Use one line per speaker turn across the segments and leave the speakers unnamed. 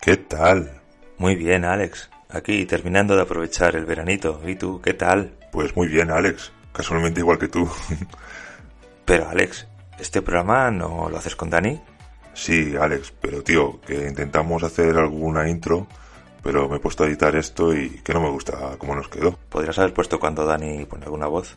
¿Qué tal?
Muy bien, Alex. Aquí terminando de aprovechar el veranito. ¿Y tú, qué tal?
Pues muy bien, Alex. Casualmente igual que tú.
Pero, Alex, ¿este programa no lo haces con Dani?
Sí, Alex, pero tío, que intentamos hacer alguna intro, pero me he puesto a editar esto y que no me gusta cómo nos quedó.
Podrías haber puesto cuando Dani pone alguna voz.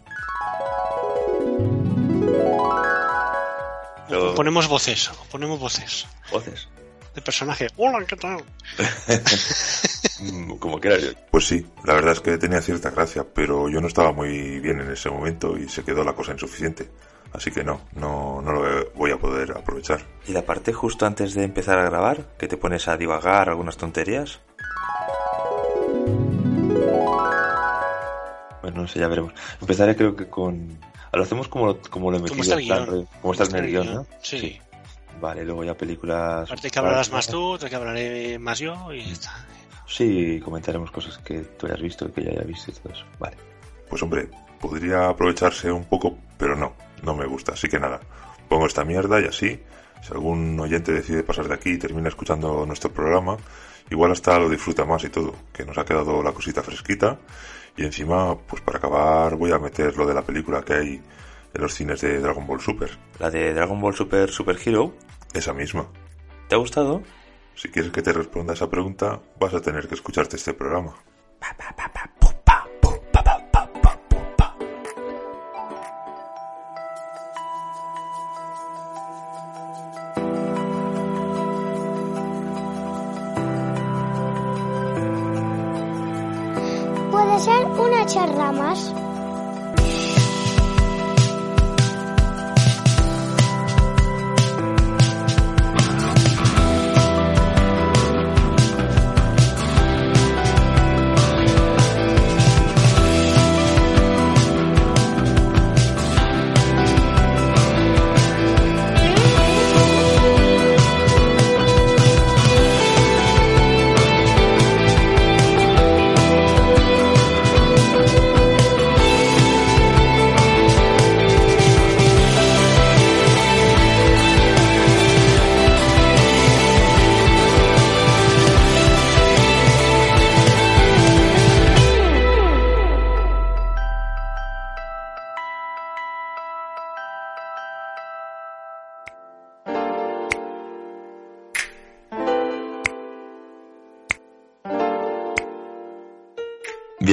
Ponemos voces, ponemos voces
Voces.
de personaje. Hola, ¿qué tal?
Como quieras.
Pues sí, la verdad es que tenía cierta gracia, pero yo no estaba muy bien en ese momento y se quedó la cosa insuficiente. Así que no, no, no lo voy a poder aprovechar.
¿Y la parte justo antes de empezar a grabar? ¿Que te pones a divagar algunas tonterías? Bueno, no sé, ya veremos. Empezaré creo que con... Lo hacemos como, como lo he
¿Cómo
metido
está
plan guion? como está en el guion, ¿no?
Sí.
Vale, luego ya películas...
Aparte que hablarás más tú, otro que hablaré más yo y ya está.
Sí, comentaremos cosas que tú hayas visto y que yo haya visto y todo eso. Vale.
Pues hombre, podría aprovecharse un poco, pero no, no me gusta. Así que nada, pongo esta mierda y así, si algún oyente decide pasar de aquí y termina escuchando nuestro programa, igual hasta lo disfruta más y todo, que nos ha quedado la cosita fresquita. Y encima, pues para acabar, voy a meter lo de la película que hay en los cines de Dragon Ball Super.
La de Dragon Ball Super Super Hero,
Esa misma.
¿te ha gustado?
Si quieres que te responda esa pregunta, vas a tener que escucharte este programa.
Puede ser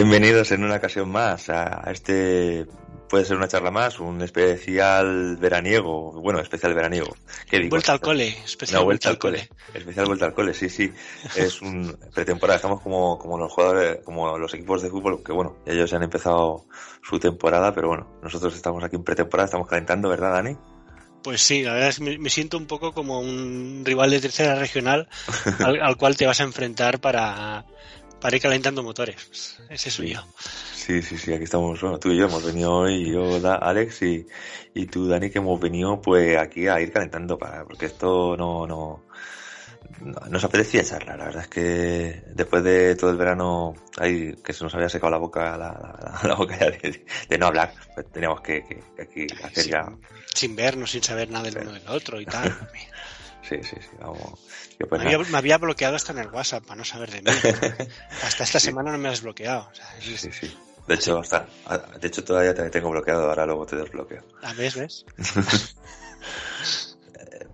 Bienvenidos en una ocasión más a este, puede ser una charla más, un especial veraniego, bueno, especial veraniego. ¿Qué digo?
Vuelta al cole, especial
vuelta al cole. Especial vuelta al cole, sí, sí. Es un pretemporada. Estamos como, como los jugadores, como los equipos de fútbol, que bueno, ellos ya han empezado su temporada, pero bueno, nosotros estamos aquí en pretemporada, estamos calentando, ¿verdad, Dani?
Pues sí, la verdad es que me, me siento un poco como un rival de tercera regional al, al cual te vas a enfrentar para, para ir calentando motores. Ese soy yo.
Sí, sí, sí, aquí estamos, bueno, tú y yo hemos venido hoy, yo, Da- Alex y, y tú, Dani, que hemos venido pues aquí a ir calentando para, porque esto no, no, no- nos apetecía charlar, la verdad es que después de todo el verano ahí que se nos había secado la boca, la, la- la boca ya de, de no hablar, pues teníamos que, que- que aquí hacer ya,
Sin vernos, sin saber nada del uno del otro y tal.
sí, sí, sí, vamos, yo pues
Me había, me había bloqueado hasta en el WhatsApp para no saber de mí. Hasta esta semana no me has bloqueado. O sea,
Sí, sí, sí. De hecho, hasta, de hecho todavía te tengo bloqueado, ahora luego te desbloqueo.
A ver, ¿ves?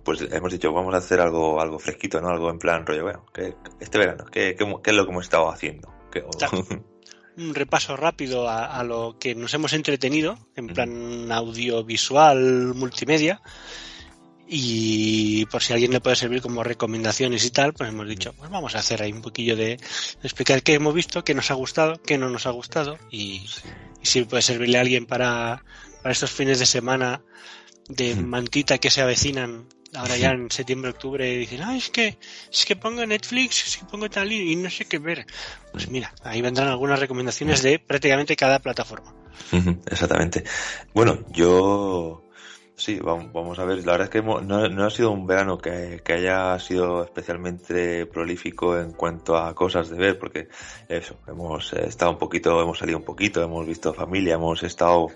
pues hemos dicho, vamos a hacer algo, algo fresquito, ¿no? Algo en plan rollo, bueno, que este verano, ¿qué, qué, qué es lo que hemos estado haciendo? ¿Qué-
Claro. Un repaso rápido a, a lo que nos hemos entretenido, en plan audiovisual, multimedia. Y por si a alguien le puede servir como recomendaciones y tal, pues hemos dicho, pues vamos a hacer ahí un poquillo de, de explicar qué hemos visto, qué nos ha gustado, qué no nos ha gustado y, y si puede servirle a alguien para, para estos fines de semana de
Mm.
mantita que se avecinan ahora ya en septiembre, octubre, y dicen, ah, es que, es que pongo Netflix, es que pongo tal y, no sé qué ver. Pues mira, ahí vendrán algunas recomendaciones de prácticamente cada plataforma.
Exactamente. Bueno, yo sí, vamos, a ver. La verdad es que no, no ha sido un verano que, haya sido especialmente prolífico en cuanto a cosas de ver, porque eso, hemos eh, estado un poquito, hemos salido un poquito, hemos visto familia, hemos estado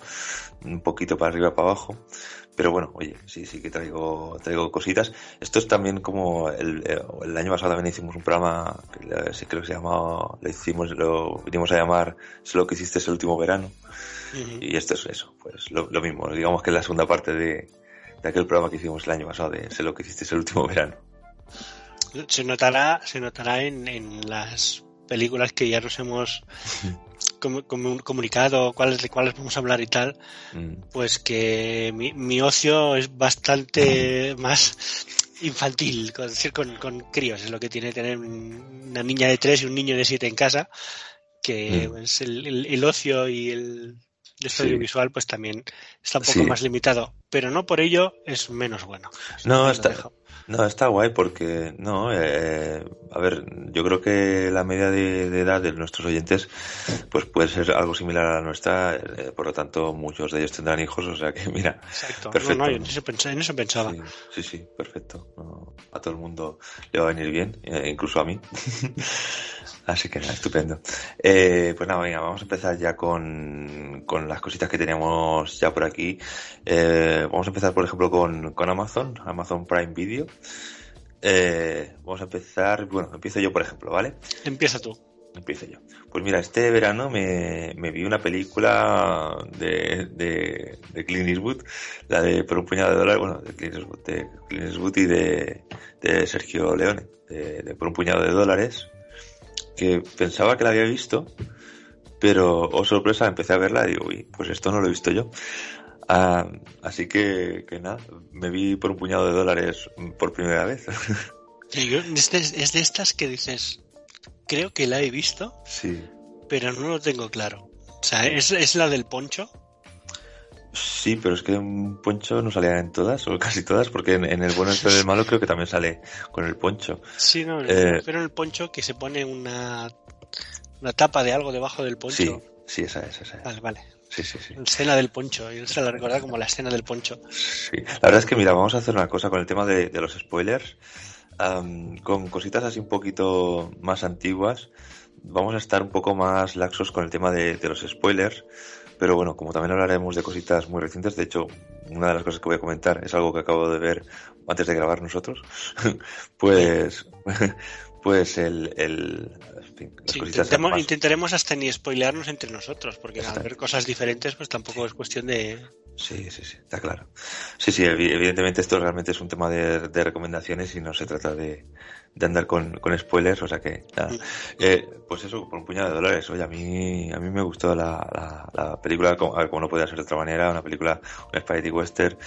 un poquito para arriba para abajo. pero bueno, oye, sí, sí que traigo, traigo cositas. Esto es también como el, eh, año pasado también hicimos un programa, que sí creo que se llamaba, lo hicimos, lo vinimos a llamar Sé lo que hiciste el último verano. Y esto es eso, pues lo, lo, mismo, digamos que es la segunda parte de, de aquel programa que hicimos el año pasado de Sé lo que hiciste el último verano.
Se notará, se notará en, en las películas que ya nos hemos comunicado, cuáles de cuáles vamos a hablar y tal, mm. pues que mi, mi, ocio es bastante más infantil, con, decir, con, con, críos, es lo que tiene tener una niña de tres y un niño de siete en casa, que mm. es el, el, ocio y el, audiovisual pues también está un poco más limitado, pero no por ello es menos bueno.
No, está, no, está guay porque, no, eh, a ver, yo creo que la media de, edad de nuestros oyentes pues puede ser algo similar a la nuestra, eh, por lo tanto muchos de ellos tendrán hijos, o sea que mira,
Exacto. perfecto. No, no, en, eso pensaba, en eso pensaba.
Sí, sí, perfecto. a todo el mundo le va a venir bien, eh, incluso a mí. Así que nada, estupendo. Eh, pues nada, venga, vamos a empezar ya con, con las cositas que tenemos ya por aquí. Eh, vamos a empezar, por ejemplo, con, con Amazon, Amazon Prime Video. Eh, vamos a empezar, bueno, empiezo yo, por ejemplo, ¿vale?
Empieza tú.
Empiezo yo. Pues mira, este verano me, me vi una película de, de, de Clint Eastwood, la de Por un puñado de dólares, bueno, de Clint Eastwood, de Clint Eastwood y de, de Sergio Leone, de, de Por un puñado de dólares, que pensaba que la había visto, pero, oh sorpresa, empecé a verla y digo, uy, pues esto no lo he visto yo. Ah, así que, que nada, me vi por un puñado de dólares por primera vez.
es, de, es de estas que dices, creo que la he visto,
sí.
pero no lo tengo claro. O sea, ¿es, es la del poncho?
Sí, pero es que un poncho no salía en todas, o casi todas, porque en, el bueno y el malo creo que también sale con el poncho.
Sí, no, eh, pero en el poncho que se pone una, una tapa de algo debajo del poncho.
Sí, sí, esa es, esa
es. Vale, vale.
Sí, sí, sí.
Escena del poncho, yo se la recordaba como la escena del poncho.
Sí, la verdad es que mira, vamos a hacer una cosa con el tema de, de los spoilers, um, con cositas así un poquito más antiguas, vamos a estar un poco más laxos con el tema de, de los spoilers, pero bueno, como también hablaremos de cositas muy recientes, de hecho, una de las cosas que voy a comentar es algo que acabo de ver antes de grabar nosotros, pues, pues el, el
sí, intentaremos hasta ni spoilearnos entre nosotros, porque al ver cosas diferentes, pues tampoco es cuestión de.
Sí, sí, sí, está claro. Sí, sí, evidentemente esto realmente es un tema de, de recomendaciones y no se trata de, de andar con, con spoilers, o sea que nada. Eh, pues eso, por un puñado de dólares. Oye, a mí, a mí me gustó la, la, la película, como, como, no podía ser de otra manera, una película, un Spaghetti Western.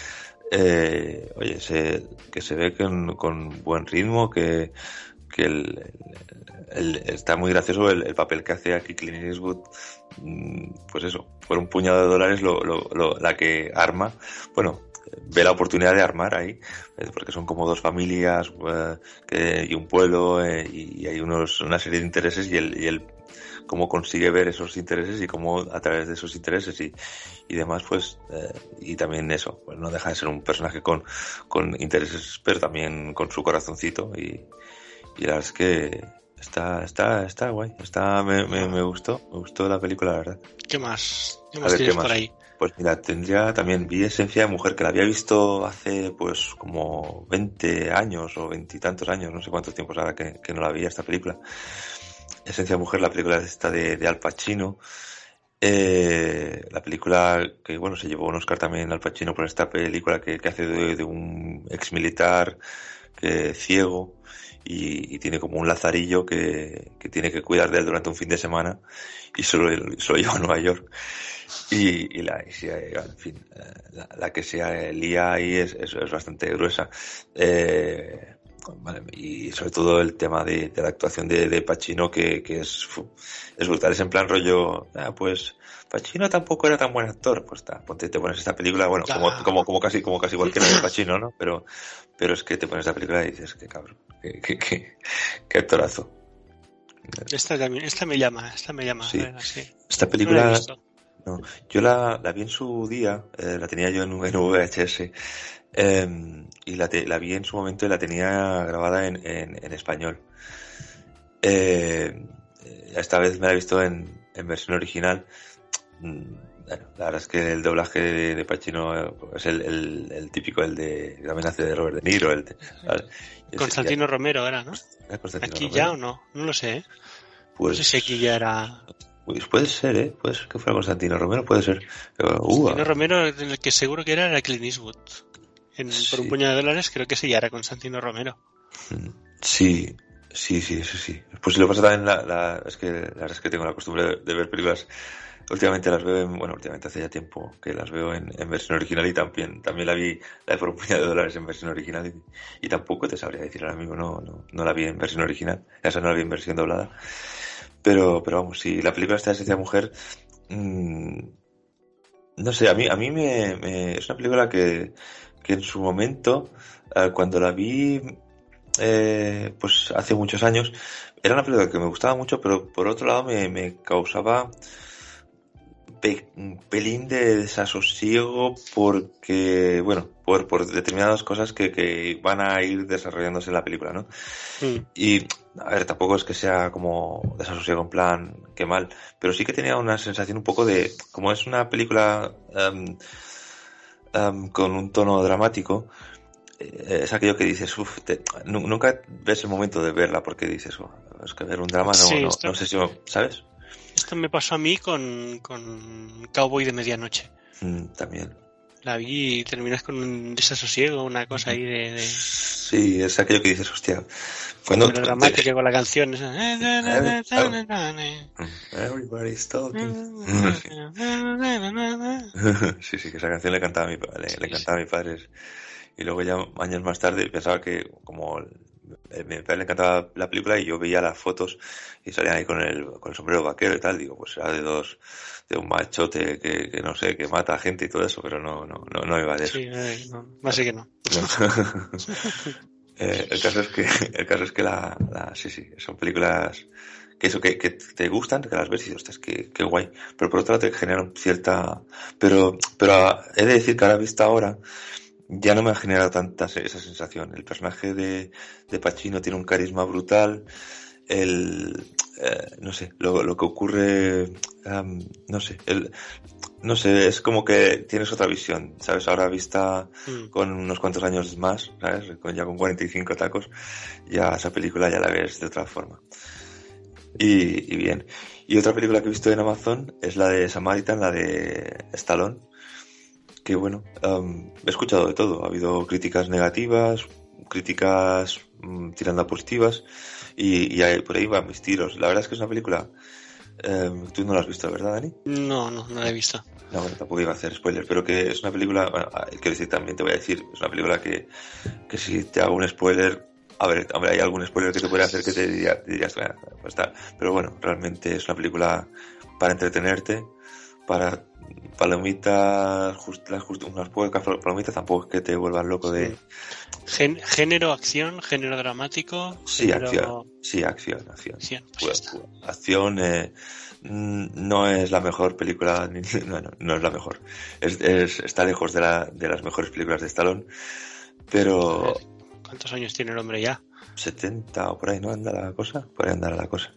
Eh, oye, se, que se ve con, con buen ritmo, que, que el, el, está muy gracioso el, el, papel que hace aquí Clint Eastwood. Mm, pues eso, por un puñado de dólares lo, lo, lo, la que arma. Bueno, ve la oportunidad de armar ahí, eh, porque son como dos familias eh, que, y un pueblo eh, y hay unos, una serie de intereses y él, y él cómo consigue ver esos intereses y cómo a través de esos intereses y, y demás, pues, eh, y también eso, pues no deja de ser un personaje con, con intereses, pero también con su corazoncito y, y la verdad es que está, está, está guay, está, me, me, me gustó, me gustó la película, la verdad.
¿Qué más? ¿Qué más tienes por ahí?
Pues mira, tendría también, vi Esencia de Mujer, que la había visto hace pues como 20 años o veintitantos años, no sé cuántos tiempos ahora que, que, no la veía esta película. Esencia de Mujer, la película esta de, de Al Pacino. Eh, la película que bueno se llevó un Oscar también Al Pacino por esta película que, que hace de, un ex militar que ciego y, tiene como un lazarillo que, que, tiene que cuidar de él durante un fin de semana y solo lleva a Nueva York. Y, y la, y si, en fin, la, la, que se lía ahí es, es, es bastante gruesa. Eh, vale, y sobre todo el tema de, de la actuación de, de Pacino que, que es, es brutal. Es en plan rollo, ah, pues Pacino tampoco era tan buen actor. Pues está, ponte, te pones esta película, bueno, como, como, como casi, como casi igual que la de Pacino, ¿no? Pero, pero es que te pones esta película y dices, qué cabrón, qué, qué, qué, qué actorazo.
Esta también, esta me llama, esta me llama.
Sí.
Ver, sí.
Esta película, no, yo la, la, vi en su día, eh, la tenía yo en, en VHS, eh, y la, te, la, vi en su momento y la tenía grabada en, en, en español. Eh, esta vez me la he visto en, versión original. Mm, Bueno, la verdad es que el doblaje de, de Pacino eh, es el, el, el típico, el de la amenaza de Robert De Niro. El de,
Constantino Romero era, ¿no?
ya- ¿era Constantino
Aquí
Romero?
ya o no, no lo sé. ¿eh?
Pues,
No sé si aquí ya era.
Pues puede ser, ¿eh? Puede ser que fuera Constantino Romero, puede ser. Pero, uh,
Constantino Romero, el que seguro que era, era Clint Eastwood. En, Por un
Sí.
puñado de dólares, creo que ese ya era Constantino Romero.
Sí, sí, sí, sí, sí. Pues lo que pasa también, la, la- es que la verdad es que tengo la costumbre de, de ver películas. Últimamente las veo, en, bueno, últimamente hace ya tiempo que las veo en, en versión original y también, también la vi, la de por un puñado de dólares en versión original y, y tampoco te sabría decir ahora mismo, no, no, no la vi en versión original, esa no la vi en versión doblada. Pero, pero vamos, si la película está Esencia Mujer, mm, no sé, a mí, a mí me, es una película que, que en su momento, eh, cuando la vi, eh, pues hace muchos años, era una película que me gustaba mucho, pero por otro lado me causaba pe- un pelín de desasosiego porque, bueno, por, por determinadas cosas que, que van a ir desarrollándose en la película, ¿no?
Mm.
Y, a ver, tampoco es que sea como desasosiego en plan, qué mal, pero sí que tenía una sensación un poco de, como es una película em, em, con un tono dramático, eh, es aquello que dices, uff, nunca ves el momento de verla porque dices, "Oh, es que ver un drama no,
Sí,
no,
esto-
no sé si, ¿sabes?
Esto me pasó a mí con, con Cowboy de Medianoche.
Mm, también.
La vi y terminas con un desasosiego, una cosa ahí de, de
Sí, es aquello que dices, hostia, cuando...
de dramática con la canción. esa.
Everybody's talking. Sí, sí, que esa canción le cantaba a mi, le, le
Sí,
cantaba a mi padre. Y luego ya años más tarde pensaba que como mi padre le encantaba la película y yo veía las fotos y salían ahí con el, con el sombrero vaquero y tal, digo, pues era de dos, de un machote que, que no sé, que mata a gente y todo eso, pero no, no, no, no iba de eso.
Sí, eh, no, más sí que no.
Eh, el caso es que, el caso es que la, la- sí, sí, son películas que eso, que, que te gustan, que las ves y dices, ostras, qué, qué guay. Pero por otro lado te generan cierta, pero, pero he de decir que ahora vista ahora, ya no me ha generado tanta esa sensación. El personaje de, de Pacino tiene un carisma brutal. El, eh, no sé, lo, lo que ocurre, no sé, el, no sé, es como que tienes otra visión, ¿sabes? Ahora vista
Mm.
con unos cuantos años más, ¿sabes? Con, ya con 45 tacos, ya esa película ya la ves de otra forma. Y, y bien. Y otra película que he visto en Amazon es la de Samaritan, la de Stallone, que bueno, he escuchado de todo. Ha habido críticas negativas, críticas mm, tirando a positivas, y, y ahí- por ahí van mis tiros. La verdad es que es una película... em, Tú no la has visto, ¿verdad, Dani?
No, no, no la he visto.
No, bueno, tampoco iba a hacer spoiler, pero que es una película, bueno, ah, quiero decir, también te voy a decir, es una película que, que si te hago un spoiler, a ver, hombre, hay algún spoiler que te puede hacer que te, diría- te dirías, "Bueno, pues está, pero bueno, realmente es una película para entretenerte, para palomitas, just- las just- unas pocas palomitas, tampoco es que te vuelvan loco de,
Gen- género acción, género dramático.
sí,
género
acción, sí, acción, acción.
acción, pues
Pues, pues, acción eh, mm, no es la mejor película, ni- no, no, no es la mejor. Es, es- está lejos de, la, de las mejores películas de Stallone, pero
¿Cuántos años tiene el hombre ya?
70 o por ahí no anda la cosa, por ahí andará la cosa.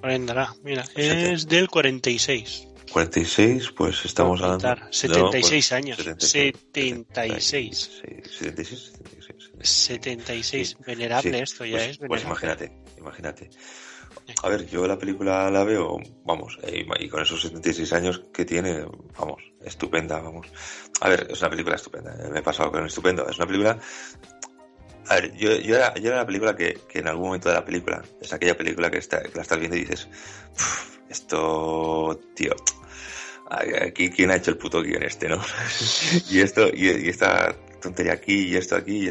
Por ahí andará. Mira, es del 46.
46, pues estamos hablando...
contar, 76
no,
años.
76.
76.
76, 76.
76.
Sí.
Venerable
Sí,
esto ya
pues,
es.
pues
venerable.
imagínate, imagínate. A ver, yo la película la veo, vamos, eh, y con esos 76 años que tiene, vamos, estupenda, vamos. A ver, es una película estupenda, eh, me he pasado con estupendo. Es una película... A ver, yo, yo, era, yo era la película que, que en algún momento de la película, es aquella película que, está, que la estás viendo y dices, "Uf, esto, tío, aquí quién ha hecho el puto guion este, ¿no? y esto, y, y esta tontería aquí, y esto aquí,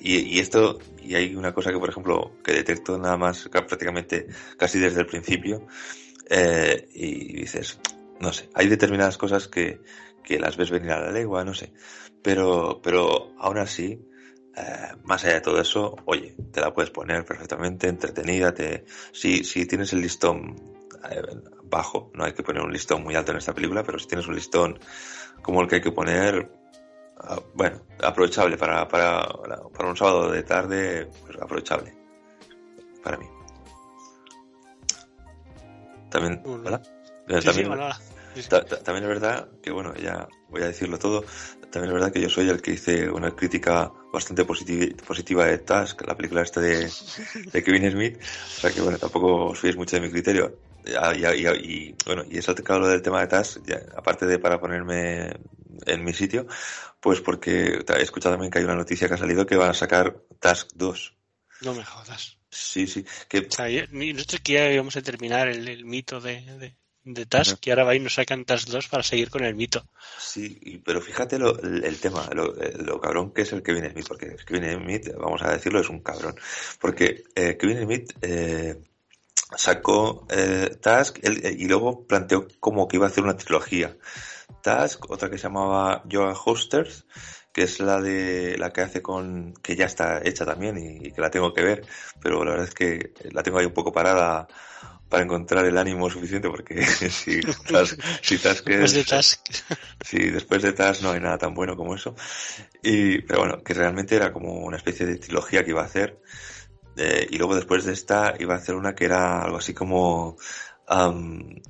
y, y, esto, y hay una cosa que, por ejemplo, que detecto nada más ca- prácticamente casi desde el principio, eh, y dices, no sé, hay determinadas cosas que, que las ves venir a la legua, no sé, pero, pero aún así, eh, más allá de todo eso, oye, te la puedes poner perfectamente entretenida, te, si, si tienes el listón bajo, no hay que poner un listón muy alto en esta película, pero si tienes un listón como el que hay que poner, ah, bueno, aprovechable para, para, para un sábado de tarde, pues aprovechable para mí. También. Eh,
Sí,
también, también es verdad que, bueno, ya voy a decirlo todo, también es verdad que yo soy el que hice una crítica bastante positiva, de Task, la película esta de, Kevin Smith, o sea que, bueno, tampoco os mucho de mi criterio. Y, bueno, y he saltado lo del tema de Task, aparte de para ponerme en mi sitio, pues porque he escuchado también que hay una noticia que ha salido que van a sacar Task 2.
No me jodas.
Sí, sí. Que...
O sea, nosotros que ya íbamos a terminar el, mito de, de, Task y ahora va y nos sacan Task 2 para seguir con el mito.
Sí, pero fíjate lo, el tema, lo, cabrón que es el Kevin Smith, porque Kevin Smith, vamos a decirlo, es un cabrón. Porque eh, Kevin Smith eh, sacó eh, Task y luego planteó como que iba a hacer una trilogía. Task, otra que se llamaba Yoga Hosters, que es la de la que hace con que ya está hecha también y, que la tengo que ver, pero la verdad es que la tengo ahí un poco parada para encontrar el ánimo suficiente porque si Task, si Task
después de Task.
sí, después de Task no hay nada tan bueno como eso. Y pero bueno que realmente era como una especie de trilogía que iba a hacer eh, y luego después de esta iba a hacer una que era algo así como eh,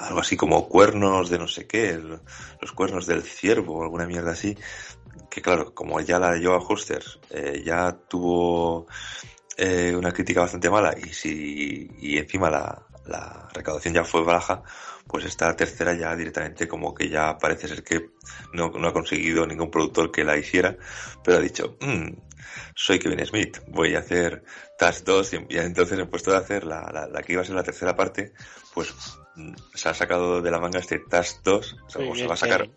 algo así como cuernos de no sé qué, los cuernos del ciervo o alguna mierda así, que claro, como ya la de Joa Husters eh, ya tuvo una crítica bastante mala y si y encima la, la recaudación ya fue baja, pues esta tercera ya directamente como que ya parece ser que no, no ha conseguido ningún productor que la hiciera, pero ha dicho, mmm, soy Kevin Smith, voy a hacer Task 2 y, entonces en puesto de hacer la, la, que iba a ser la tercera parte, pues mm, se ha sacado de la manga este Task 2, o, se va a sacar...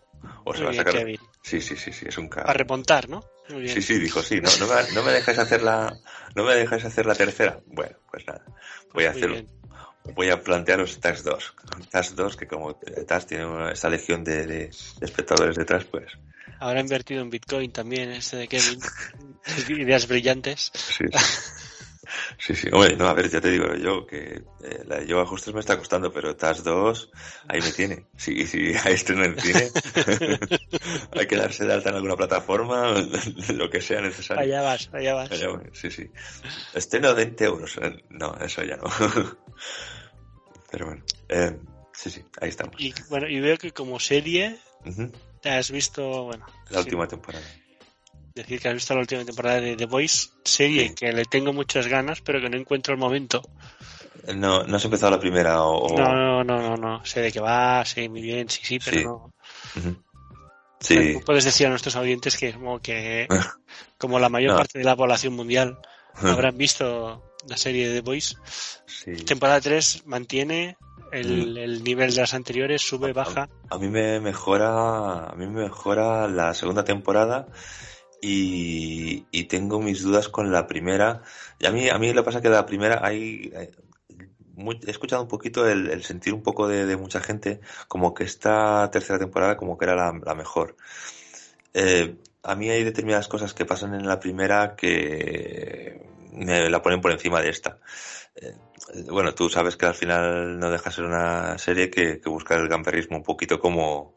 O se va a sacar... Sí, sí, sí, sí, es un
A remontar, ¿no?
Sí, sí, dijo, sí, no, no, me, no me dejáis hacer la, no me dejáis hacer la tercera. Bueno, pues nada, voy a hacerlo voy a plantearos TAS 2. TAS 2, que como TAS tiene esta legión de, espectadores detrás, pues.
Ahora ha invertido en Bitcoin también, este de Kevin. Ideas brillantes.
Sí, sí. Sí, Hombre, no, a ver, ya te digo yo que eh, la de Yoga Ajustes me está costando, pero TAS 2, ahí me tiene. Sí, sí, ahí estoy en el cine. Hay que darse de alta en alguna plataforma, lo que sea necesario.
Allá vas, allá vas.
sí, sí. Estreno 20 euros. No, eso ya no. Pero bueno, eh, sí, sí, ahí estamos.
Y bueno, y veo que como serie te has visto, bueno.
La última temporada.
Decir que has visto la última temporada de The Voice, serie que le tengo muchas ganas, pero que no encuentro el momento.
No, no has empezado la primera o...
No, no, no, no, no. Sé de qué va, sé muy bien, sí, sí, pero no.
Sí.
puedes decir a nuestros audientes que como que como la mayor parte de la población mundial habrán visto la serie de The Voice. Temporada 3 mantiene el, mm. el, nivel de las anteriores, sube, baja.
A, mí me mejora, a mí me mejora la segunda temporada y, tengo mis dudas con la primera. Y a mí, a mí lo que pasa es que la primera hay, he escuchado un poquito el, sentir un poco de, mucha gente como que esta tercera temporada como que era la, mejor. Eh, a mí hay determinadas cosas que pasan en la primera que me la ponen por encima de esta. Eh, bueno, tú sabes que al final no deja ser una serie que, que busca el gamperismo un poquito como,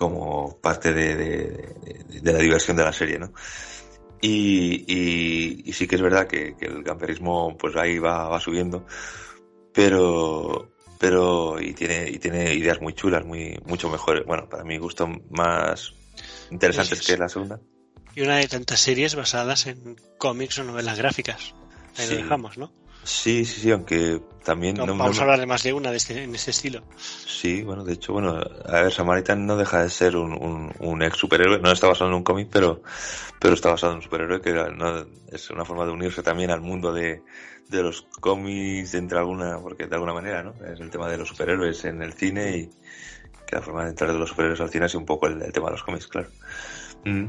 como parte de, de, la diversión de la serie, ¿no? Y, y, sí que es verdad que, el gamperismo pues ahí va, va subiendo, pero pero y tiene y tiene ideas muy chulas, muy mucho mejores. Bueno, para mi gusto más interesantes que la segunda
y una de tantas series basadas en cómics o novelas gráficas. Ahí lo dejamos, ¿no?
Sí, sí, sí, aunque también...
No, vamos a hablar de más de una de este, en ese estilo.
Sí, bueno, de hecho, bueno, a ver, Samaritan no deja de ser un, un, ex superhéroe, no está basado en un cómic, pero, pero está basado en un superhéroe que no, es una forma de unirse también al mundo de, de los cómics entre alguna, porque de alguna manera, ¿no? Es el tema de los superhéroes en el cine y que la forma de entrar de los superhéroes al cine es un poco el, tema de los cómics, claro. Mm.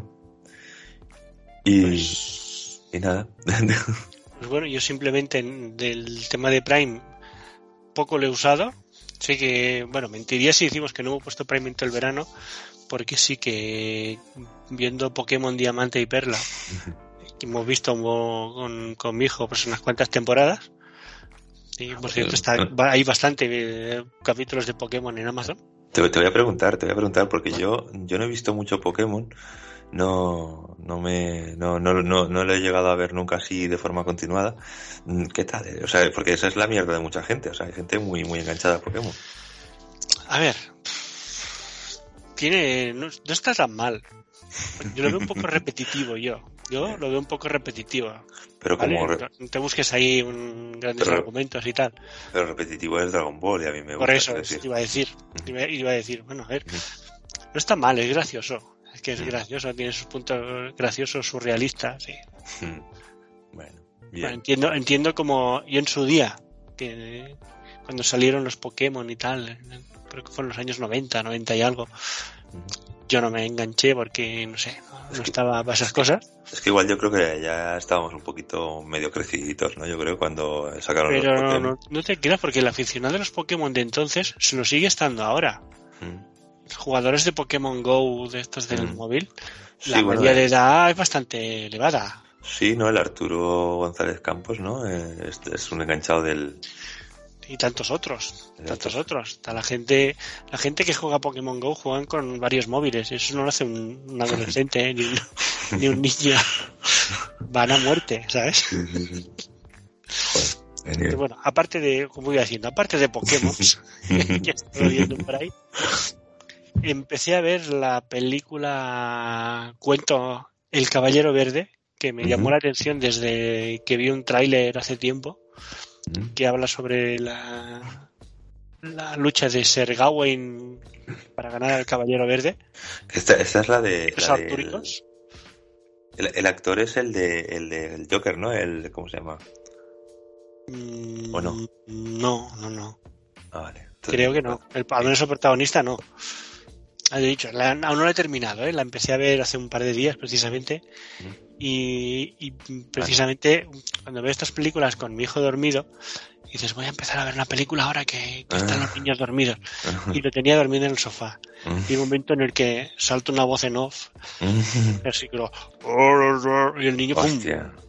Y, pues, y nada.
pues bueno, yo simplemente del tema de Prime poco lo he usado. Sé que, bueno, mentiría si decimos que no hemos puesto Prime en todo el verano, porque sí que viendo Pokémon Diamante y Perla, que hemos visto con, con mi hijo pues unas cuantas temporadas. Y por cierto, está, hay bastante eh, capítulos de Pokémon en Amazon.
Te, te, voy a preguntar, te voy a preguntar, porque yo, yo no he visto mucho Pokémon no, no me, no, no, no, no lo he llegado a ver nunca así de forma continuada. Mm, ¿Qué tal? O sea, porque esa es la mierda de mucha gente. O sea, hay gente muy, muy enganchada a Pokémon.
A ver, tiene, no, no está tan mal. Yo lo veo un poco repetitivo yo. Yo lo veo un poco repetitivo.
Pero
¿vale?
como...
No, no te busques ahí un grandes
Pero-
argumentos y tal.
Pero repetitivo es Dragon Ball y a mí me gusta.
Por eso
es decir,
iba a decir, iba, iba a decir, bueno, a ver, no está mal, es gracioso. Es que es
Mm.
gracioso, tiene sus puntos graciosos, surrealistas, sí.
Bueno,
Bueno,
bien.
entiendo, entiendo como yo en su día, que cuando salieron los Pokémon y tal, creo que fue en los años 90, 90 y algo, yo no me enganché porque, no sé, no, estaba para esas cosas,
Es que igual yo creo que ya estábamos un poquito medio creciditos, ¿no? Yo creo cuando sacaron los
pero no,
Pokémon.
no, no te creas porque el aficionado de los Pokémon de entonces se lo sigue estando ahora.
Mm.
Jugadores de Pokémon Go de estos del
Mm.
móvil,
Sí,
la
bueno,
media de edad es bastante elevada.
Sí, ¿no? El Arturo González Campos, ¿no? Eh, es, es un enganchado del...
y tantos otros, tantos
otros.
la gente, la gente que juega Pokémon Go juegan con varios móviles. Eso no lo hace un, un adolescente ¿eh? ni, un- ni un niño. Van a muerte, ¿sabes?
Joder,
Pero bueno, aparte de, como iba diciendo, aparte de Pokémon que estoy viendo por ahí, empecé a ver la película cuento El Caballero Verde, que me llamó la atención desde que vi un tráiler hace tiempo que habla sobre la, la lucha de Ser Gawain para ganar al Caballero Verde.
Esta, esta es la de...
Los
la el, el actor es el de el del Joker, ¿no? El, ¿Cómo se llama?
Mm,
¿O no?
No, no, no.
Ah, vale. Entonces-
Creo que no. El, al menos el protagonista no. Ah, he dicho, la- aún no la he terminado, ¿eh? la empecé a ver hace un par de días precisamente.
Mm.
Y, y precisamente cuando veo estas películas con mi hijo dormido, dices, voy a empezar a ver una película ahora que, que están
Ah.
los niños dormidos. Y lo tenía dormido en el sofá. Y hay un momento en el que salta una voz en off, así que lo- y el niño ¡pum!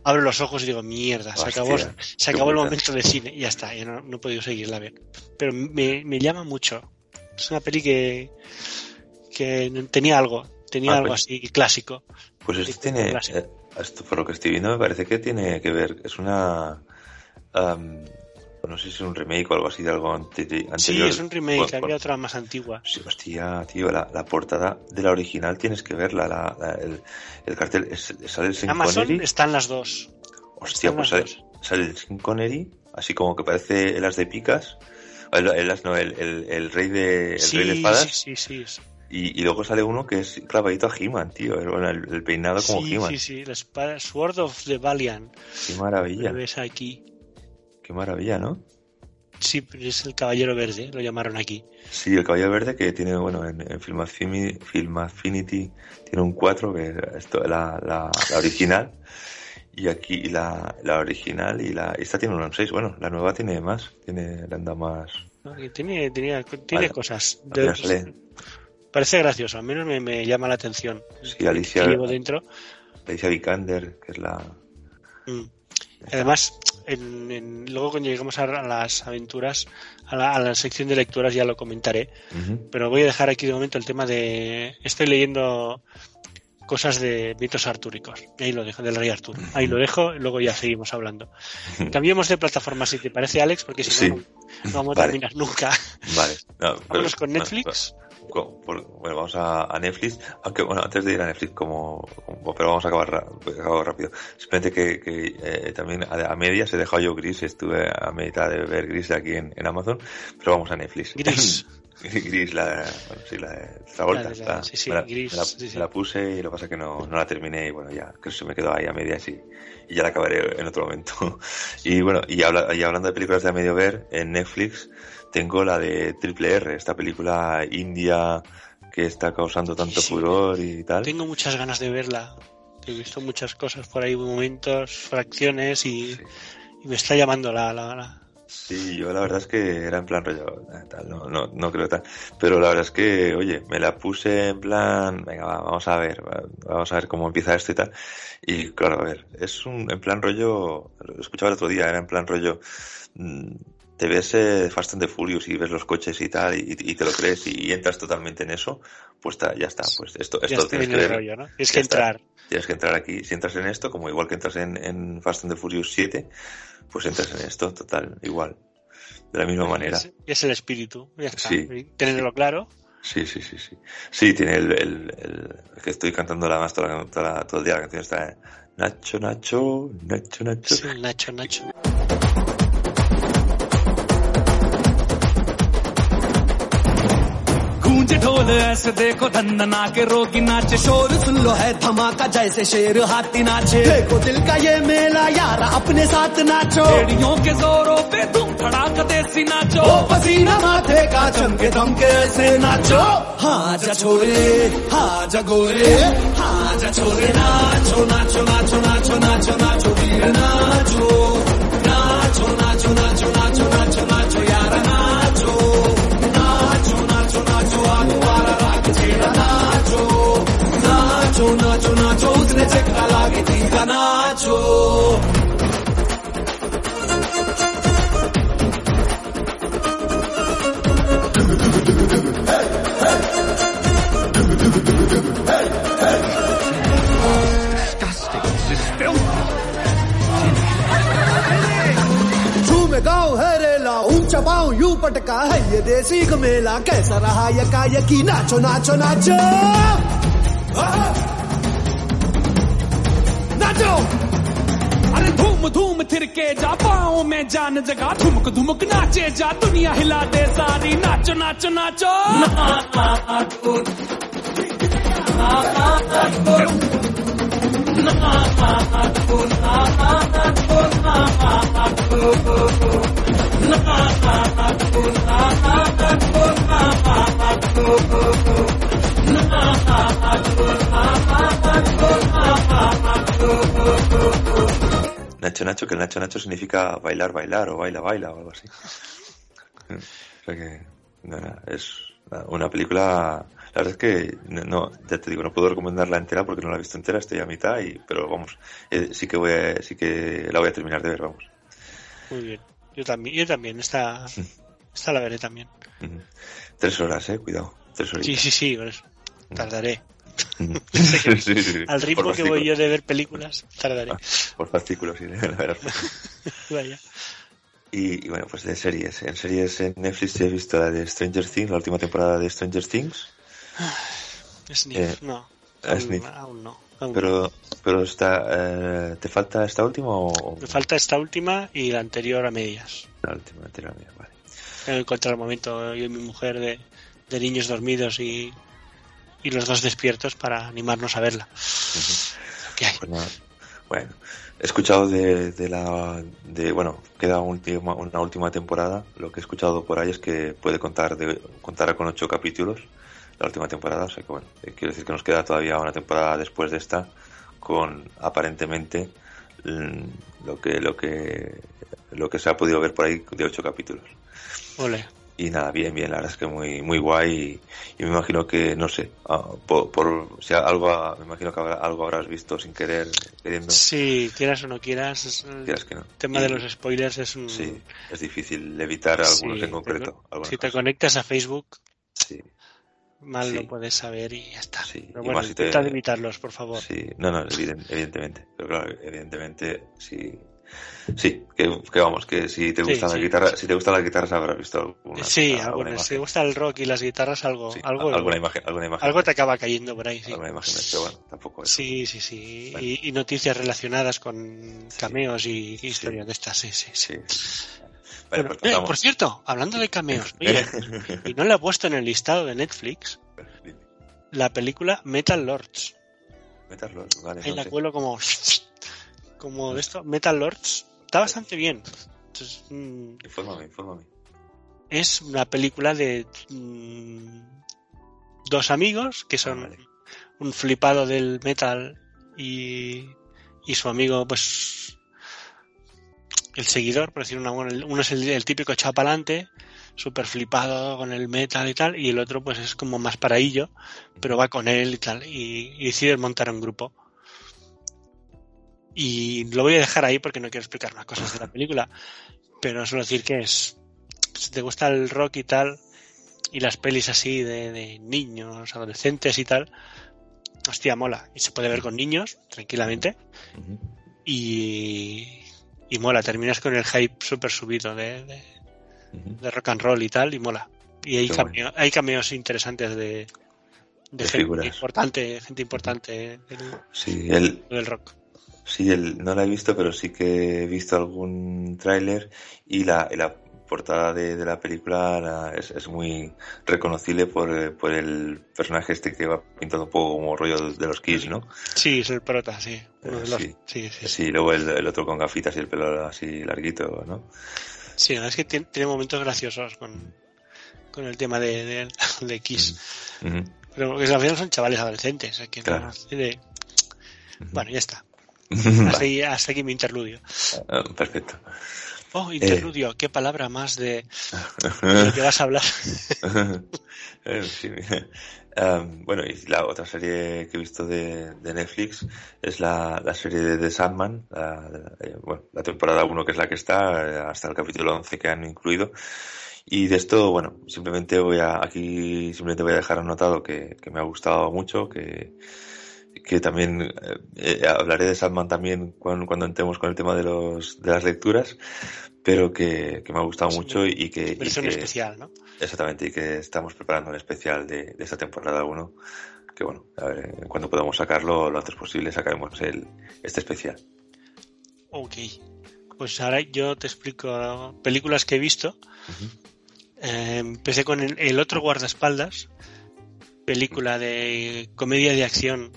Abre los ojos y digo, mierda, se acabó,
Hostia,
se acabó el momento de cine y ya está, ya no, no he podido seguirla a ver. Pero me, me llama mucho. Es una peli que, que tenía algo, tenía
Ah,
algo
pues-
así clásico.
Pues esto tiene,
clásico.
eh, esto por lo que estoy viendo me parece que tiene que ver, es una, am, no sé si es un remake o algo así de algo ante- anterior.
Sí, es un remake,
Por- por-
había otra más antigua.
Sí, hostia, tío, la, la portada de la original tienes que verla, la, la- el, el cartel, es, sale el Sean
Amazon
Connery,
están las dos.
hostia,
están
pues sale, sale el Sean Connery, así como que parece el as de picas, el, el as no, el, el, el rey de, el
sí,
rey de espadas,
sí, sí, sí.
Y, y luego sale uno que es clavadito a He-Man, tío, el, peinado como
Sí,
He-Man,
sí, sí, la espada Sword of the Valiant.
qué
Lo
maravilla,
ves aquí.
qué maravilla, ¿no?
Sí, pero es el Caballero Verde, lo llamaron aquí.
Sí, el caballo verde que tiene, bueno, en, en Film, Affinity, Film Affinity tiene un 4, que es esto, la, la, la original, y aquí la, la original y la esta tiene un 6. Bueno, la nueva tiene más, tiene, le anda más.
Tiene, tenía, tiene
Vale.
cosas. De- parece gracioso, al menos me, me llama la atención.
sí, Alicia,
Que llevo dentro.
Alicia Vikander, que es la.
Mm. Además, en- en- luego cuando lleguemos a, las aventuras, a la, a la sección de lecturas ya lo comentaré, pero voy a dejar aquí de momento el tema de... Estoy leyendo cosas de mitos artúricos, ahí lo dejo, del rey Arturo. Ahí lo dejo, y luego ya seguimos hablando. Cambiemos de plataforma si te parece, Alex, porque si
Sí.
no, no, vamos a
Vale.
terminar nunca.
Vale. No, pero-
con Netflix.
Por- bueno, vamos a, a Netflix, aunque bueno, antes de ir a Netflix, como, como- pero vamos a acabar, ra- acabar rápido. Simplemente que, que eh, también a, a medias he dejado yo Gris, estuve a mitad de ver Gris aquí en, en Amazon, pero vamos a Netflix.
Gris.
Gris, la, bueno, sí, la de Travolta,
La la- sí, sí,
me la,
Gris,
me
sí, sí.
me la puse y lo que pasa es que no, no la terminé y bueno, ya, que se me quedó ahí a medias y, y ya la acabaré en otro momento. y bueno, y, habla- y hablando de películas de a medio ver, en Netflix tengo la de Triple R, esta película india que está causando tanto furor y tal.
Tengo muchas ganas de verla. He visto muchas cosas por ahí, momentos, fracciones y, y me está llamando la, la, la-
Sí, yo la verdad es que era en plan rollo, eh, tal, no, no, no creo tal. Pero la verdad es que, oye, me la puse en plan, venga, va, vamos a ver, va, vamos a ver cómo empieza esto y tal. Y claro, a ver, es un, en plan rollo, lo escuchaba el otro día, era en plan rollo, mm, te ves eh, Fast and the Furious y ves los coches y tal, y, y te lo crees y, entras totalmente en eso, pues ta- ya está, pues esto, esto tienes
en
que
rollo, ¿no? Tienes que
está.
entrar.
Tienes que entrar aquí, si entras en esto, como igual que entras en, en Fast and the Furious 7, pues entras en esto, total, igual. de la misma manera.
Es, es el espíritu, ya está.
Sí.
Tenerlo claro.
Sí, sí, sí, sí. Sí, tiene el, el, que estoy cantando la más toda toda todo el día la canción está eh, Nacho, Nacho, Nacho, Nacho.
Sí, Nacho, Nacho.
गूंज ढोल ऐसे देखो धंधना के रोगी नाचे। शोर सुन लो है धमाका जैसे शेर हाथी नाचे। देखो दिल का ये मेला यार अपने साथ नाचो। एड़ियों के जोरों पे तुम धड़ाका देसी नाचो। ओ पसीना माथे का चमके दमके ऐसे नाचो। हाँ जा छोरे हाँ जा गोरे हाँ जा छोरे नाचो नाचो नाचो नाचो नाचो नाचो वीर नाचो नाचो। है रेला यू पटका है ये देसी मेला कैसा रहा यका यकी नाचो नाचो नाचो! नाचो अरे धूम धूम थिरके जा पाँव में जान जगा। धुमक धुमक नाचे जा, दुनिया हिला दे सारी। नाचो नाचो नाचो।
Nacho, Nacho, que el Nacho, Nacho significa bailar, bailar o baila, baila o algo así. O sea que, es una película, la verdad es que, no, ya te digo, no puedo recomendarla entera porque no la he visto entera, estoy a mitad y, pero vamos, eh, sí que voy a- sí que la voy a terminar de ver, vamos.
Muy bien. Yo también, yo también. Esta, esta la veré también.
Tres horas, eh, cuidado, tres
Sí,
horitas.
sí, sí, eso. Tardaré.
Sí, sí.
Al ritmo que voy yo de ver películas, tardaré.
Por fascículos, sí, la verdad.
Vaya.
Y, y bueno, pues de series. En series en Netflix he visto la de Stranger Things, la última temporada de Stranger Things.
Sniff,
Eh,
no.
a
Aún,
Sniff.
aún no. aún no.
Pero, pero está, eh, ¿te falta esta última o?
Me falta esta última y la anterior a medias.
La última, anterior, mía, vale.
Tengo que encontrar el momento yo y mi mujer de, de niños dormidos y, y los dos despiertos para animarnos a verla. ¿Qué hay?
Pues. Bueno, he escuchado de, de la, de, bueno, queda última, una última temporada. Lo que he escuchado por ahí es que puede contar de, contará con ocho capítulos la última temporada. O sea que bueno, eh, quiero decir que nos queda todavía una temporada después de esta con aparentemente mm, lo que, lo que, lo que se ha podido ver por ahí de ocho capítulos.
Ole.
Y nada, bien, bien, la verdad es que muy, muy guay y, y me imagino que, no sé, ah, por, por si algo, me imagino que habrá- algo habrás visto sin querer, queriendo,
Si quieras o no quieras, es- el
quieras que no.
tema
Y-
de los spoilers es un...
Sí, es difícil evitar algunos
Sí,
en concreto.
te- si te
cosas.
conectas a Facebook,
Sí,
mal
Sí.
lo puedes saber y ya está.
Sí,
Pero bueno,
si te-
intenta evitarlos, por favor.
sí, no, no, eviden- evidentemente, pero claro, evidentemente, sí, sí, que, que vamos, que si te
Sí,
gusta la
sí.
guitarra, si te gusta las guitarras habrás visto alguna,
sí,
alguna imagen.
Si te gusta el rock y las guitarras, algo, algo,
alguna imagen, alguna imagen,
algo te acaba cayendo por ahí, sí.
alguna imagen, pero bueno, tampoco es.
Sí, sí, sí.
Bueno.
Y, y noticias relacionadas con cameos y, y historias de estas, sí, sí, sí. Bueno,
pues
eh, por cierto, hablando de cameos, oye, y no le he puesto en el listado de Netflix la película Metal Lords.
Metal Lord, vale,
Ahí
no
la
sé.
cuelo como, como de esto. Metal Lords está bastante bien. Entonces, mm,
Infórmame, infórmame.
es una película de mm, dos amigos que son
Ah, vale.
un flipado del metal y, y su amigo, pues el seguidor, por decir una. Uno es el, el típico chapalante, súper flipado con el metal y tal, y el otro, pues es como más paraillo, pero va con él y tal, y, y deciden montar un grupo. Y lo voy a dejar ahí porque no quiero explicar más cosas de la película, pero solo decir que es. Si te gusta el rock y tal, y las pelis así de, de niños, adolescentes y tal, hostia, mola. Y se puede ver con niños, tranquilamente, y, y mola. Terminas con el hype súper subido de, de, rock and roll y tal, y mola. Y hay, cameo- hay cameos interesantes de, de,
De
gente
figuras.
importante, gente importante del,
Sí, el,
del rock.
Sí el, no la he visto, pero sí que he visto algún tráiler y la, y la portada de, de la película la- es, es muy reconocible por, eh, por el personaje este que va pintado un poco como rollo de los Kiss, ¿no?
Sí, es el prota, sí.
Eh,
los-
sí.
sí, sí,
luego el, el otro con gafitas y el pelo así larguito, ¿no?
Sí, es que tiene, tiene momentos graciosos con, con el tema de, de, de Kiss.
Ujú.
Pero que al final son chavales adolescentes. que no Bueno, ya está. Hasta aquí, hasta aquí mi interludio.
Ah, Perfecto.
Oh, interludio, qué palabra más de, de lo que vas a hablar.
Eh, sí, bueno, y la otra serie que he visto de, de Netflix es la, la serie de The Sandman, la, eh, bueno, la temporada 1 que es la que está, eh, hasta el capítulo 11 que han incluido. Y de esto, bueno, simplemente voy a, aquí simplemente voy a dejar anotado que, que me ha gustado mucho, que, que también eh, eh, hablaré de Sandman también cuando, cuando entremos con el tema de los, de las lecturas, pero que, que me ha gustado mucho y, y que, y
Versión
que-
especial, ¿no?
Exactamente, y que estamos preparando el especial de, de esta temporada 1. Que bueno, a ver, eh, cuando podamos sacarlo lo antes posible, sacaremos el, este especial.
Ok. Pues ahora yo te explico películas que he visto. Eh, empecé con el, el otro guardaespaldas, película de comedia de acción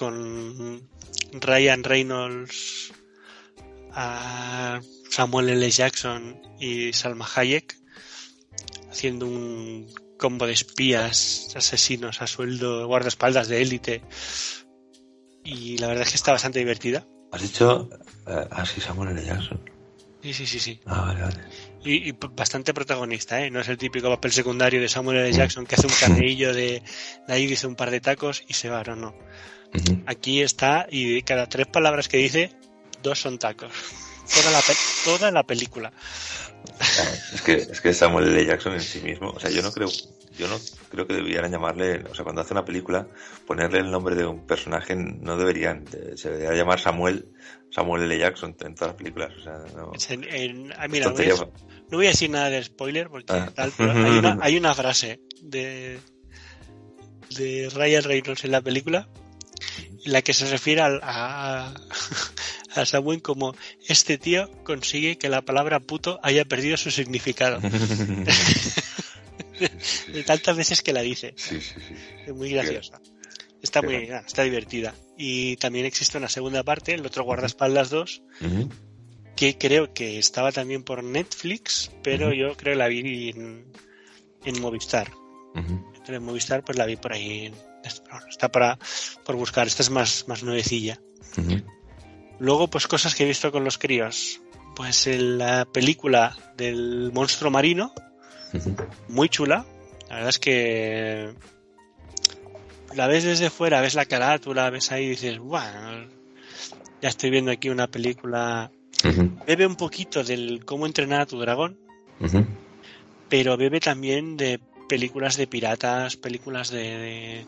con Ryan Reynolds, a Samuel L. Jackson y Salma Hayek haciendo un combo de espías, asesinos a sueldo, guardaespaldas de élite. Y la verdad es que está bastante divertida.
¿Has dicho? eh, ah, sí, Samuel L. Jackson.
Sí, sí, sí, sí.
Ah, vale, vale.
Y, bastante protagonista, ¿eh? No es el típico papel secundario de Samuel L. Jackson que hace un carreillo de, de ahí dice un par de tacos y se va, no, no. Aquí está y de cada tres palabras que dice, dos son tacos. Toda la, pe- toda la película.
Claro, Es que, es que Samuel L. Jackson en sí mismo, o sea, yo no creo, yo no creo que debieran llamarle, o sea, cuando hace una película, ponerle el nombre de un personaje no deberían, eh, se debería llamar Samuel, Samuel L. Jackson en todas las películas, o sea, no.
Es en- en- ah, mira, no voy, a, no voy a decir nada de spoiler porque
Ah.
tal, pero hay una, hay una frase de, de Ryan Reynolds en la película la que se refiere al- a, a Samuel como este tío consigue que la palabra puto haya perdido su significado. de tantas veces que la dice.
Sí, sí, sí.
Es muy graciosa. Está muy, ah, está divertida. Y también existe una segunda parte, el otro guardaespaldas 2,
Ujú.
que creo que estaba también por Netflix, pero yo creo que la vi en, en Movistar. Entonces, en Movistar pues la vi por ahí. en- Está para por buscar. Esta es más, más nuevecilla. Luego, pues cosas que he visto con los críos. Pues la película del monstruo marino, muy chula. La verdad es que la ves desde fuera, ves la carátula, ves ahí y dices, bueno, ya estoy viendo aquí una película. Bebe un poquito del cómo entrenar a tu dragón, pero bebe también de películas de piratas, películas de,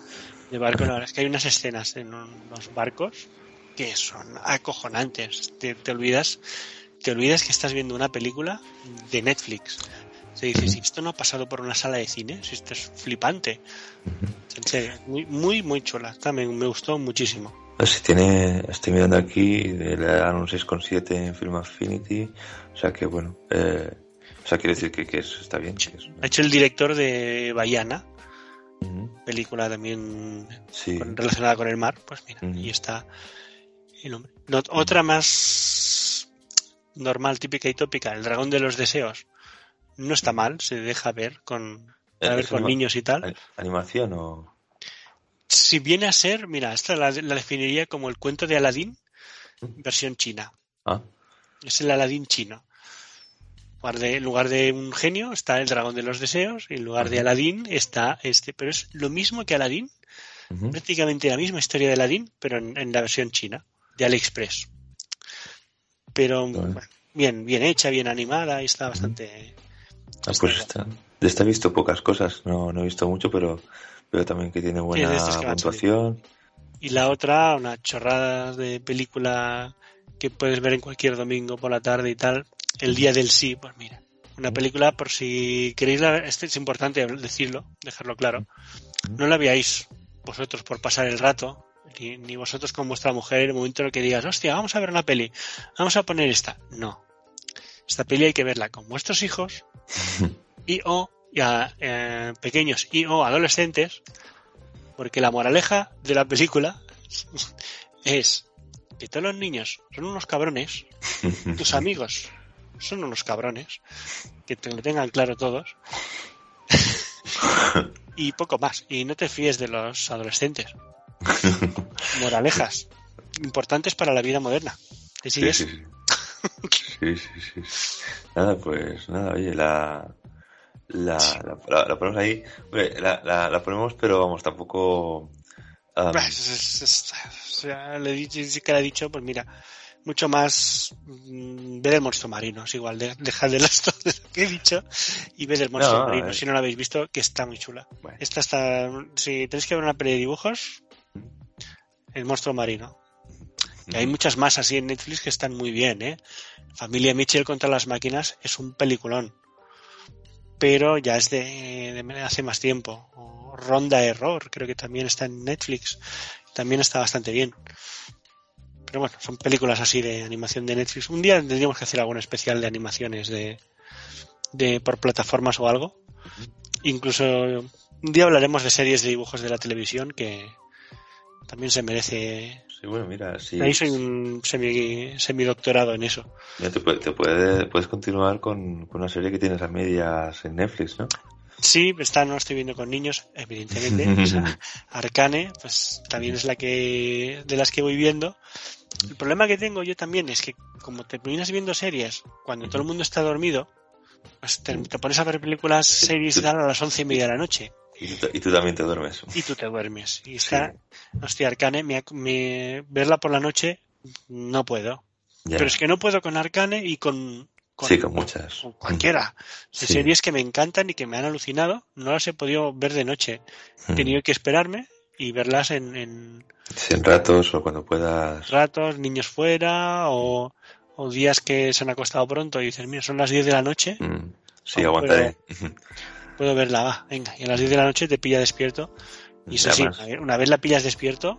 de, barcos. La verdad es que hay unas escenas en los barcos que son acojonantes. Te, olvidas, te olvidas que estás viendo una película de Netflix. Se dice, si esto no ha pasado por una sala de cine, si esto es flipante. Muy, muy, muy chula. También me gustó muchísimo.
Si tiene, estoy mirando aquí, le dan un 6,7 en Film Affinity, o sea que bueno, eh, o sea quiero decir que, que es- está bien. que es-
Ha hecho el director de Bayana, película también
Sí,
con- relacionada con el mar, pues mira,
Ujú.
y está el hombre. No, otra más normal, típica y tópica, el dragón de los deseos. No está mal, se deja ver con, para
Eh,
ver con niños y tal.
ani- ¿Animación o...?
Si viene a ser, mira, esta la, la definiría como el cuento de Aladín, versión china.
Ah,
Es el Aladín chino. En lugar de- En lugar de un genio está el dragón de los deseos y en lugar de. Aladín está este. Pero es lo mismo que Aladín, prácticamente la misma historia de Aladdin, pero en, en la versión china, de AliExpress. Pero
Vale.
bueno, bien, bien hecha, bien animada y está bastante.
Ah, pues está, de esta he visto pocas cosas, no, no he visto mucho, pero veo también que tiene buena
que van
puntuación.
Y la otra, una chorrada de película que puedes ver en cualquier domingo por la tarde y tal, El Día del Sí, pues mira, Una película, por si queréis, la, este es importante decirlo, dejarlo claro. No la veáis vosotros por pasar el rato, ni, ni vosotros con vuestra mujer en el momento en el que digas, hostia, vamos a ver una peli, vamos a poner esta. No. Esta peli hay que verla con vuestros hijos y o eh, pequeños y o adolescentes, porque la moraleja de la película es que todos los niños son unos cabrones, tus amigos son unos cabrones, que te lo tengan claro todos, y poco más. Y no te fíes de los adolescentes. Moralejas importantes para la vida moderna. ¿Te sigues?
sí, sí. Sí, sí, sí. Nada, pues nada, oye, la. La, la, ponemos ahí. La, la, la ponemos, pero vamos, tampoco.
o sea, le he dicho, que le he dicho, pues mira, mucho más mm, ver el monstruo marino, es igual, de, dejar de las de lo que he dicho y ver el monstruo
No,
marino, si no lo habéis visto, que está muy chula.
bueno.
Esta está, si tenéis que ver una peli de dibujos, el monstruo marino. Y hay muchas más así en Netflix que están muy bien, ¿eh? Familia Mitchell contra las máquinas es un peliculón. Pero ya es de, de hace más tiempo. O Ronda Error, creo que también está en Netflix. También está bastante bien. Pero bueno, son películas así de animación de Netflix. Un día tendríamos que hacer algún especial de animaciones de, de por plataformas o algo. Incluso un día hablaremos de series de dibujos de la televisión que también se merece
Sí, bueno, mira, sí.
Ahí soy un semi, semidoctorado en eso.
Mira, te, puede- te puede- puedes continuar con, con una serie que tienes a medias en Netflix, ¿no?
Sí, esta no estoy viendo con niños, evidentemente. Arcane, pues también es la que de las que voy viendo. El problema que tengo yo también es que como te terminas viendo series cuando todo el mundo está dormido, pues te, te pones a ver películas, series y tal a las once y media de la noche
Y tú, y tú también te duermes.
y tú te duermes. Y está, hostia, Arcane, me, me- verla por la noche no puedo.
Ya.
Pero es que no puedo con Arcane y con, con-
sí, con muchas.
con cualquiera.
Sí.
series que me encantan y que me han alucinado, no las he podido ver de noche. He
Mm.
tenido que esperarme y verlas en, en
Sí, en ratos o cuando puedas.
ratos, niños fuera o, o días que se han acostado pronto y dices, mira, son las 10 de la noche,
Mm. Sí,
Oh,
aguantaré.
puedo verla, va, venga. Y a las 10 de la noche te pilla despierto. Y eso sí, una vez- la pillas despierto,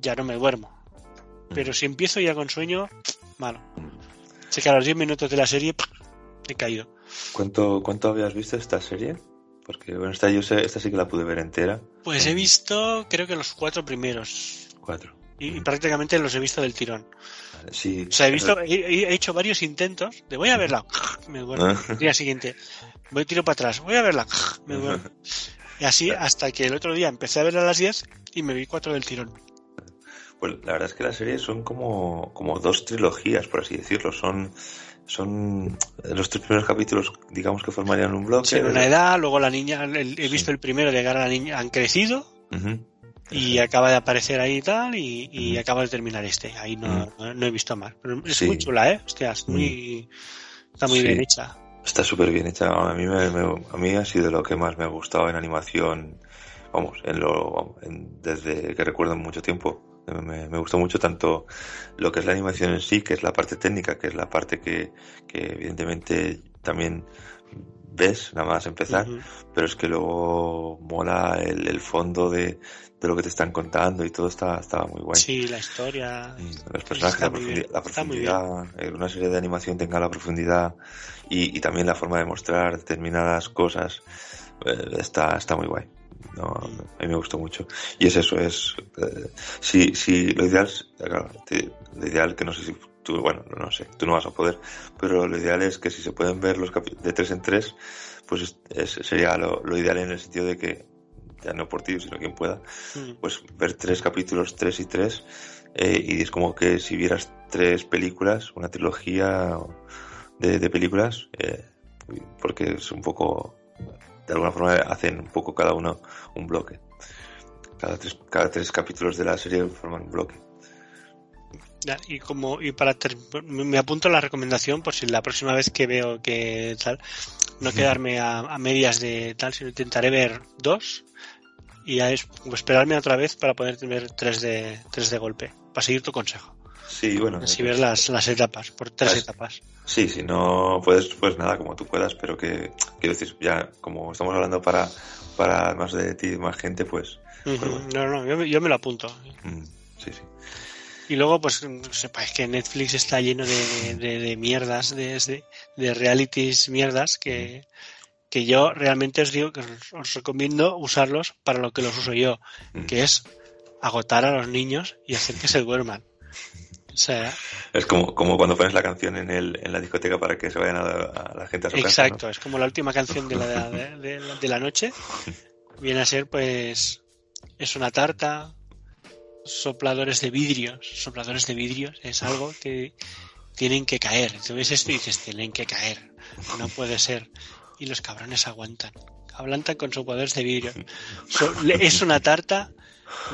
ya no me duermo.
Mm.
Pero si empiezo ya con sueño, malo. Sé que a los 10 minutos de la serie he caído.
¿Cuánto, ¿Cuánto habías visto esta serie? Porque, bueno, esta, yo sé, esta sí que la pude ver entera.
Pues he visto, creo que los cuatro primeros.
Cuatro.
Y, y prácticamente los he visto del tirón.
Vale, sí.
O sea, he visto, he, he hecho varios intentos de voy a verla, me duermo.
Ah.
El día siguiente, voy tiro para atrás, voy a verla, me duermo. Y así hasta que el otro día empecé a verla a las 10 y me vi cuatro del tirón.
Pues la verdad es que las series son como, como dos trilogías, por así decirlo. Son, son los tres primeros capítulos, digamos que formarían un bloque.
Sí, en una edad, luego la niña, el- he visto el primero llegar a la niña, han crecido y acaba de aparecer ahí y tal y, acaba de terminar este. Ahí no, no he visto más. Pero es
Sí.
muy chula, ¿eh? Hostias, muy, está muy bien hecha.
Está súper bien hecha. A mí, me, me- a mí ha sido lo que más me ha gustado en animación. Vamos, en lo, en- desde que recuerdo mucho tiempo. Me, me gustó mucho tanto lo que es la animación en sí, que es la parte técnica, que es la parte que, que evidentemente también ves nada más empezar, pero es que luego mola el, el fondo de, de lo que te están contando y todo está, está muy guay.
Sí, la historia.
Mm, Los personajes, la, profundi- la profundidad, eh, una serie de animación tenga la profundidad y, y también la forma de mostrar determinadas cosas, eh, está, está muy guay. No, a mí me gustó mucho. Y es eso, es, eh, si, si lo ideal, es- claro, te- lo ideal que no sé si tú, bueno, no sé, tú no vas a poder, pero lo ideal es que si se pueden ver los de tres en tres, pues es- es- sería lo, lo ideal en el sentido de que, ya no por ti, sino quien pueda,
Mm.
pues ver tres capítulos, tres y tres, eh, y es como que si vieras tres películas, una trilogía de, de películas, eh, porque es un poco, de alguna forma hacen un poco cada uno un bloque. Cada tres, cada tres capítulos de la serie forman un bloque.
Ya, y como y para ter- me apunto la recomendación por si la próxima vez que veo que tal no quedarme a, a medias de tal sino intentaré ver dos y a esperarme otra vez para poder ver tres de tres de golpe para seguir tu consejo
Sí, bueno.
Así ver las, las etapas, por tres
Pues-
etapas.
Sí, si no puedes, pues nada, como tú puedas, pero que, quiero decir, ya como estamos hablando para, para más de ti, más gente, pues,
Ujú.
bueno.
No, no, yo, yo me lo apunto.
mm, sí, sí.
Y luego, pues, sepáis que Netflix está lleno de, de, de mierdas, de, de, de realities mierdas que, que yo realmente os digo que os, os recomiendo usarlos para lo que los uso yo,
Mm.
que es agotar a los niños y hacer que se duerman.
Es como, como cuando pones la canción en, el, en la discoteca para que se vayan a, a la gente a su casa,
exacto, es como la última canción de la, de, de la- de la noche. Viene a ser, pues, es una tarta, sopladores de vidrios. Sopladores de vidrios es algo que tienen que caer. Tú ves esto y dices, tienen que caer. No puede ser. Y los cabrones aguantan. Aguantan con sopladores de vidrio. So- es una tarta,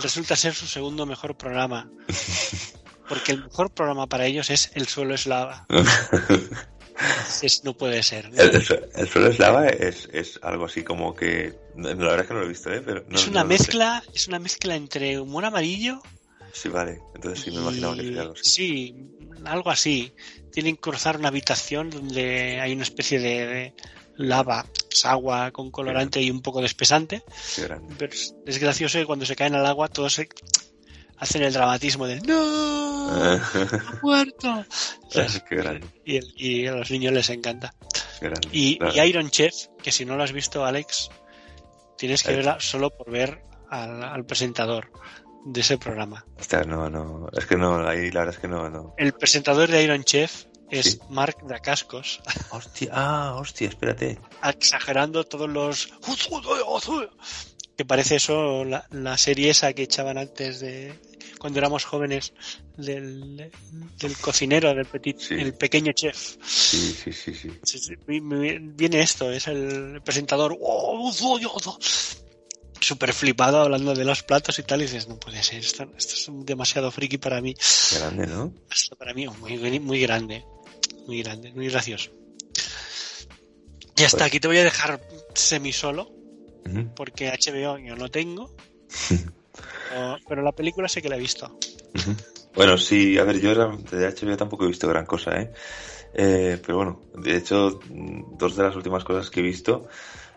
resulta ser su segundo mejor programa. Porque el mejor programa para ellos es El suelo es lava. Es- no puede ser.
el, el, su- el suelo es lava es, es algo así como que, la verdad es que no lo he visto, ¿eh? Pero no-
es una mezcla, es una mezcla entre humor amarillo
Sí, vale, entonces sí me imaginaba que sería algo así.
Sí, algo así. Tienen que cruzar una habitación donde hay una especie de, de lava, es agua con colorante y un poco de espesante. Pero es gracioso que cuando se caen al agua todos se- hacen el dramatismo del ¡No! ¡Ha muerto!
Qué grande,
Y, el- y a los niños les encanta.
grande.
Y,
Claro.
y Iron Chef, que si no lo has visto, Alex, tienes que
Eh.
verla solo por ver al, al presentador de ese programa.
Hostia, no, no, es que no, ahí la verdad es que no, no.
El presentador de Iron Chef es
Sí.
Mark Dacascos,
Hostia, ah, hostia, espérate.
exagerando todos los... Que parece eso la, la serie esa que echaban antes de... Cuando éramos jóvenes, del, del cocinero, del petit,
Sí.
el pequeño chef.
Sí, sí, sí, sí.
Sí, sí, vi- vi- Viene esto, es el presentador súper flipado hablando de los platos y tal, y dices, no puede ser, esto, esto es demasiado friki para mí.
Grande, ¿no?
Esto para mí muy, muy grande, muy grande, muy gracioso. Y hasta
Pues-
aquí te voy a dejar semi solo, porque HBO yo no tengo, pero la película sé que la he visto.
Bueno, sí, a ver, yo de HBO tampoco he visto gran cosa, ¿eh? Eh, pero bueno, de hecho, mm, dos de las últimas cosas que he visto,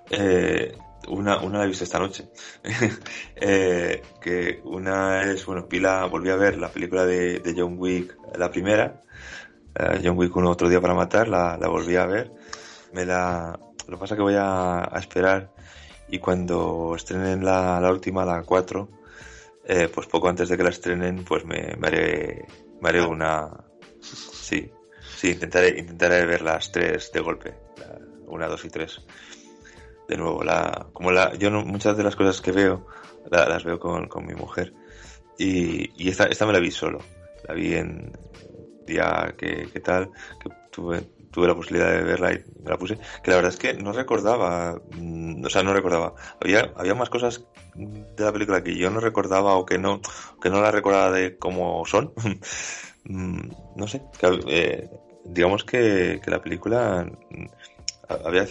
eh, una, una la he visto esta noche. Eh, que una es, bueno, Pila, volví a ver la película de, John Wick, la primera, John Wick uno otro día para matar, la, la volví a ver. Me la, lo que pasa es que voy a, a esperar y cuando estrenen la, la última, la 4, eh, pues poco antes de que la estrenen, pues me, me haré, me haré una... Sí, sí, intentaré, intentaré ver las tres de golpe, la una, dos y tres. De nuevo, la, como la, yo no, muchas de las cosas que veo, la- las veo con, con mi mujer. Y, y esta, esta me la vi solo. La vi en día que, que tal, que tuve, tuve la posibilidad de verla y me la puse. Que la verdad es que no recordaba, mm, o sea, no recordaba. Había, había más cosas de la película que yo no recordaba o que no, que no la recordaba de cómo son. Mm, no sé, que, eh, digamos que, que la película mm, había,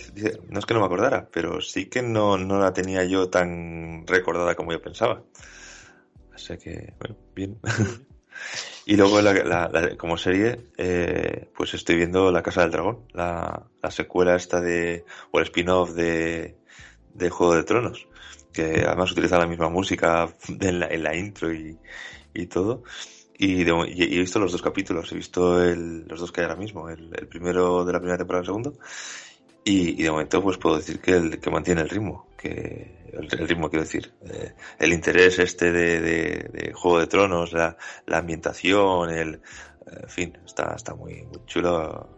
no es que no me acordara, pero sí que no, no la tenía yo tan recordada como yo pensaba. Así que, bueno, bien. Y luego, la, la- como serie, eh, pues estoy viendo La Casa del Dragón, la, la secuela esta de, o el spin-off de, de Juego de Tronos, que además utiliza la misma música en la, en intro y, y todo. Y, de he visto los dos capítulos, he visto el- los dos que hay ahora mismo, el, el primero de la primera temporada y el segundo. Y, y de momento pues puedo decir que, el, que mantiene el ritmo, que el, el ritmo quiero decir, eh, el interés este de, de- de Juego de Tronos, la, la ambientación, el, eh, en fin, está, está muy, muy chulo.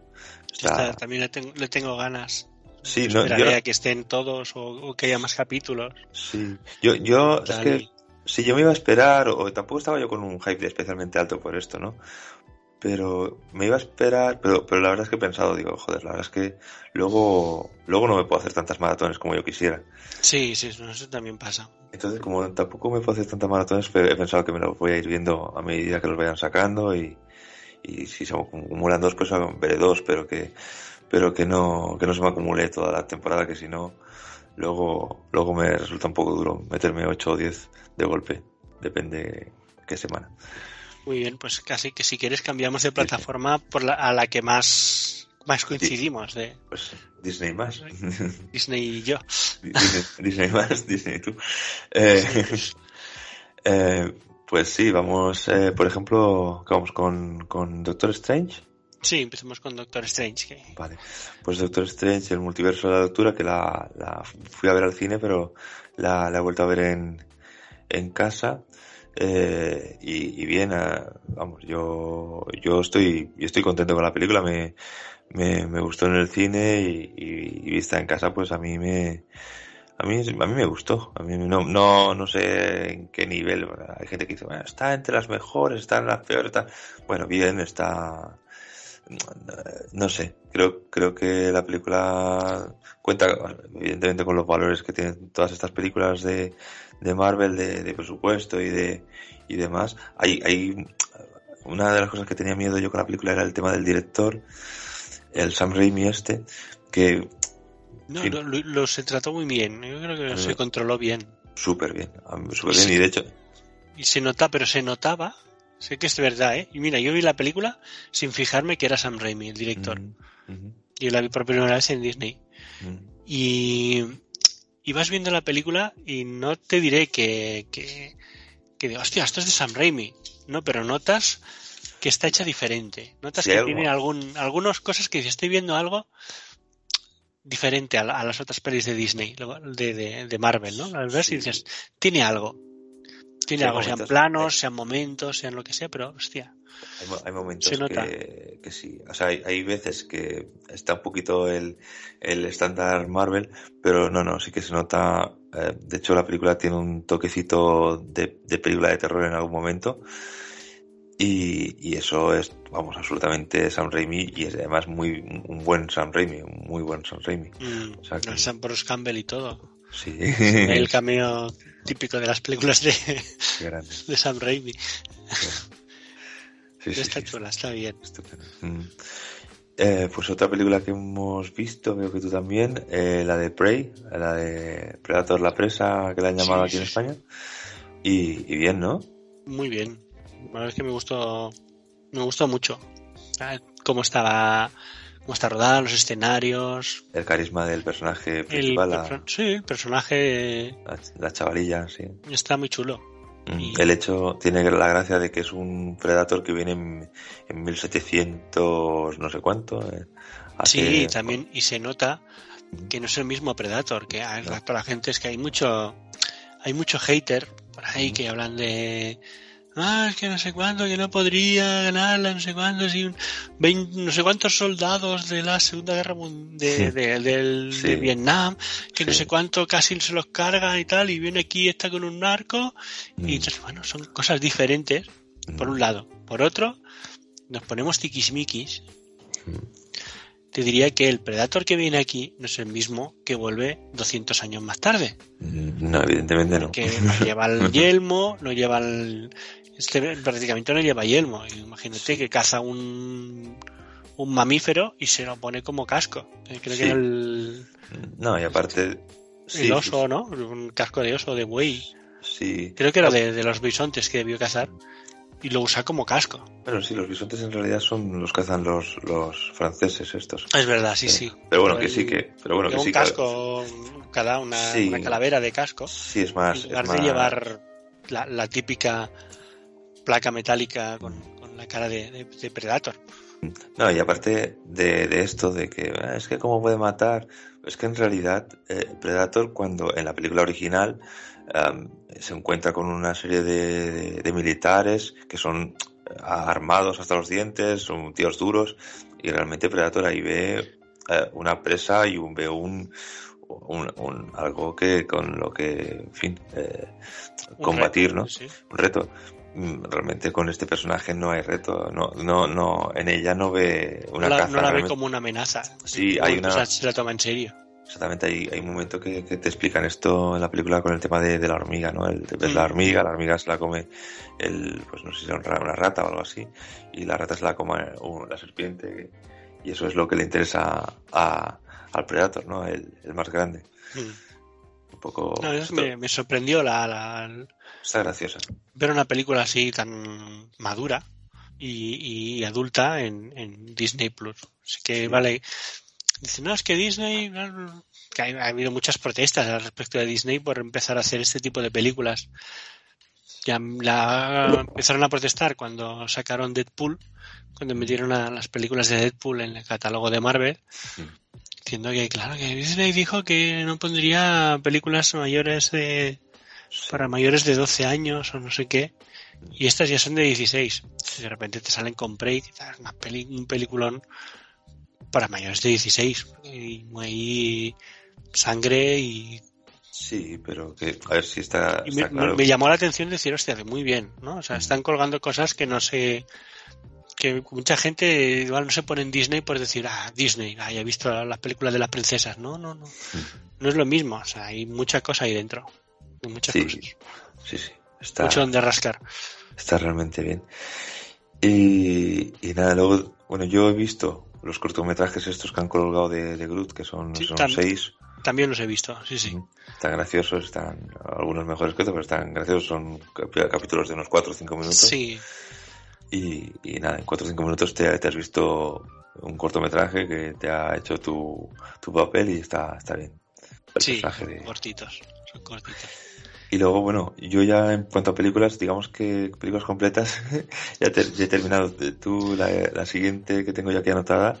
Está,
también le tengo, le tengo ganas.
sí, no, yo,
a que estén todos o, o que haya más capítulos.
sí, yo, yo, es que si yo me iba a esperar, o tampoco estaba yo con un hype especialmente alto por esto, ¿no? Pero me iba a esperar, pero, pero la verdad es que he pensado, digo, joder, la verdad es que luego, luego no me puedo hacer tantas maratones como yo quisiera.
Sí, sí, eso, también pasa.
Entonces, como tampoco me puedo hacer tantas maratones, he pensado que me los voy a ir viendo a medida que los vayan sacando y, y si se acumulan dos, pues veré dos, pero que, pero que no, que no se me acumule toda la temporada, que si no, luego, luego me resulta un poco duro meterme 8 o 10 de golpe, depende qué semana.
Muy bien, pues casi que si quieres cambiamos de plataforma por la, a la que más, más coincidimos. De
Pues Disney más.
Disney y yo.
Disney, Disney más, Disney tú. Eh, eh, pues sí, vamos, eh, por ejemplo, vamos con, con Doctor Strange.
Sí, empecemos con Doctor Strange. Que...
Vale, pues Doctor Strange, el multiverso de la doctora, que la, la fui a ver al cine, pero la, la he vuelto a ver en, en casa. Eh, y, bien, eh, vamos, yo, yo estoy, yo estoy contento con la película, me, me, me gustó en el cine y, vista en casa, pues a mí me, a mí, a mí me gustó, a mí no, no, no sé en qué nivel, hay gente que dice, bueno, está entre las mejores, está en las peores, está, bueno, bien, está, no sé, creo, creo que la película cuenta evidentemente con los valores que tienen todas estas películas de, de Marvel, de, de, presupuesto y de y demás. Hay, hay una de las cosas que tenía miedo yo con la película era el tema del director, el Sam Raimi este, que
no, lo, lo, lo, se trató muy bien, yo creo que se controló bien.
Súper bien, súper bien, y de hecho...
Y se nota, pero se notaba Sé que es verdad, ¿eh? Y mira, yo vi la película sin fijarme que era Sam Raimi, el director. Yo la vi por primera vez en Disney. Mm y, y, vas viendo la película y no te diré que, que, que digo, hostia, esto es de Sam Raimi. No, pero notas que está hecha diferente. Notas sí, que algo. tiene algún, algunas cosas que dices, estoy viendo algo diferente a, la, a, las otras pelis de Disney, de, de, de Marvel, ¿no? Al ver sí. y dices, tiene algo. Tiene sí, algo, sean planos, sean momentos, sean lo que sea, pero hostia.
Hay, hay momentos que, que, sí. O sea, hay, hay, veces que está un poquito el, el estándar Marvel, pero no, no, sí que se nota. Eh, de hecho, la película tiene un toquecito de, de película de terror en algún momento. Y, y, eso es, vamos, absolutamente Sam Raimi y es además muy un buen Sam Raimi, un muy buen Sam Raimi.
Mm, o sea que... Sam Bruce Campbell y todo.
Sí.
El cameo típico de las películas de, de Sam Raimi.
Sí, sí,
está
sí,
chula, está bien.
Mm. Eh, pues otra película que hemos visto, veo que tú también, eh, la de Prey, la de Predator la presa, que la han llamado aquí en España. Y, y, bien, ¿no?
Muy bien. La verdad es que me gustó, me gustó mucho. Ah, cómo estaba cómo está rodada, los escenarios.
El carisma del personaje principal.
El, la, sí, el personaje.
La, la, chavalilla, sí.
Está muy chulo.
Mm. Y... El hecho tiene la gracia de que es un Predator que viene en, en 1700, no sé cuánto. Eh,
hace... Sí, también, y se nota que no es el mismo Predator, que no. para la gente es que hay mucho, hay mucho hater por ahí mm. que hablan de ah, es que no sé cuánto, que no podría ganarla, no sé cuánto, si un 20, no sé cuántos soldados de la Segunda Guerra Mundial, de, sí. de, de, sí. de, Vietnam, que sí. no sé cuánto casi se los cargan y tal, y viene aquí, está con un narco, mm. y entonces, bueno, son cosas diferentes, mm. por un lado. Por otro, nos ponemos tiquismiquis. Mm. Te diría que el Predator que viene aquí no es el mismo que vuelve 200 años más tarde.
No, evidentemente no.
Que no lleva el yelmo, no lleva el, este prácticamente no lleva yelmo. Imagínate que caza un, un mamífero y se lo pone como casco. Eh, creo sí. que el.
No, y aparte.
El sí, oso. ¿no? Un casco de oso, de buey.
Sí.
Creo que era de, de, los bisontes que debió cazar. Y lo usa como casco.
Bueno, sí, los bisontes en realidad son los que cazan los, los franceses estos.
Es verdad, sí, sí.
Pero bueno, que sí que. Pero bueno, que
un
sí,
casco, cada una, sí. una calavera de casco.
Sí, es más.
En lugar de llevar la, la típica placa metálica con, con la cara de, de, de, Predator.
No, y aparte de, de esto, de que ah, es que cómo puede matar, es que en realidad eh, Predator cuando en la película original um, se encuentra con una serie de, de, militares que son armados hasta los dientes, son tíos duros, y realmente Predator ahí ve uh, una presa y un, ve un, un, un, algo que con lo que, en fin, eh, combatir,
reto,
¿no?
Sí.
Un reto. Mm, realmente con este personaje no hay reto, no, no, no, en ella no ve una
no la,
caza.
No la ve como una amenaza.
Sí, hay una.
O sea, se la toma en serio.
Exactamente, hay, hay un momento que, que, te explican esto en la película con el tema de, de la hormiga, ¿no? El, ves mm. la hormiga, la hormiga se la come el, pues no sé si es una rata o algo así, y la rata se la come uh, la serpiente, y eso es lo que le interesa a, al Predator, ¿no? El, el más grande. Mm. Un poco...
No, me, me sorprendió la, la-
Está graciosa.
ver una película así tan madura y, y adulta en, en Disney Plus. Así que vale. Dice, no, es que Disney. no, que ha, ha habido muchas protestas al respecto de Disney por empezar a hacer este tipo de películas. Ya la, empezaron a protestar cuando sacaron Deadpool, cuando metieron a las películas de Deadpool en el catálogo de Marvel, diciendo que, claro, que Disney dijo que no pondría películas mayores de, para mayores de 12 años o no sé qué. Y estas ya son de 16. Si de repente te salen con Prey, que es una peli, un peliculón para mayores de 16. Y hay sangre y,
Sí, pero que a ver si está,
me,
está claro.
me llamó la atención decir, hostia, que muy bien, ¿no? O sea, están colgando cosas que no sé que mucha gente igual no se pone en Disney por decir, ah, Disney, ah, ya he visto las películas de las princesas. No, no, no. No es lo mismo. O sea, hay mucha cosa ahí dentro. Muchas
Sí,
cosas.
sí, sí. Está,
Mucho donde rascar.
está realmente bien. Y, y nada, luego, bueno, yo he visto los cortometrajes estos que han colgado de, de Groot, que son,
Sí,
son
tam-
seis.
También los he visto, sí, sí.
Están graciosos, están algunos mejores que otros, pero están graciosos. Son cap- capítulos de unos 4 o 5 minutos.
Sí,
Y, y nada, en 4 o 5 minutos te, te has visto un cortometraje que te ha hecho tu, tu papel y está, está bien. El
sí,
de-
cortitos, son.
Y luego, bueno, yo ya en cuanto a películas, digamos que películas completas, ya, te- ya he terminado. Tú, la, la siguiente que tengo ya aquí anotada,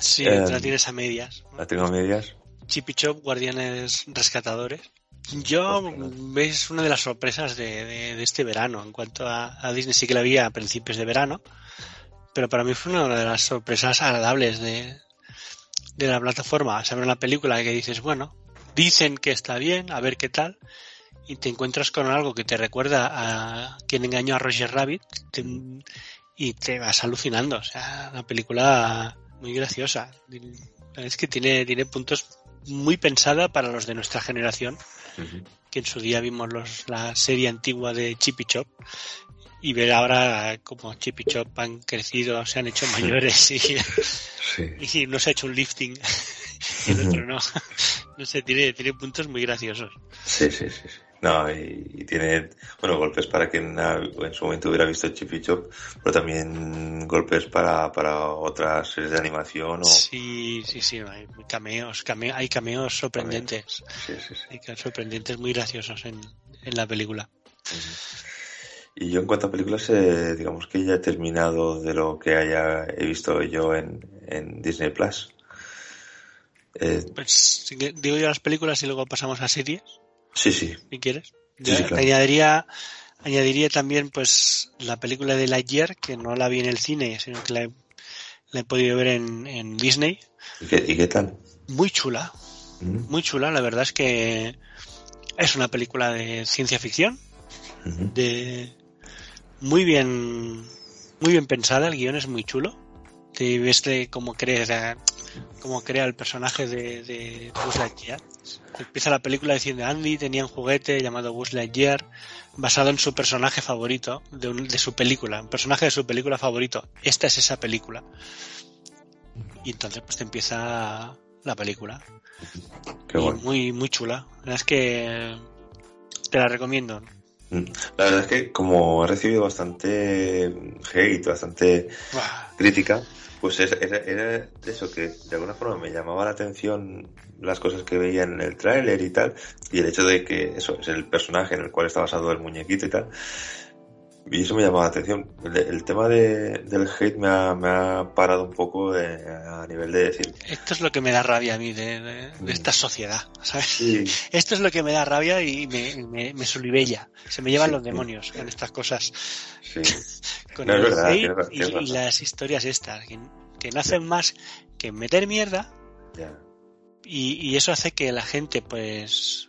Sí,
Eh,
la tienes a medias.
la tengo a medias.
Chippy Chop, Guardianes Rescatadores. Yo,
Ostras.
es una de las sorpresas de, de- de este verano. En cuanto a, a Disney, sí que la vi a principios de verano, pero para mí fue una de las sorpresas agradables de, de la plataforma. Se abre una película que dices, bueno, dicen que está bien, a ver qué tal, y te encuentras con algo que te recuerda a quien engañó a Roger Rabbit, te- y te vas alucinando. O sea, una película muy graciosa. Es que tiene, tiene puntos muy pensada para los de nuestra generación, que en su día vimos los, la serie antigua de Chippy Chop y ver ahora cómo Chippy Chop han crecido, se han hecho mayores y,
Sí.
y no se ha hecho un lifting y el otro no. No sé, tiene, tiene puntos muy graciosos.
Sí, sí, sí. No, y, y tiene, bueno, golpes para quien en su momento hubiera visto Chip y Chop, pero también golpes para, para otras series de animación o...
Sí, sí, sí, hay cameos, cameo- hay cameos sorprendentes.
Sí, sí, sí.
Hay cameos sorprendentes muy graciosos en, en la película.
Y yo en cuanto a películas, eh, digamos que ya he terminado de lo que haya he visto yo en, en Disney Plus. Eh,
Pues digo yo las películas y luego pasamos a series.
sí, sí,
si quieres.
Sí,
Yo
sí, claro.
añadiría, añadiría también pues la película de Lightyear, que no la vi en el cine, sino que la he, la he podido ver en, en Disney.
¿Y qué, y qué tal?
Muy chula,
Mm,
muy chula. La verdad es que es una película de ciencia ficción, de muy bien, muy bien pensada. El guion es muy chulo. Te ves de cómo crea, cómo crea el personaje de, de Buzz Lightyear. Empieza la película diciendo Andy tenía un juguete llamado Buzz Lightyear basado en su personaje favorito de, un- de su película, un personaje de su película favorito. Esta es esa película. Y entonces pues te empieza la película.
Qué bueno.
muy muy chula. La verdad es que te la recomiendo.
Mm. La verdad es que como he recibido bastante hate, bastante crítica, pues es- era, era eso que de alguna forma me llamaba la atención las cosas que veía en el tráiler y tal, y el hecho de que eso es el personaje en el cual está basado el muñequito y tal, y eso me llamaba la atención. El, el tema de, del hate me ha, me ha parado un poco de- a nivel de decir,
Esto es lo que me da rabia a mí de,
Mm.
esta sociedad, ¿sabes?
sí,
Esto es lo que me da rabia y me, me. Se me llevan
Sí.
los demonios con estas cosas.
sí,
Con
No,
el
verdad,
hate
tienes
y, las historias estas, que, que no hacen más que meter mierda y, y eso hace que la gente, pues...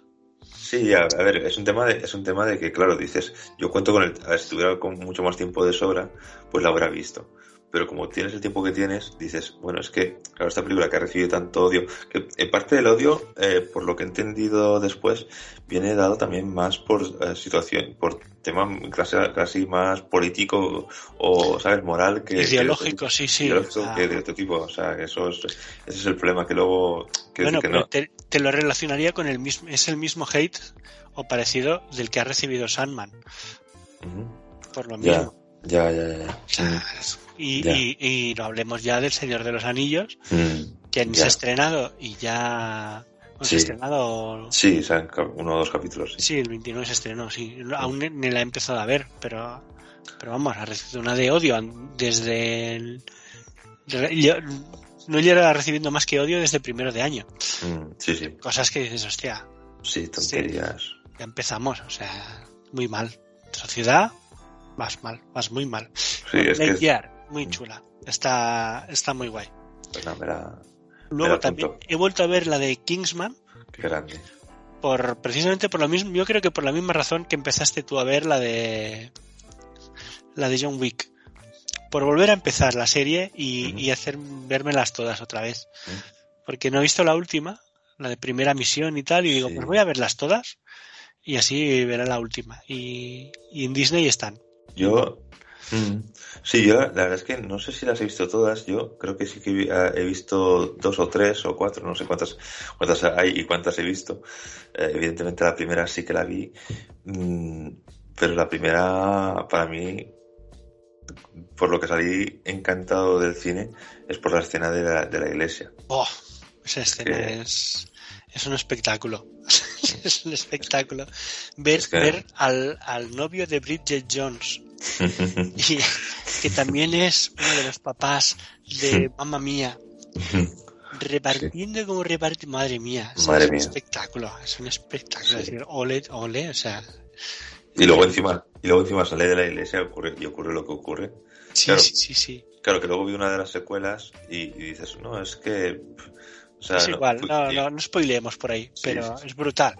Sí, a, ver, es un tema de, es un tema de que, claro, dices, yo cuento con el, a si con mucho más tiempo de sobra, pues la habrá visto. Pero como tienes el tiempo que tienes, dices, bueno, es que, claro, esta película que ha recibido tanto odio, que en parte del odio, eh, por lo que he entendido después, viene dado también más por eh, situación, por tema casi, casi más político o, ¿sabes?, moral que...
Ideológico, sí, sí.
Ideológico que de otro tipo, o sea, que eso es, ese es el problema, que luego... Que,
bueno,
que
pero
no.
te, te lo relacionaría con el mismo, es el mismo hate o parecido del que ha recibido Sandman, por lo mismo.
Ya, ya, ya. ya.
Y,
Ya.
y, y no hablemos ya del Señor de los Anillos,
Mm.
que ni
Ya.
se ha estrenado y ya... bueno, se
Sí.
ha estrenado...
Sí, o sea, uno o dos capítulos, sí.
Sí, el 29 se estrenó, sí. Aún ni- ni la he empezado a ver, pero, pero vamos, ha recibido una de odio desde el... yo- no lleva recibiendo más que odio desde primero de año.
Mm, sí, sí.
Cosas que dices, hostia,
Sí, tonterías.
ya empezamos, o sea, muy mal. Sociedad, vas mal, vas muy mal.
Sí, es que es,
muy chula. Está, está muy guay.
pues nada, me la-
Luego también he vuelto a ver la de Kingsman,
qué grande.
por precisamente por lo mismo, yo creo que por la misma razón que empezaste tú a ver la de la de John Wick. Por volver a empezar la serie y,
Ujú.
y hacer vérmelas todas otra vez. Porque no he visto la última, la de primera misión y tal, y digo,
Sí.
pues voy a verlas todas y así veré la última. Y, y en Disney están.
Yo, mm, sí, yo la verdad es que no sé si las he visto todas. Yo creo que sí que ah, he visto dos o tres o cuatro, no sé cuántas, cuántas hay y cuántas he visto. Eh, evidentemente la primera sí que la vi, mm, pero la primera para mí, por lo que salí encantado del cine, es por la escena de la, de la iglesia.
¡Oh! Esa escena
que-
es, es un espectáculo. es un espectáculo. Ver,
Es que-
ver al, al novio de Bridget Jones, y, que también es uno de los papás de Mamma Mía, repartiendo como reparte. Madre mía, es
Madre
un
mía.
espectáculo. Es un espectáculo.
Sí.
Es decir, ole, ole, o sea.
Y luego encima, y luego encima sale de la iglesia y ocurre, y ocurre lo que ocurre.
Sí,
Claro.
sí, sí, sí.
Claro que luego vi una de las secuelas y, y dices, no, es que. O sea,
es
no-
igual,
fui-
no, no, no spoileemos por ahí,
Sí,
pero
sí,
es brutal.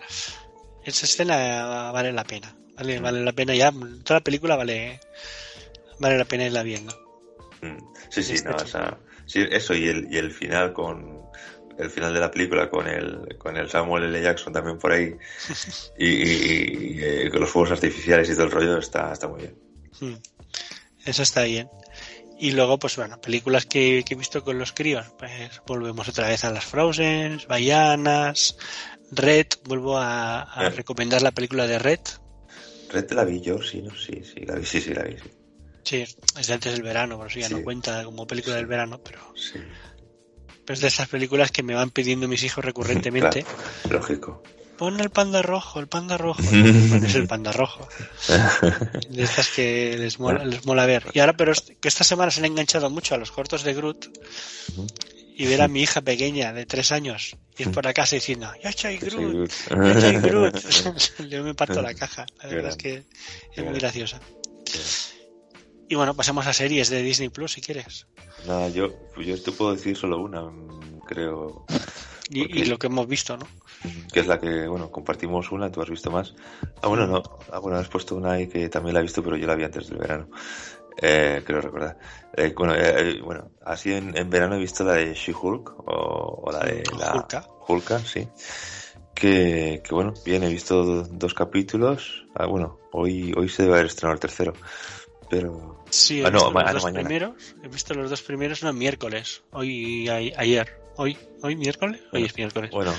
Esa escena vale la pena. Vale, vale la pena ya. Toda la película vale, vale la pena irla viendo.
Mm, Sí, sí, no, o sea, sí, eso y el, y el final con el final de la película con el con el Samuel L. Jackson también por ahí y, y- y, eh, con los fuegos artificiales y todo el rollo está, está muy bien.
Mm. Eso está bien. Y luego, pues bueno, películas que, que he visto con los críos, pues volvemos otra vez a las Frozen, Bayanas, Red, vuelvo a, a
Eh.
recomendar la película de Red.
Red la vi yo, sí, no, sí, sí, la vi, sí, sí, la vi, sí.
Sí, es de antes del verano, por eso ya
Sí.
no cuenta como película del verano, pero
sí.
es de esas películas que me van pidiendo mis hijos recurrentemente.
Claro, lógico.
Pon el panda rojo, el panda rojo. Es el panda rojo. De estas que les mola, les mola ver. Y ahora, pero es- que esta semana se han enganchado mucho a los cortos de Groot y ver a mi hija pequeña de tres años ir por la casa diciendo, yo soy Groot, yo soy Groot. Yo me parto la caja. La verdad es que es muy graciosa. Y bueno, pasamos a series de Disney Plus si quieres.
Nada, yo, yo te puedo decir solo una, creo,
Y, y lo que hemos visto, ¿no?
Que es la que, bueno, compartimos una, tú has visto más. Ah, bueno, no, ah, bueno, has puesto una ahí que también la he visto, pero yo la vi antes del verano. Eh, creo recordar. Eh, bueno, eh, eh, bueno, así en, en verano he visto la de She-Hulk o, o la de la
Hulka.
Hulka, sí. Que, que bueno, bien, he visto do- dos capítulos. Ah, bueno, hoy, hoy se debe haber estrenado el tercero. Pero
Sí, he
Ah, no,
visto los
ah, no,
dos
mañana.
primeros. He visto los dos primeros, no, miércoles. Hoy, a- ayer. Hoy, hoy miércoles. Hoy
Bueno,
es miércoles.
bueno.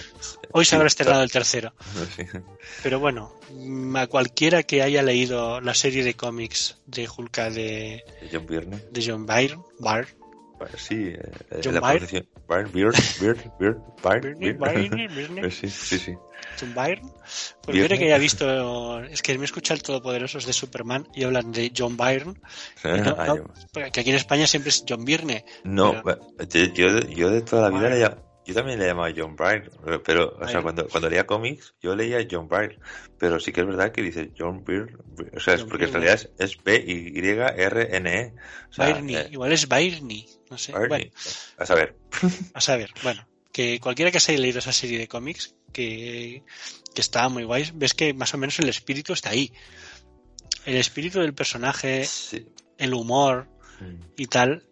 Hoy se
sí,
habrá estrenado el tercero.
sí.
Pero bueno, mm, a cualquiera que haya leído la serie de cómics de Hulka de,
John Byrne.
de John Byrne, Byrne,
Sí, eh,
John
la
Byrne.
pronunciación. Byrne, Byrne. Byrne, Byrne, Eh, Sí, sí, sí.
John Byrne, pues
Byrne.
quiere que haya visto, es que me escucha el Todopoderosos de Superman y hablan de John Byrne, no-
Ah,
no,
yo-
porque aquí en España siempre es John Byrne.
No,
Pero-
yo, yo, yo de toda la vida le yo también le llamaba John Byrne, pero, pero, o sea, cuando, cuando leía cómics, yo leía John Byrne, pero sí que es verdad que dice John Byrne, o sea, es
John
porque en realidad es, es B-Y-R-N-E. O sea,
Byrne,
eh,
igual es Byrne, no sé.
Byrne.
Bueno,
A saber.
a saber, bueno, que cualquiera que se haya leído esa serie de cómics, que, que está muy guay, ves que más o menos el espíritu está ahí. El espíritu del personaje,
Sí.
el humor
Mm.
y tal,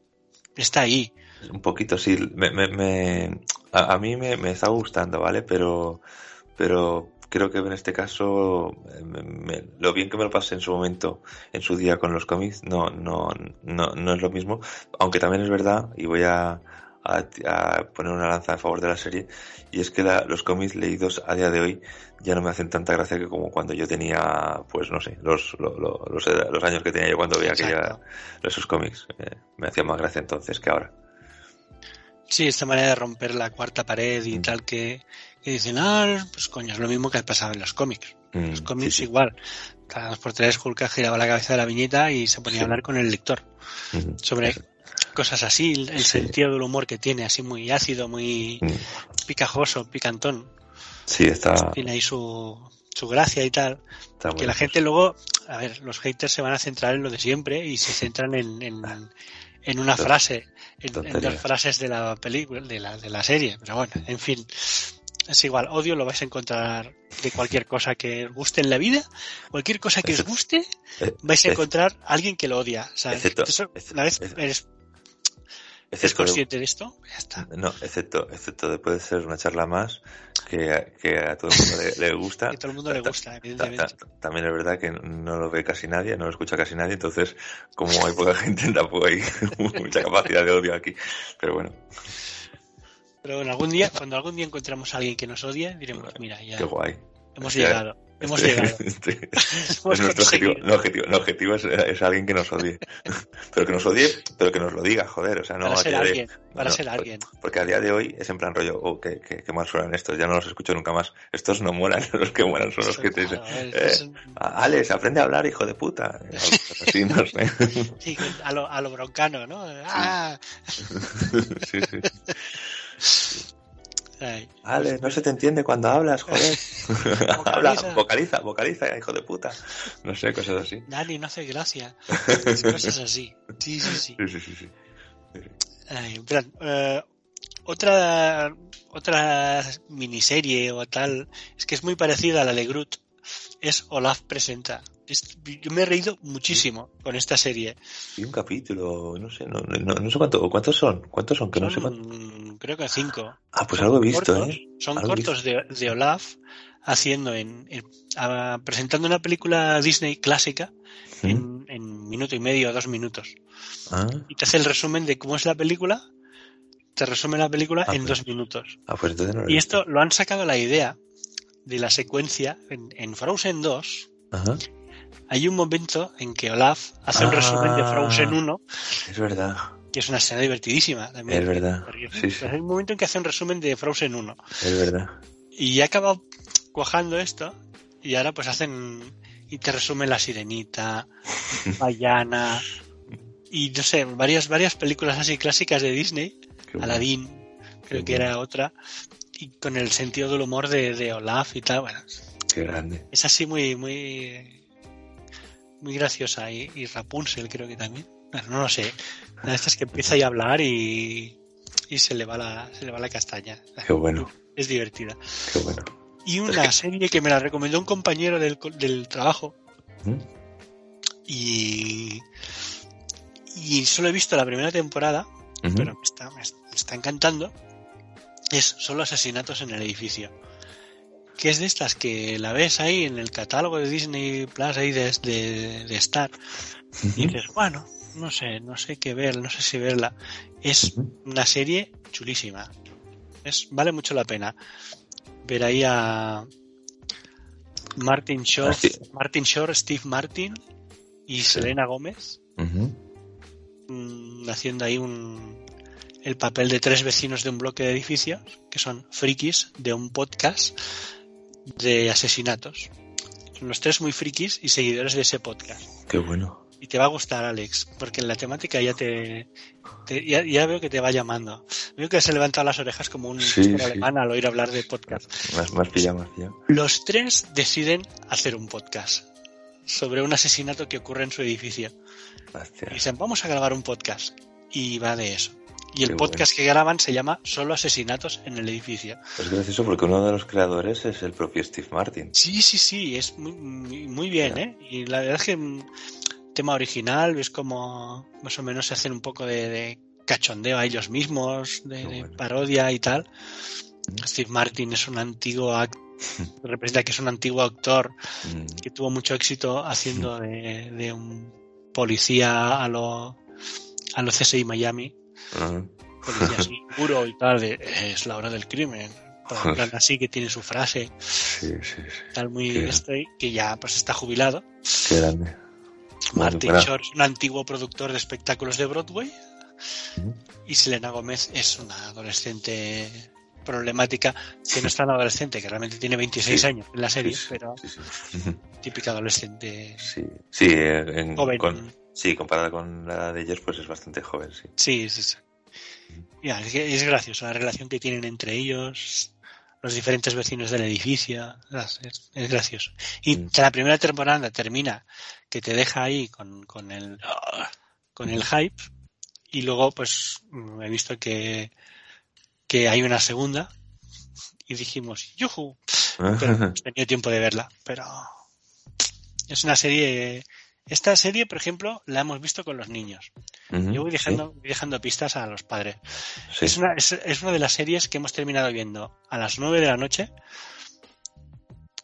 está ahí.
Un poquito, sí. Me, me, me- a, a mí me, me está gustando, ¿vale? Pero, pero creo que en este caso, eh, me- me- lo bien que me lo pasé en su momento, en su día con los cómics, no, no, no, no es lo mismo. Aunque también es verdad, y voy a, a, a poner una lanza a favor de la serie, y es que la- los cómics leídos a día de hoy ya no me hacen tanta gracia que como cuando yo tenía, pues no sé, los, lo- lo- los, los años que tenía yo cuando veía aquella, esos cómics. Eh, me hacía más gracia entonces que ahora.
Sí, esta manera de romper la cuarta pared y
Mm.
tal que, que dicen, ah, pues coño, es lo mismo que ha pasado en los cómics.
Mm,
Los cómics
sí, sí.
igual. Cada dos por tres Hulk giraba la cabeza de la viñeta y se ponía
Sí.
a hablar con el lector
Ujú.
sobre cosas así, el,
Sí.
sentido del humor que tiene, así muy ácido, muy
Mm,
picajoso, picantón.
Sí, está,
Tiene ahí su, su gracia y tal.
está
Que la gente luego, a ver, los haters se van a centrar en lo de siempre y se centran en, en, en una frase, en, en dos
Tonterías.
frases de la película, de la, de la serie. Pero bueno, en fin, es igual. Odio lo vais a encontrar de cualquier cosa que os guste en la vida, cualquier cosa que os guste,
Eh,
vais a
ex-
encontrar a alguien que lo odia. ¿sabes?
Excepto-
una vez eres, consciente de esto, ya está.
no, excepto, excepto de puede ser una charla más que, que a todo el mundo le, le gusta.
Que a todo el mundo le
Ta-
gusta,
ta-
evidentemente.
ta- También es verdad que no lo ve casi nadie, no lo escucha casi nadie, entonces como hay poca gente tampoco hay mucha capacidad de odio aquí. Pero bueno,
Pero bueno, algún día, cuando algún día encontramos a alguien que nos odie, diremos, mira, ya
qué guay.
hemos llegado, hemos
Este-
llegado.
este-
Hemos
es nuestro objetivo.
conseguido.
No, objetivo, no, objetivo es, es alguien que nos odie. pero que nos odie, pero que nos lo diga, joder. O sea, no
para ser
de-
alguien, para
no,
ser alguien.
Porque a día de hoy es en plan rollo, oh, qué, qué, qué mal suenan estos, ya no los escucho nunca más. Estos no molan, los que molan son los que te dicen, eh, "Ah, Alex, aprende a hablar, hijo de puta. Así, no sé.
sí, a lo, a lo broncano, ¿no? Ah,
sí, sí.
Ay,
Alex, no se te entiende cuando hablas, joder. Habla, vocaliza, vocaliza, hijo de puta. No sé, cosas así.
Dani, no hace gracia. Cosas así. Sí, sí, sí.
Sí, sí, sí.
Ay, eh, otra, otra miniserie o tal, es que es muy parecida a la de Groot, es Olaf Presenta. Es- yo me he reído muchísimo con esta serie.
Y un capítulo, no sé, no, no, no sé cuánto, cuántos son, cuántos son, que no sé
creo que cinco.
Ah, pues algo he visto,
cortos,
¿eh?
Son cortos de, de Olaf haciendo en, en- a- presentando una película Disney clásica
¿Mm?
en, en minuto y medio o dos minutos.
Ah,
Y te hace el resumen de cómo es la película, te resume la película
Ah,
en
pues.
dos minutos.
ah, pues entonces no lo
Y esto lo han sacado la idea de la secuencia en, en Frozen 2.
Ajá,
Hay un momento en que Olaf hace un
Ah.
resumen de Frozen 1,
es verdad,
que es una escena divertidísima también.
es verdad, sí, sí,
Hay un momento en que hace un resumen de Frozen 1.
es verdad.
Y ya acaba cuajando esto y ahora pues hacen y te resumen La Sirenita, Bayana y no sé, varias varias películas así clásicas de Disney,
Qué bueno.
Aladdin, creo
Qué
que
bueno.
era otra y con el sentido del humor de, de Olaf y tal, bueno,
Qué grande.
es así muy muy muy graciosa y, y Rapunzel creo que también. Bueno, no lo sé. Una de estas que empieza ya a hablar y, y se le va la se le va la castaña.
Qué bueno,
Es divertida.
qué bueno.
Y una serie que me la recomendó un compañero del, del trabajo
¿Mm?
y, y solo he visto la primera temporada, pero me está, me es- me está encantando. Es solo asesinatos en el edificio. Que es de estas que la ves ahí en el catálogo de Disney Plus ahí de, de, de Star. Y dices, bueno, no sé, no sé qué ver, no sé si verla. Es una serie chulísima. Es, vale mucho la pena. Ver ahí a Martin Short,
Ah, sí.
Martin Short, Steve Martin y
Sí.
Selena Gómez mm, haciendo ahí un el papel de tres vecinos de un bloque de edificios que son frikis de un podcast de asesinatos. Son los tres muy frikis y seguidores de ese podcast.
Qué bueno.
Y te va a gustar, Alex, porque en la temática ya te, te- ya, ya veo que te va llamando. Veo que se levantado las orejas como un
Sí,
pastor
sí.
alemán al oír hablar de podcast.
Más, más pillado, más pillado.
Los tres deciden hacer un podcast sobre un asesinato que ocurre en su edificio.
Hostia.
Y dicen, vamos a grabar un podcast. Y va de eso. Y el
Qué
podcast que graban se llama Solo asesinatos en el edificio.
Es gracioso porque uno de los creadores es el propio Steve Martin.
Sí, sí, sí, es muy, bien, ¿eh? Y la verdad es que mm, tema original, ves como más o menos se hacen un poco de, de cachondeo a ellos mismos, de, parodia y tal. Steve Martin es un antiguo act- representa que es un antiguo actor
Mm,
que tuvo mucho éxito haciendo de, de un policía a lo a lo CSI Miami, así puro y tal, de, es la hora del crimen. En plan así que tiene su frase,
Sí, sí, sí.
tal muy estoy, que ya pues está jubilado.
Qué grande.
Martin
buena.
Short es un antiguo productor de espectáculos de Broadway y Selena Gómez es una adolescente problemática que no es tan adolescente, que realmente tiene 26
Sí.
años en la serie,
Sí, sí,
pero típica adolescente
Sí, sí, eh, en-
joven.
con- sí, comparada con la de ellos, pues es bastante joven, sí.
Sí. Ya, es, que es gracioso la relación que tienen entre ellos, los diferentes vecinos del edificio, es, es- es gracioso. Y
Mm.
la primera temporada termina que te deja ahí con, con el con el hype y luego pues he visto que que hay una segunda y dijimos ¡yujú! pero no hemos tenido tiempo de verla pero es una serie esta serie por ejemplo la hemos visto con los niños yo voy dejando, voy dejando pistas a los padres.
sí,
Es, una, es, es una de las series que hemos terminado viendo a las 9 de la noche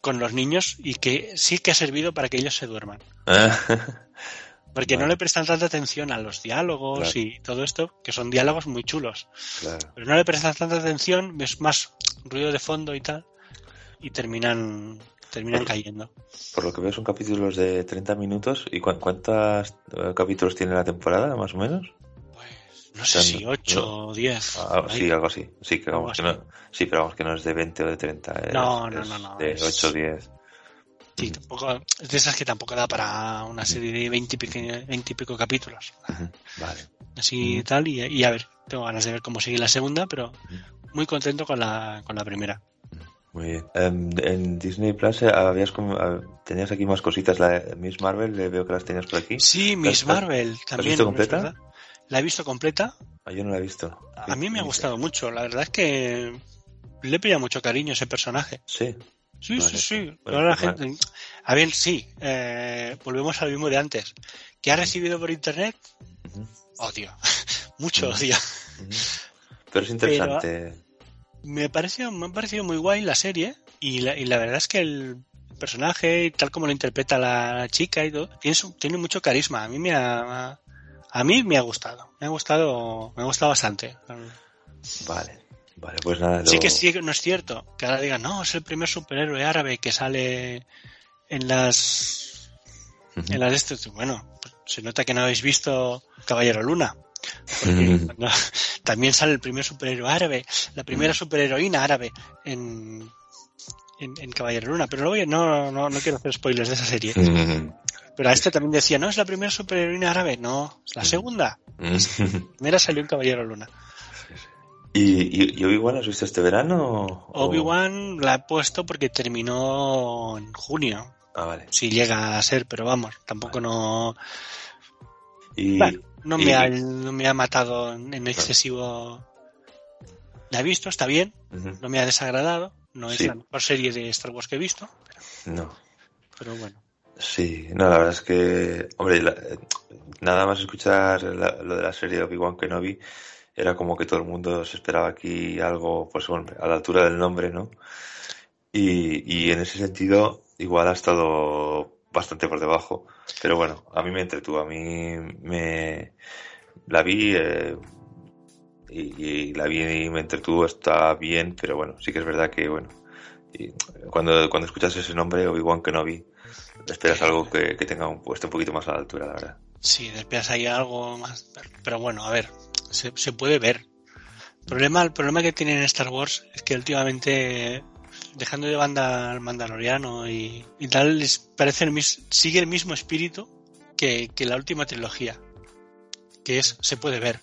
con los niños y que sí que ha servido para que ellos se duerman. Porque no le prestan tanta atención a los diálogos
Claro.
y todo esto, que son diálogos muy chulos.
claro.
Pero no le prestan tanta atención, ves más ruido de fondo y tal, y terminan, terminan cayendo.
Por lo que veo son capítulos de 30 minutos. ¿Y cu- cuántos eh, capítulos tiene la temporada, más o menos?
Pues no sé
O sea,
si
no-
8 o 10.
Ah, sí, algo así. Sí, que vamos, que no, sí, pero vamos que no es de 20 o de 30. es-
No, no, no, no,
De
es-
8 o 10.
Sí, tampoco, es de esas que tampoco da para una serie de 20 y pico, 20 y pico capítulos.
Vale.
Así
Ujú.
tal, y, y a ver, tengo ganas de ver cómo sigue la segunda, pero muy contento con la, con la primera.
Muy bien. Em, en Disney Plus eh, habías ah, tenías aquí más cositas. La Miss Marvel, eh, veo que las tenías por aquí.
Sí, Miss
¿Has-
Marvel también.
visto
¿no es
completa?
La he visto completa.
Ah, yo no la he visto.
A mí me ha gustado mucho. La verdad es que le he pillado mucho cariño a ese personaje.
Sí.
Sí,
Vale.
sí, sí.
Bueno,
Ahora la
pues
gente... A ver, sí. eh, volvemos al mismo de antes. ¿Qué ha recibido por internet? Odio. Mucho
Ujú.
odio.
Pero es interesante.
Me pareció, me ha parecido muy guay la serie y la, y la verdad es que el personaje y tal como lo interpreta la chica y todo, tiene, su- tiene mucho carisma. A mí me ha, a mí me ha gustado. Me ha gustado, me ha gustado bastante.
Vale. Vale, pues nada.
Sí
lo-
que sí que no es cierto que ahora digan, no, es el primer superhéroe árabe que sale en las
Ujú.
en las de estos. Bueno, pues se nota que no habéis visto Caballero Luna. Porque también sale el primer superhéroe árabe, la primera superheroína árabe en, en, en Caballero Luna. Pero no, voy- no, no, no quiero hacer spoilers de esa serie. Pero a este también decía, no, es la primera superheroína árabe. No, es la segunda. La primera salió en Caballero Luna.
¿Y, y, y Obi-Wan has visto este verano? o-
Obi-Wan la he puesto porque terminó en junio.
Ah, vale.
Si llega a ser, pero vamos, tampoco no,
Y,
Bueno, no,
y-
me ha, no me ha matado en excesivo. La he visto, está bien, no me ha desagradado. No es
Sí.
la mejor serie de Star Wars que he visto,
No.
pero bueno.
Sí, no, la verdad es que, hombre, la- nada más escuchar la- lo de la serie de Obi-Wan Kenobi, era como que todo el mundo se esperaba aquí algo, pues bueno, a la altura del nombre, ¿no? Y, y en ese sentido, igual ha estado bastante por debajo, pero bueno, a mí me entretuvo, a mí me la vi eh, y, la vi y me entretuvo, está bien, pero bueno, sí que es verdad que, bueno, cuando, cuando escuchas ese nombre, Obi-Wan Kenobi, esperas algo que, que tenga un puesto un poquito más a la altura, la verdad.
Sí, después hay algo más. pero- bueno, a ver, se, se puede ver. El problema, el problema que tienen en Star Wars es que últimamente, dejando de banda al Mandaloriano y, y tal, les parece el mis- sigue el mismo espíritu que, que la última trilogía. Que es, se puede ver.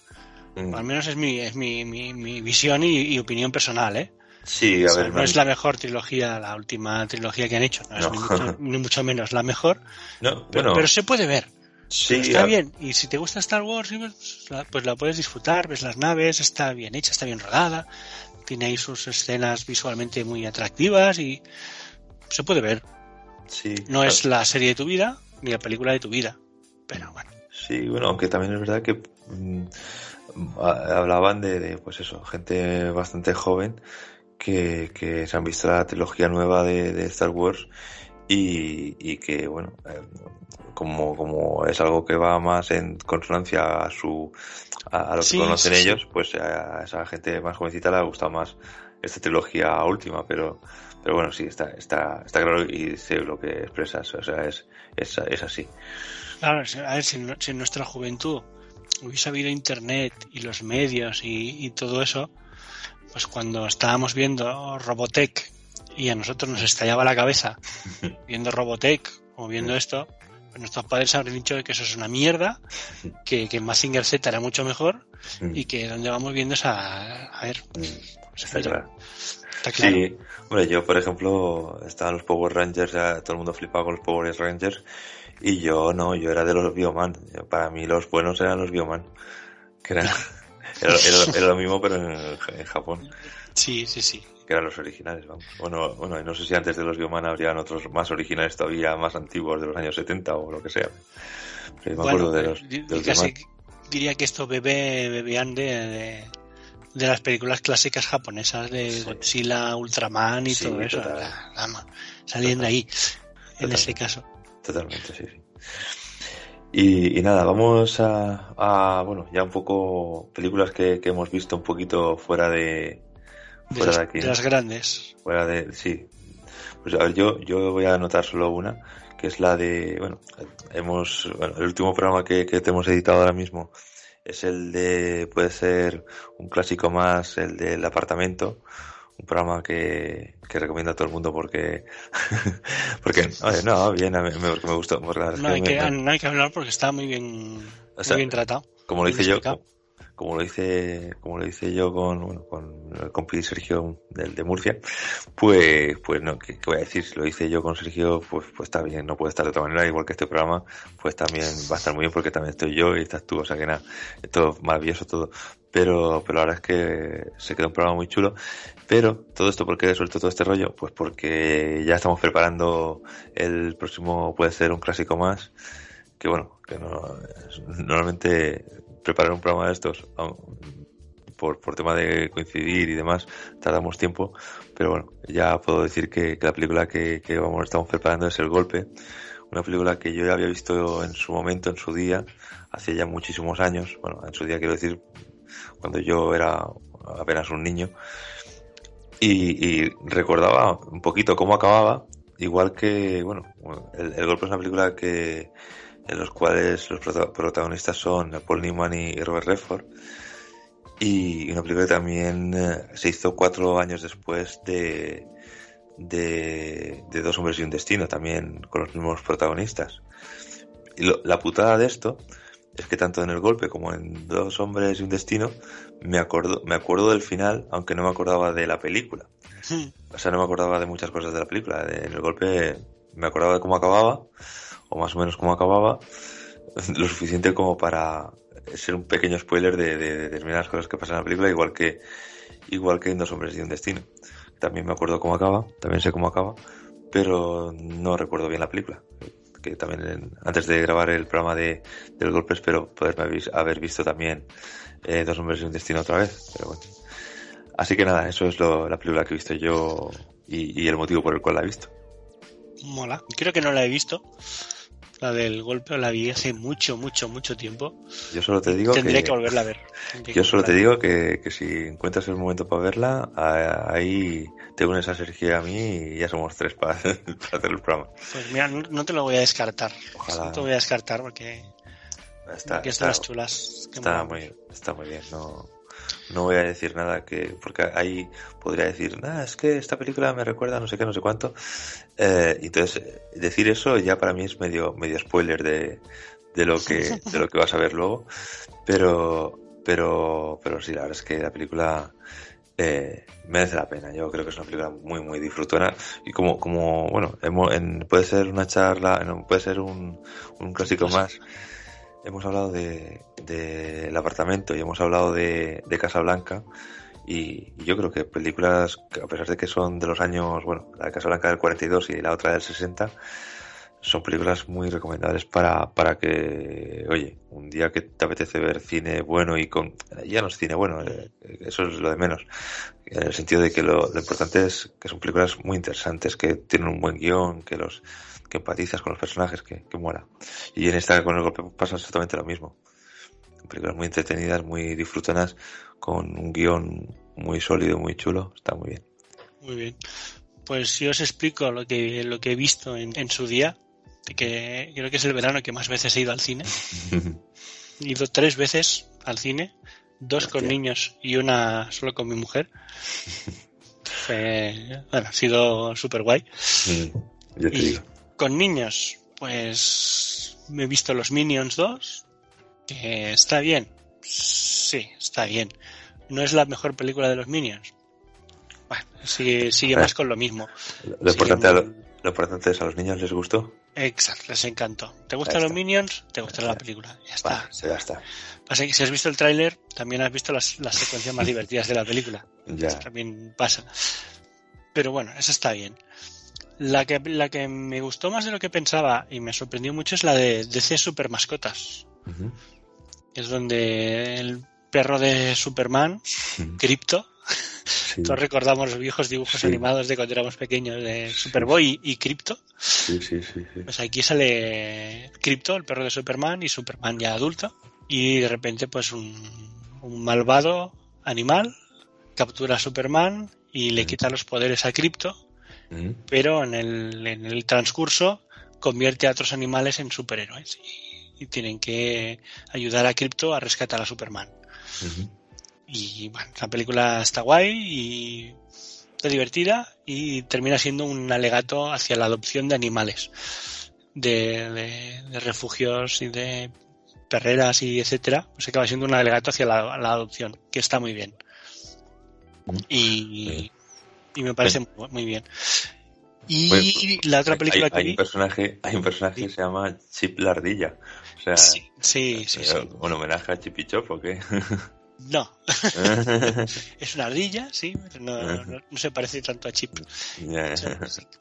Mm.
Al menos es mi, es mi, mi, mi visión y, y opinión personal, ¿eh?
Sí, a
O sea,
ver,
no
man,
es la mejor trilogía, la última trilogía que han hecho, no, es ni, mucho, ni mucho menos la mejor,
no,
pero,
bueno,
pero se puede ver.
sí,
está
a-
bien. Y si te gusta Star Wars, y ves, la- pues la puedes disfrutar, ves las naves, está bien hecha, está bien rodada, tiene ahí sus escenas visualmente muy atractivas y se puede ver.
sí,
No es la serie de tu vida ni la película de tu vida, pero bueno.
Sí, bueno, aunque también es verdad que mm, hablaban de, pues eso, gente bastante joven que, que se han visto la trilogía nueva de, de Star Wars y, y que, bueno, eh, como, como es algo que va más en consonancia a su a, lo que conocen ellos, pues a esa gente más jovencita le ha gustado más esta trilogía última, pero pero bueno, sí, está, está, está claro y sé lo que expresas, o sea, es, es, es así.
Claro, a ver, si, en nuestra juventud hubiese habido internet y los medios y, y todo eso, pues cuando estábamos viendo Robotech y a nosotros nos estallaba la cabeza viendo Robotech o viendo esto, pues nuestros padres habrían dicho que eso es una mierda, que, que Massinger Z era mucho mejor y que donde vamos viendo es a, a ver.
Pues está, claro. está claro. Sí, hombre, yo por ejemplo, estaban los Power Rangers, ya todo el mundo flipaba con los Power Rangers y yo no, yo era de los Bioman. Para mí los buenos eran los Bioman. Que era, era, lo mismo pero en, en Japón.
Sí, sí, sí
que eran los originales, vamos. Bueno, bueno, no sé si antes de los Bioman habrían otros más originales todavía, más antiguos, de los años 70 o lo que sea. Pero me acuerdo de los,
casi diría que esto bebe, bebían de, de, las películas clásicas japonesas de Godzilla, Ultraman y todo eso. saliendo de ahí, en ese caso.
Totalmente, sí, sí. Y, y, nada, vamos a, a, bueno, ya un poco películas que, que hemos visto un poquito fuera de,
fuera de, aquí. De las grandes.
Fuera de, sí. Pues a ver, yo, yo voy a anotar solo una, que es la de, bueno, hemos, bueno, el último programa que, que te hemos editado ahora mismo es el de, puede ser un clásico más, el del apartamento, un programa que, que recomiendo a todo el mundo porque, porque, oye, no, bien, me, me, me gustó.
No hay, que, no hay que hablar porque está muy bien, o sea, muy bien tratado.
Como lo hice yo, como lo hice, como lo hice yo con, bueno, con el compi Sergio del de Murcia, pues, pues no, ¿qué, voy a decir? Si lo hice yo con Sergio, pues, pues está bien, no puede estar de otra manera, igual que este programa, pues también va a estar muy bien porque también estoy yo y estás tú, o sea que nada, esto maravilloso todo. Pero, pero la verdad es que se quedó un programa muy chulo. Pero todo esto, ¿por qué he suelto todo este rollo? Pues porque ya estamos preparando el próximo, puede ser un clásico más, que bueno, que no, normalmente preparar un programa de estos, por, por tema de coincidir y demás, tardamos tiempo, pero bueno, ya puedo decir que, la película que, que vamos, estamos preparando es El Golpe, una película que yo ya había visto en su momento, en su día, hace ya muchísimos años, bueno, en su día quiero decir, cuando yo era apenas un niño, y, y recordaba un poquito cómo acababa, igual que, bueno, el, el Golpe es una película que en los cuales los protagonistas son Paul Newman y Robert Redford. Y una película que también eh, se hizo cuatro años después de, de, Dos hombres y un destino, también con los mismos protagonistas. Y la putada de esto es que tanto en el golpe como en Dos hombres y un destino me acuerdo, me acuerdo del final, aunque no me acordaba de la película. O sea, no me acordaba de muchas cosas de la película. En el golpe me acordaba de cómo acababa o más o menos cómo acababa, lo suficiente como para ser un pequeño spoiler de, de, determinadas cosas que pasan en la película, igual que, igual que en Dos hombres y un destino. También me acuerdo cómo acaba, también sé cómo acaba, pero no recuerdo bien la película. Que también antes de grabar el programa de, del golpe espero poderme haber visto también eh, Dos hombres y un destino otra vez, pero bueno. Así que nada, eso es lo, la película que he visto yo y, y el motivo por el cual la he visto.
Mola. Creo que no la he visto. La del golpe la vi hace mucho, mucho, mucho tiempo.
Yo solo te digo
Tendría que, volverla a ver.
yo solo te digo que, que, si encuentras el momento para verla, ahí te unes a Sergio y a mí y ya somos tres para, hacer el programa.
Pues mira, no, te lo voy a descartar. No te voy a descartar porque,
está,
porque están las chulas.
Está muy, está muy bien. No, no voy a decir nada que, porque ahí podría decir, nada, es que esta película me recuerda no sé qué, no sé cuánto. Eh, entonces, decir eso ya para mí es medio, medio spoiler de, de lo que, de lo que vas a ver luego. Pero, pero, pero sí, la verdad es que la película, eh, merece la pena. Yo creo que es una película muy, muy disfrutona. Y como, como, bueno, en, puede ser una charla, puede ser un, un clásico más hemos hablado de, del apartamento y hemos hablado de, de Casablanca. Y, yo creo que películas, a pesar de que son de los años, bueno, la de Casablanca del 42 y la otra del 60, son películas muy recomendables para, para que, oye, un día que te apetece ver cine bueno y con... Ya no es cine bueno, eh, eso es lo de menos. En el sentido de que lo, lo importante es que son películas muy interesantes, que tienen un buen guion, que los que empatizas con los personajes, que, que mola. Y en esta con el golpe pasa exactamente lo mismo. Películas muy entretenidas, muy disfrutonas, con un guion muy sólido, muy chulo, está muy bien.
Muy bien. Pues yo os explico lo que, lo que he visto en, en su día, que creo que es el verano que más veces he ido al cine. He ido tres veces al cine, dos con niños y una solo con mi mujer. Fue- bueno, ha sido súper guay.
Mm, Yo te
Y
digo.
Con niños, pues me he visto los Minions 2, que está bien. Sí, está bien. No es la mejor película de los Minions. Bueno, sigue, sigue más con lo mismo.
Lo, importante, lo, lo importante es a los niños les gustó.
Exacto, les encantó. ¿Te gustan los. Minions? ¿Te gustará la película? Ya está.
Vale, ya está.
Pasa que si has visto el tráiler, también has visto las, las secuencias más divertidas de la película.
Ya.
También pasa. Pero bueno, eso está bien. La que, la que me gustó más de lo que pensaba y me sorprendió mucho es la de DC Super Mascotas. Es donde el perro de Superman, Crypto,
Sí,
todos recordamos los viejos dibujos
Sí.
animados de cuando éramos pequeños de Superboy y, y Crypto.
sí, sí, sí, sí.
Pues aquí sale Crypto, el perro de Superman, y Superman ya adulto. Y de repente, pues un, un malvado animal captura a Superman y le quita los poderes a Crypto,
Mm,
pero en el, en el transcurso convierte a otros animales en superhéroes. Y, y tienen que ayudar a Crypto a rescatar a Superman. Y bueno, la película está guay y está divertida y termina siendo un alegato hacia la adopción de animales, de, de- de refugios y de perreras y etcétera. Pues acaba siendo un alegato hacia la, la adopción, que está muy bien. Y, y me parece muy, muy bien. Y
Bueno,
la otra película
hay,
que
hay
vi.
un personaje, hay un personaje que se llama Chip la ardilla. O sea,
Sí, sí, sí,
eh, un homenaje a Chip y Chop, ¿o qué?
No, es una ardilla, sí, pero no, no, no se parece tanto a Chip.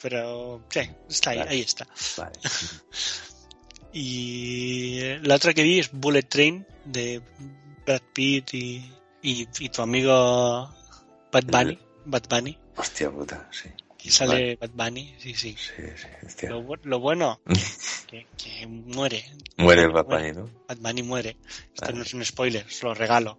Pero sí, está ahí,
Vale.
ahí está.
vale.
Y la otra que vi es Bullet Train de Brad Pitt y, y, y tu amigo Bad Bunny. Bad Bunny.
Hostia puta, sí.
Y sale Bad Bunny, sí, sí.
Sí, sí, hostia.
Lo, bu- lo bueno, que, que muere.
Muere Bad Bunny, ¿no?
Bad Bunny muere. Esto
Vale.
no es un spoiler, os lo regalo.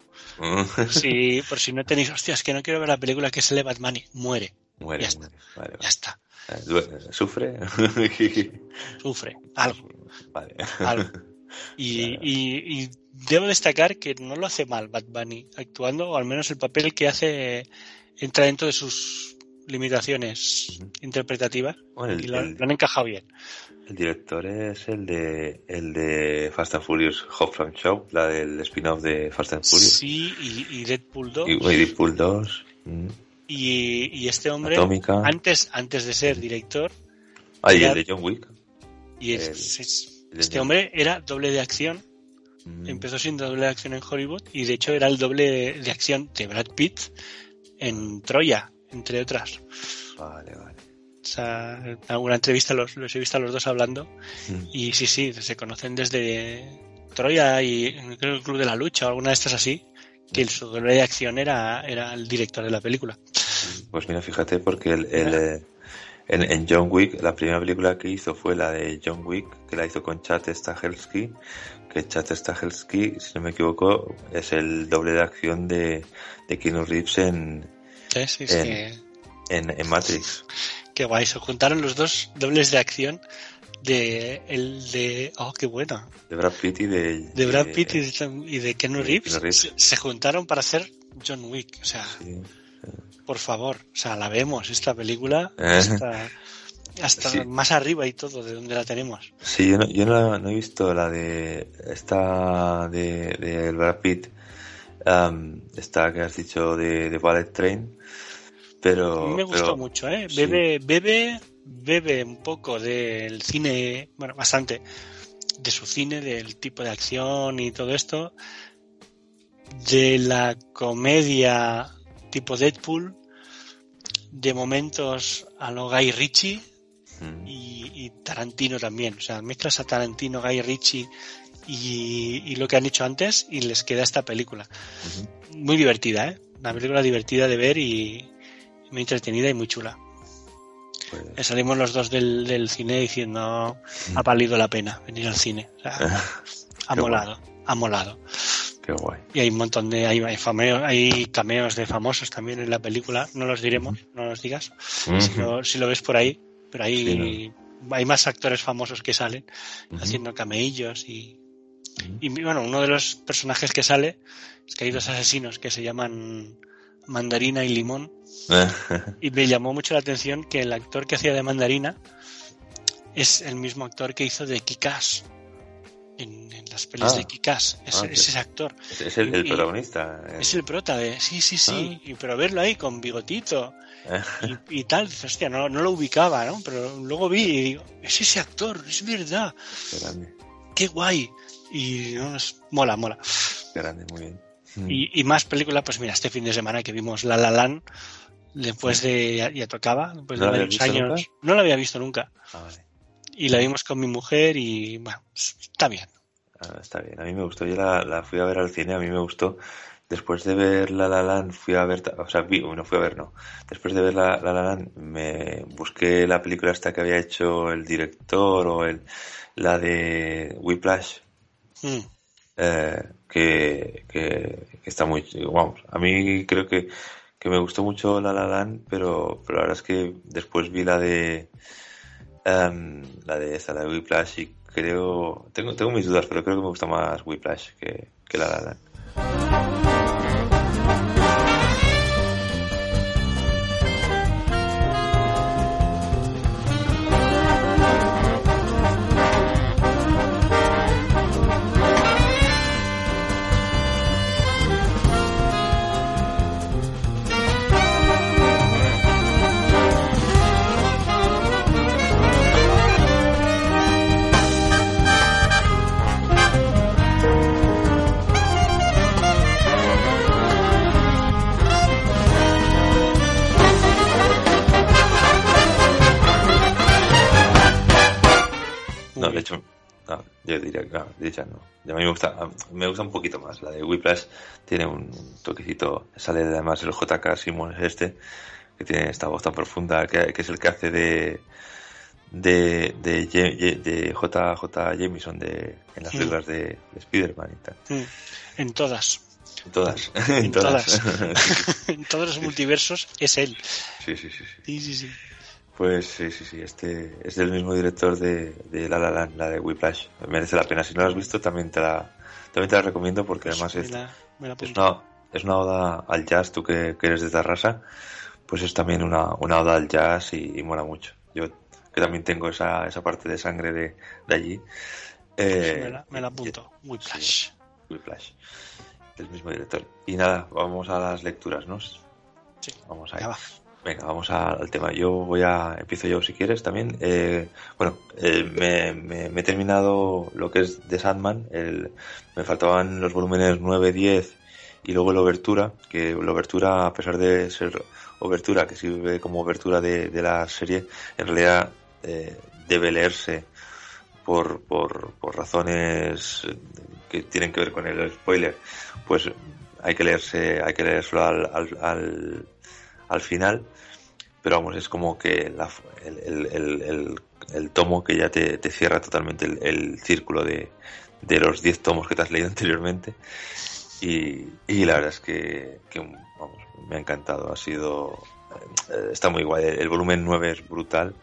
Sí, por si no tenéis, hostias, que no quiero ver la película que sale Bad Bunny. Muere,
Muere,
Ya está.
Vale,
ya está.
vale. Due- ¿Sufre?
Sufre, algo.
vale.
algo. Y,
Claro.
y- y debo destacar que no lo hace mal Bad Bunny actuando, o al menos el papel que hace entra dentro de sus limitaciones
Ujú.
interpretativas
Bueno,
y
el,
lo,
el-
lo han encajado bien.
el director es el de el de Fast and Furious Hop from Shop, la del spin-off de Fast and Furious.
Sí, y, y Deadpool 2.
Y, y Deadpool 2. mm,
Y, y este hombre,
Atómica.
antes, antes de ser director,
Ah, y
ya-
el de John Wick.
y
El-
es-
el
este
de-
hombre era doble de acción,
Mm,
empezó siendo doble de acción en Hollywood y de hecho era el doble de acción de Brad Pitt en Troya, entre otras.
Vale, vale.
O sea, en alguna entrevista los, los he visto a los dos hablando
Mm,
y sí, sí, se conocen desde Troya y creo el Club de la Lucha o alguna de estas así, que el su doble de acción era, era el director de la película.
Pues mira, fíjate, porque el, el, eh, en, en John Wick, la primera película que hizo fue la de John Wick, que la hizo con Chad Stahelski, que Chad Stahelski, si no me equivoco, es el doble de acción de, de Keanu Reeves en,
Sí, sí,
Eh.
sí.
en, en Matrix.
Qué guay, se juntaron los dos dobles de acción de el de oh qué bueno
De Brad Pitt y de...
de Brad Pitt y de, y de Keanu Reeves. Se, juntaron para hacer John Wick o sea
Sí.
por favor o sea la vemos esta película
Eh.
Hasta
Sí.
más arriba y todo de donde la tenemos
Sí, yo no, yo no, no he visto la de esta de, de Brad Pitt, am, esta que has dicho de, de Ballet Train, pero...
a mí me gustó
pero-
mucho eh
sí.
bebe bebe bebe un poco del cine bueno bastante de su cine del tipo de acción y todo esto de la comedia tipo Deadpool, de momentos a lo Guy Ritchie
Mm,
y, y Tarantino también. O sea, mezclas a Tarantino, Guy Ritchie y, y lo que han hecho antes y les queda esta película. Muy divertida, ¿eh? Una película divertida de ver y muy entretenida y muy chula.
Pues,
Salimos los dos del, del cine diciendo ha valido la pena venir al cine. O sea, ha molado, ha molado.
qué guay.
Y hay un montón de, hay, hay, fameo- hay cameos de famosos también en la película, no los diremos, no los digas, si, lo, si lo ves por ahí, pero hay, hay más actores famosos que salen haciendo cameillos y,
Ujú.
y bueno, uno de los personajes que sale es que hay dos asesinos que se llaman Mandarina y Limón y me llamó mucho la atención que el actor que hacía de Mandarina es el mismo actor que hizo de Kikás en, en las pelis
Ah.
de Kikás, es,
Ah,
es ese actor.
es el, protagonista. eh.
Es el prota de, sí, sí, sí,
Ah.
y, pero verlo ahí con bigotito
Eh,
y, y tal, dices, hostia, no, no lo ubicaba, ¿no? Pero luego vi y digo, es ese actor, es verdad,
qué grande,
qué guay. Y no, es- mola, mola.
grande, muy bien.
Y, y más películas, pues mira, este fin de semana que vimos La La Land, después de, ya, ya tocaba, después
¿No
de varios años,
nunca?
no la había visto nunca.
Ah, vale.
Y la vimos con mi mujer y, bueno, está bien.
Ah, está bien, a mí me gustó. Yo la, la fui a ver al cine, a mí me gustó. Después de ver La La Land, fui a ver, o sea, vi, no fui a ver, no. Después de ver La La, La Land, me busqué la película esta que había hecho el director o el, la de Whiplash,
Mm.
eh, que, que, que está muy, vamos, a mí creo que, que me gustó mucho La La Land, pero, pero la verdad es que después vi la de, em, la de esta, la de Whiplash y creo, tengo, tengo mis dudas, pero creo que me gusta más Whiplash que, que La La Land. Me gusta un poquito más. La de Whiplash tiene un toquecito, sale además el JK Simmons este, que tiene esta voz tan profunda, que, que es el que hace de de, de, de JJ Jameson de, en las
Mm.
películas de, de Spider-Man y tal.
Mm. En todas,
En todas.
En todas. en todos los multiversos es él.
sí, sí, sí, sí.
Sí, sí, sí.
Pues sí, sí, sí. Este es del mismo director de, de La La Land, la de Whiplash. Merece la pena. Si no la has visto, también te la, también te la recomiendo porque
Pues
además
me
es,
la- me la
es
apunto.
una, es una oda al jazz. Tú que, que eres de Tarrasa, pues es también una, una oda al jazz y, y mola mucho. Yo que también tengo esa, esa parte de sangre de, de allí. Eh,
me, la, me la apunto. Whiplash.
Whiplash, del mismo director. Y nada, vamos a las lecturas, ¿no?
Sí.
Vamos.
Ya va.
Venga, vamos al tema. Yo voy a, empiezo yo si quieres también. Eh, bueno, eh, me, me- he terminado lo que es de Sandman. Me faltaban los volúmenes 9, 10 y luego la obertura, que la obertura, a pesar de ser obertura, que sirve como obertura de, la serie, en realidad eh, debe leerse por, por, por razones que tienen que ver con el spoiler, pues hay que leerse, hay que leérselo al, al, al, al final, pero vamos, es como que la- el, el, el, el- el tomo que ya te, te cierra totalmente el, el círculo de, de los 10 tomos que te has leído anteriormente. Y, y la verdad es que, que, vamos, me ha encantado, ha sido, eh, está muy guay. El volumen 9 es brutal,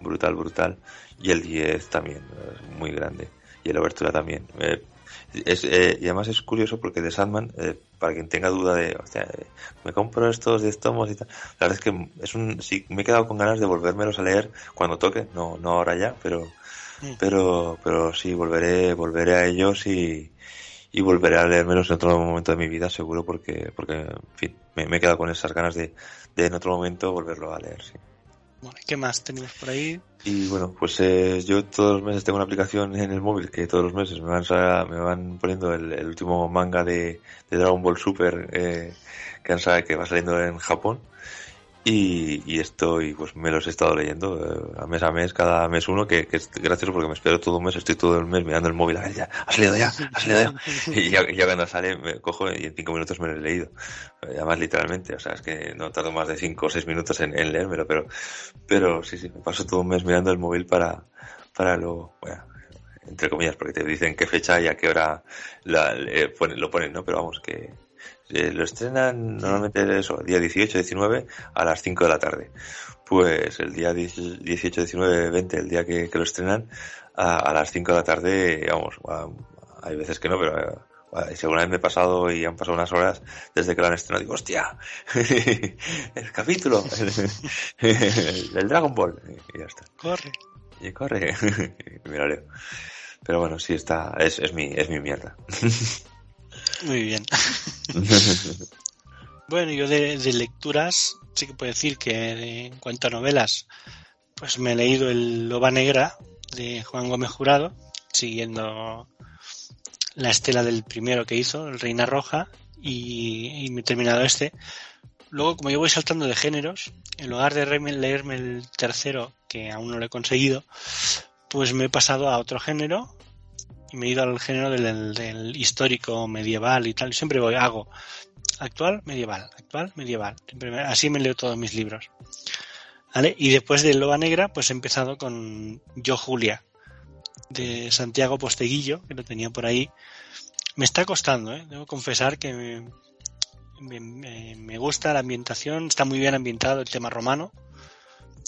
brutal, brutal. Y el 10 también, es muy grande. Y la obertura también. Eh, es, eh, y además es curioso porque de Sandman, eh, para quien tenga duda de, hostia, eh, me compro estos 10 tomos y tal, la verdad es que es un, sí, me he quedado con ganas de volvérmelos a leer cuando toque, no, no ahora ya, pero,
Mm.
pero, pero sí, volveré, volveré a ellos y, y volveré a leérmelos en otro momento de mi vida, seguro, porque, porque en fin, me, me he quedado con esas ganas de, de en otro momento volverlo a leer, sí.
Bueno, ¿qué más tenemos por ahí?
Y bueno, pues eh, yo todos los meses tengo una aplicación en el móvil que todos los meses me van, me van poniendo el, último manga de, Dragon Ball Super eh, que, han que va saliendo en Japón. Y, y estoy, pues me los he estado leyendo eh, a mes a mes, cada mes uno, que, que es gracioso porque me espero todo un mes, estoy todo el mes mirando el móvil, a ver, ya, ha salido ya, ha salido ya. Y ya, ya cuando sale me cojo y en cinco minutos me lo he leído. Además, literalmente, o sea, es que no tardo más de cinco o seis minutos en, en leérmelo, pero, pero sí, sí, me paso todo un mes mirando el móvil para, para lo, bueno, entre comillas, porque te dicen qué fecha y a qué hora la, le ponen- lo ponen, ¿no? Pero vamos, que eh, lo estrenan normalmente eso, día 18, 19 a las 5 de la tarde. Pues el día 10 18, 19, 20, el día que, que lo estrenan, a, a las 5 de la tarde, vamos, a- hay veces que no, pero si alguna vez me he pasado y han pasado unas horas desde que lo han estrenado, digo, hostia, el capítulo, el, del Dragon Ball, y ya está
Corre.
y corre y me lo leo. pero bueno sí está es, es mi es mi mierda
Muy bien. Bueno, yo de, de lecturas sí que puedo decir que en cuanto a novelas, pues me he leído El Loba Negra de Juan Gómez Jurado, siguiendo la estela del primero que hizo, El Reina Roja, y, y me he terminado este. Luego, como yo voy saltando de géneros, en lugar de leerme- leerme el tercero, que aún no lo he conseguido, pues me he pasado a otro género y me he ido al género del, histórico, medieval y tal. Siempre voy, hago actual, medieval, actual, medieval. Así me leo todos mis libros. Y después de Loba Negra, pues he empezado con Yo Julia, de Santiago Posteguillo, que lo tenía por ahí. Me está costando, ¿eh? debo confesar que me, gusta la ambientación, está muy bien ambientado el tema romano.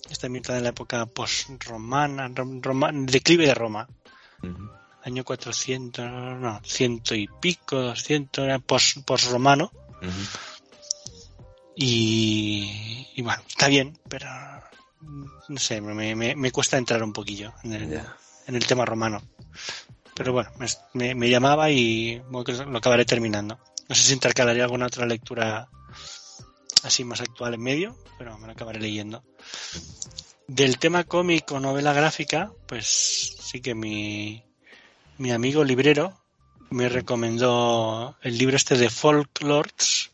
Está ambientado en la época post-romana, rom- declive de Roma año 400, no, ciento y pico, 200, era post, romano y, y bueno, está bien, pero no sé, me, me, me cuesta entrar un poquillo en el, en el tema romano. Pero bueno, me, me- llamaba y lo acabaré terminando. No sé si intercalaría alguna otra lectura así más actual en medio, pero me lo acabaré leyendo. Del tema cómic o novela gráfica, pues sí que mi, mi amigo librero me recomendó el libro este de Folklords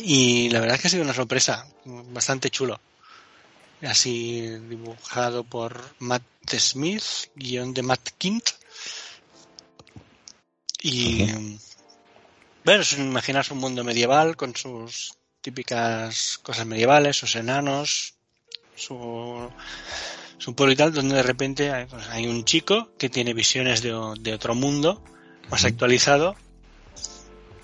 y la verdad es que ha sido una sorpresa, bastante chulo. Así dibujado por Matt Smith, guion de Matt Kint. Y bueno, imaginarse un mundo medieval con sus típicas cosas medievales, sus enanos, su, su pueblo y tal, donde de repente hay, pues, hay un chico que tiene visiones de, de otro mundo más actualizado,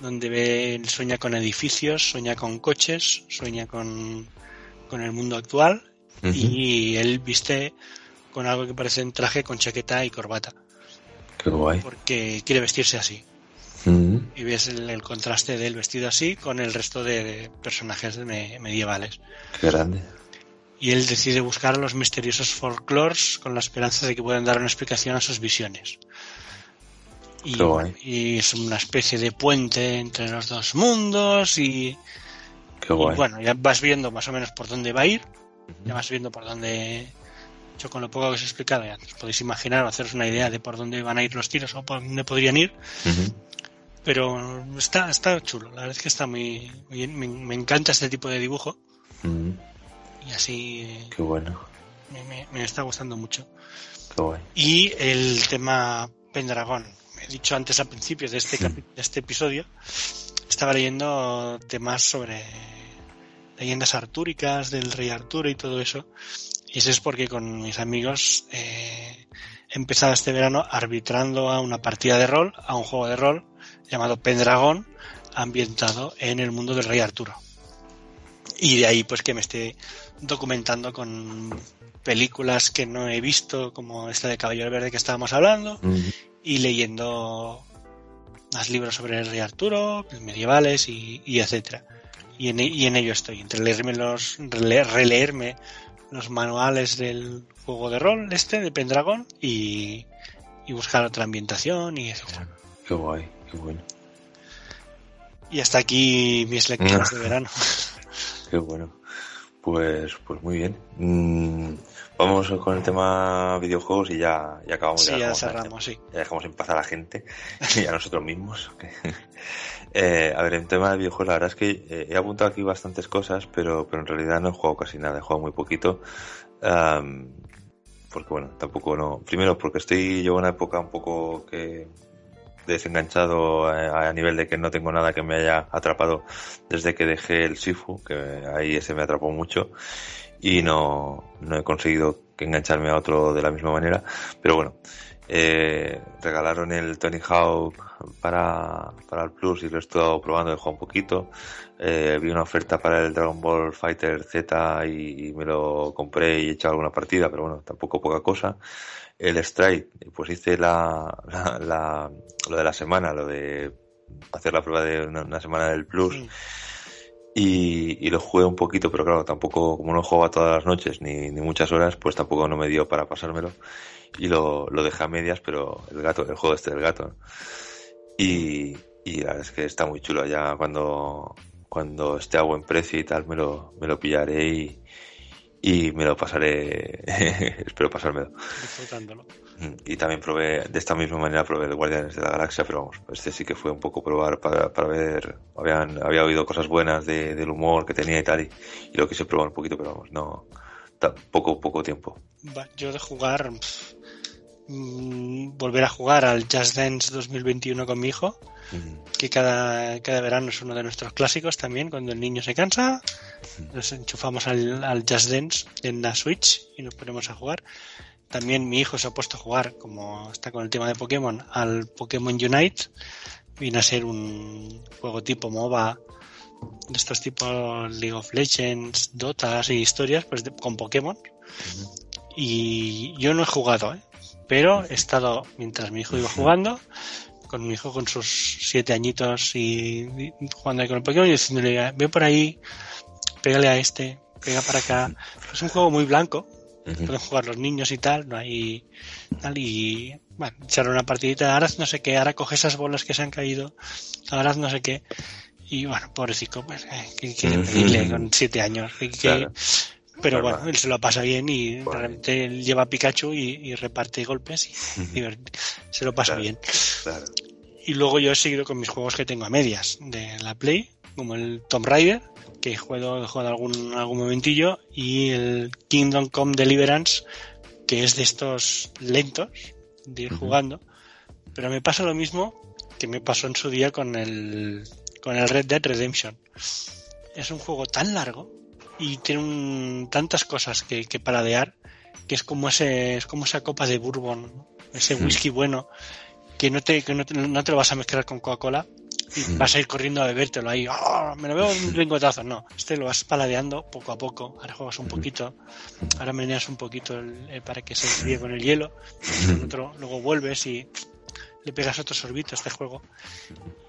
donde ve, sueña con edificios, sueña con coches, sueña con, con el mundo actual y él viste con algo que parece un traje con chaqueta y corbata,
qué guay.
Porque quiere vestirse así. Y ves el, el contraste del vestido así con el resto de, personajes me- medievales.
qué grande
Y él decide buscar a los misteriosos folklores con la esperanza de que puedan dar una explicación a sus visiones. Y, y es una especie de puente entre los dos mundos y,
qué
y bueno, ya vas viendo más o menos por dónde va a ir, ya vas viendo por dónde... Yo con lo poco que os he explicado ya os podéis imaginar o haceros una idea de por dónde van a ir los tiros o por dónde podrían ir, pero está, está chulo, la verdad es que está muy, muy bien, me, me encanta este tipo de dibujo. Y así
qué bueno
me, me- me está gustando mucho.
qué guay
Y el tema Pendragón. He dicho antes al principio de este, de este episodio, estaba leyendo temas sobre leyendas artúricas del rey Arturo y todo eso. Y eso es porque con mis amigos eh, he empezado este verano arbitrando a una partida de rol, a un juego de rol llamado Pendragón, ambientado en el mundo del rey Arturo. Y de ahí pues que me esté documentando con películas que no he visto, como esta de Caballero Verde que estábamos hablando, y leyendo más libros sobre el rey Arturo, medievales y, y etcétera. Y en, y en ello estoy, entre leerme los, rele- releerme los manuales del juego de rol este de Pendragon y, y buscar otra ambientación y etcétera.
qué guay qué bueno
Y hasta aquí mis lecturas de verano.
Qué bueno. Pues, pues muy bien. Mm, vamos con el tema videojuegos y ya, ya acabamos.
Sí, ya
dejamos-
cerramos, sí.
ya dejamos en paz a la gente y a nosotros mismos. Eh, a ver, en tema de videojuegos, la verdad es que eh, he apuntado aquí bastantes cosas, pero, pero en realidad no he jugado casi nada, he jugado muy poquito. Porque bueno, tampoco no. Primero, porque estoy yo en una época un poco que desenganchado a, a nivel de que no tengo nada que me haya atrapado desde que dejé el Sifu, que ahí ese me atrapó mucho y no, no he conseguido engancharme a otro de la misma manera. Pero bueno, eh, regalaron el Tony Hawk para, para el Plus y lo he estado probando, he jugado un poquito. Eh, vi una oferta para el Dragon Ball Fighter Z y, y me lo compré y he echado alguna partida, pero bueno, tampoco poca cosa. El Strike, pues hice la, la, la- lo de la semana, lo de hacer la prueba de una, una semana del Plus y, y lo jugué un poquito, pero claro, tampoco, como no jugaba todas las noches ni, ni muchas horas, pues tampoco no me dio para pasármelo. Y lo, lo dejé a medias, pero el gato, el juego este del gato. ¿no? Y, y la verdad es que está muy chulo. Ya cuando, cuando esté a buen precio y tal, me lo, me lo pillaré y, y me lo pasaré. Espero pasármelo.
Disfrutándolo.
Mm, Y también probé, de esta misma manera probé el Guardianes de la Galaxia, pero vamos, este sí que fue un poco probar para, para ver, habían, había oído cosas buenas de, del humor que tenía y tal, y, y lo quise probar un poquito, pero vamos, no, poco, poco tiempo.
Yo de jugar, mm, volver a jugar al Just Dance 2021 con mi hijo, que cada, cada verano es uno de nuestros clásicos también, cuando el niño se cansa, nos enchufamos al, al Just Dance en la Switch y nos ponemos a jugar. También mi hijo se ha puesto a jugar, como está con el tema de Pokémon, al Pokémon Unite. Viene a ser un juego tipo MOBA, de estos tipos League of Legends, Dotas y historias, pues de- con Pokémon. Y yo no he jugado, ¿eh? Pero he estado, mientras mi hijo iba jugando, con mi hijo con sus siete añitos y, y jugando ahí con el Pokémon y diciéndole, ve por ahí, pégale a este, pega para acá. Es un juego muy blanco, pueden jugar los niños y tal, no hay tal y bueno, echar una partidita, ahora no sé qué, ahora coge esas bolas que se han caído, ahora no sé qué. Y bueno, pobrecito, pues, eh, ¿qué quiere pedirle con siete años? ¿Qué- qué-
Claro.
Pero bueno, él se lo pasa bien y
Bueno.
realmente él lleva a Pikachu y, y reparte golpes y, se lo pasa
Claro.
bien.
Claro.
Y luego yo he seguido con mis juegos que tengo a medias de la Play, como el Tomb Raider, que he jugado, he jugado algún, algún momentillo, y el Kingdom Come Deliverance, que es de estos lentos de ir jugando. Pero me pasa lo mismo que me pasó en su día con el, con el Red Dead Redemption. Es un juego tan largo y tiene un- tantas cosas que, que paladear que es como ese es como esa copa de bourbon ¿no? ese
Mm.
whisky bueno que no te que no te, no te lo vas a mezclar con Coca-Cola y
Mm.
vas a ir corriendo a bebértelo ahí ¡ah! me lo veo un lingotazo no este lo vas paladeando poco a poco ahora juegas un poquito ahora meneas un poquito el- el para que se enfríe con el hielo con otro, luego vuelves y le pegas otro sorbito a este juego.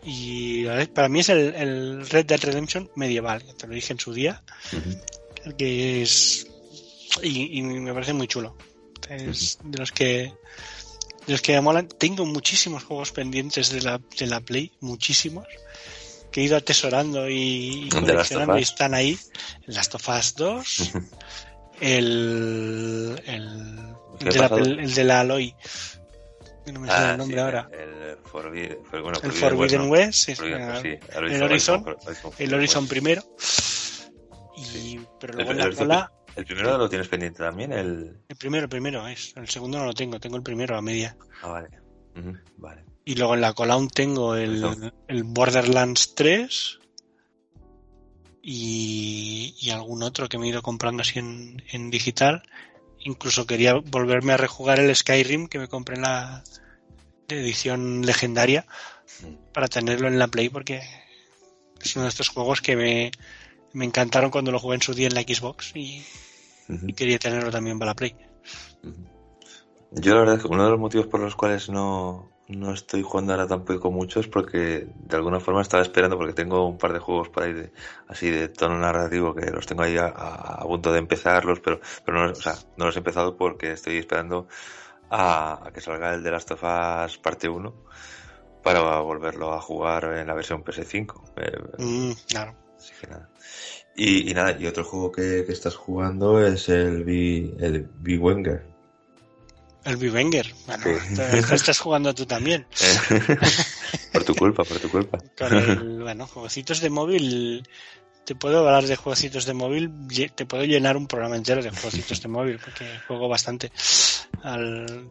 Y para mí es el, el Red Dead Redemption medieval, te lo dije en su día, que es. Y, y me parece muy chulo. Es de los que. De los que me molan. Tengo muchísimos juegos pendientes de la, de la Play, muchísimos, que he ido atesorando y, y
¿De Last of
coleccionando y están ahí. Last of Us 2, el. el
¿Qué
el de, la, el de la Aloy. No me
Ah,
el nombre
sí,
ahora.
El, Forbidden, bueno,
El Forbidden
¿no?
West, sí, el Horizon,
Horizon,
el Horizon primero. Y,
Sí.
Pero luego en
el
la cola,
el primero lo tienes pendiente también, el...
el primero, el primero es. El segundo no lo tengo, tengo el primero a media.
Ah, vale. Vale.
Y luego en la cola aún tengo el, el Borderlands 3 y, y algún otro que me he ido comprando así en, en digital. Incluso quería volverme a rejugar el Skyrim que me compré en la edición legendaria para tenerlo en la Play porque es uno de estos juegos que me, me encantaron cuando lo jugué en su día en la Xbox y quería tenerlo también para la Play.
Yo la verdad es que uno de los motivos por los cuales no, no estoy jugando ahora tampoco mucho es porque de alguna forma estaba esperando porque tengo un par de juegos para ir de- así de tono narrativo que los tengo ahí a, a- a punto de empezarlos, pero, pero no, o sea, no los he empezado porque estoy esperando a, a que salga el de Last of Us parte 1 para volverlo a jugar en la versión PS5. Eh,
Mm, claro.
Así que nada. Y, y nada, y otro juego que, que estás jugando es el B, el B Wenger.
El Vivenger. Bueno,
Sí.
te- estás jugando tú también.
por tu culpa, por tu culpa.
Con el, bueno, jueguecitos de móvil. Te puedo hablar de jueguecitos de móvil. Te puedo llenar un programa entero de jueguecitos de móvil porque juego bastante. Al,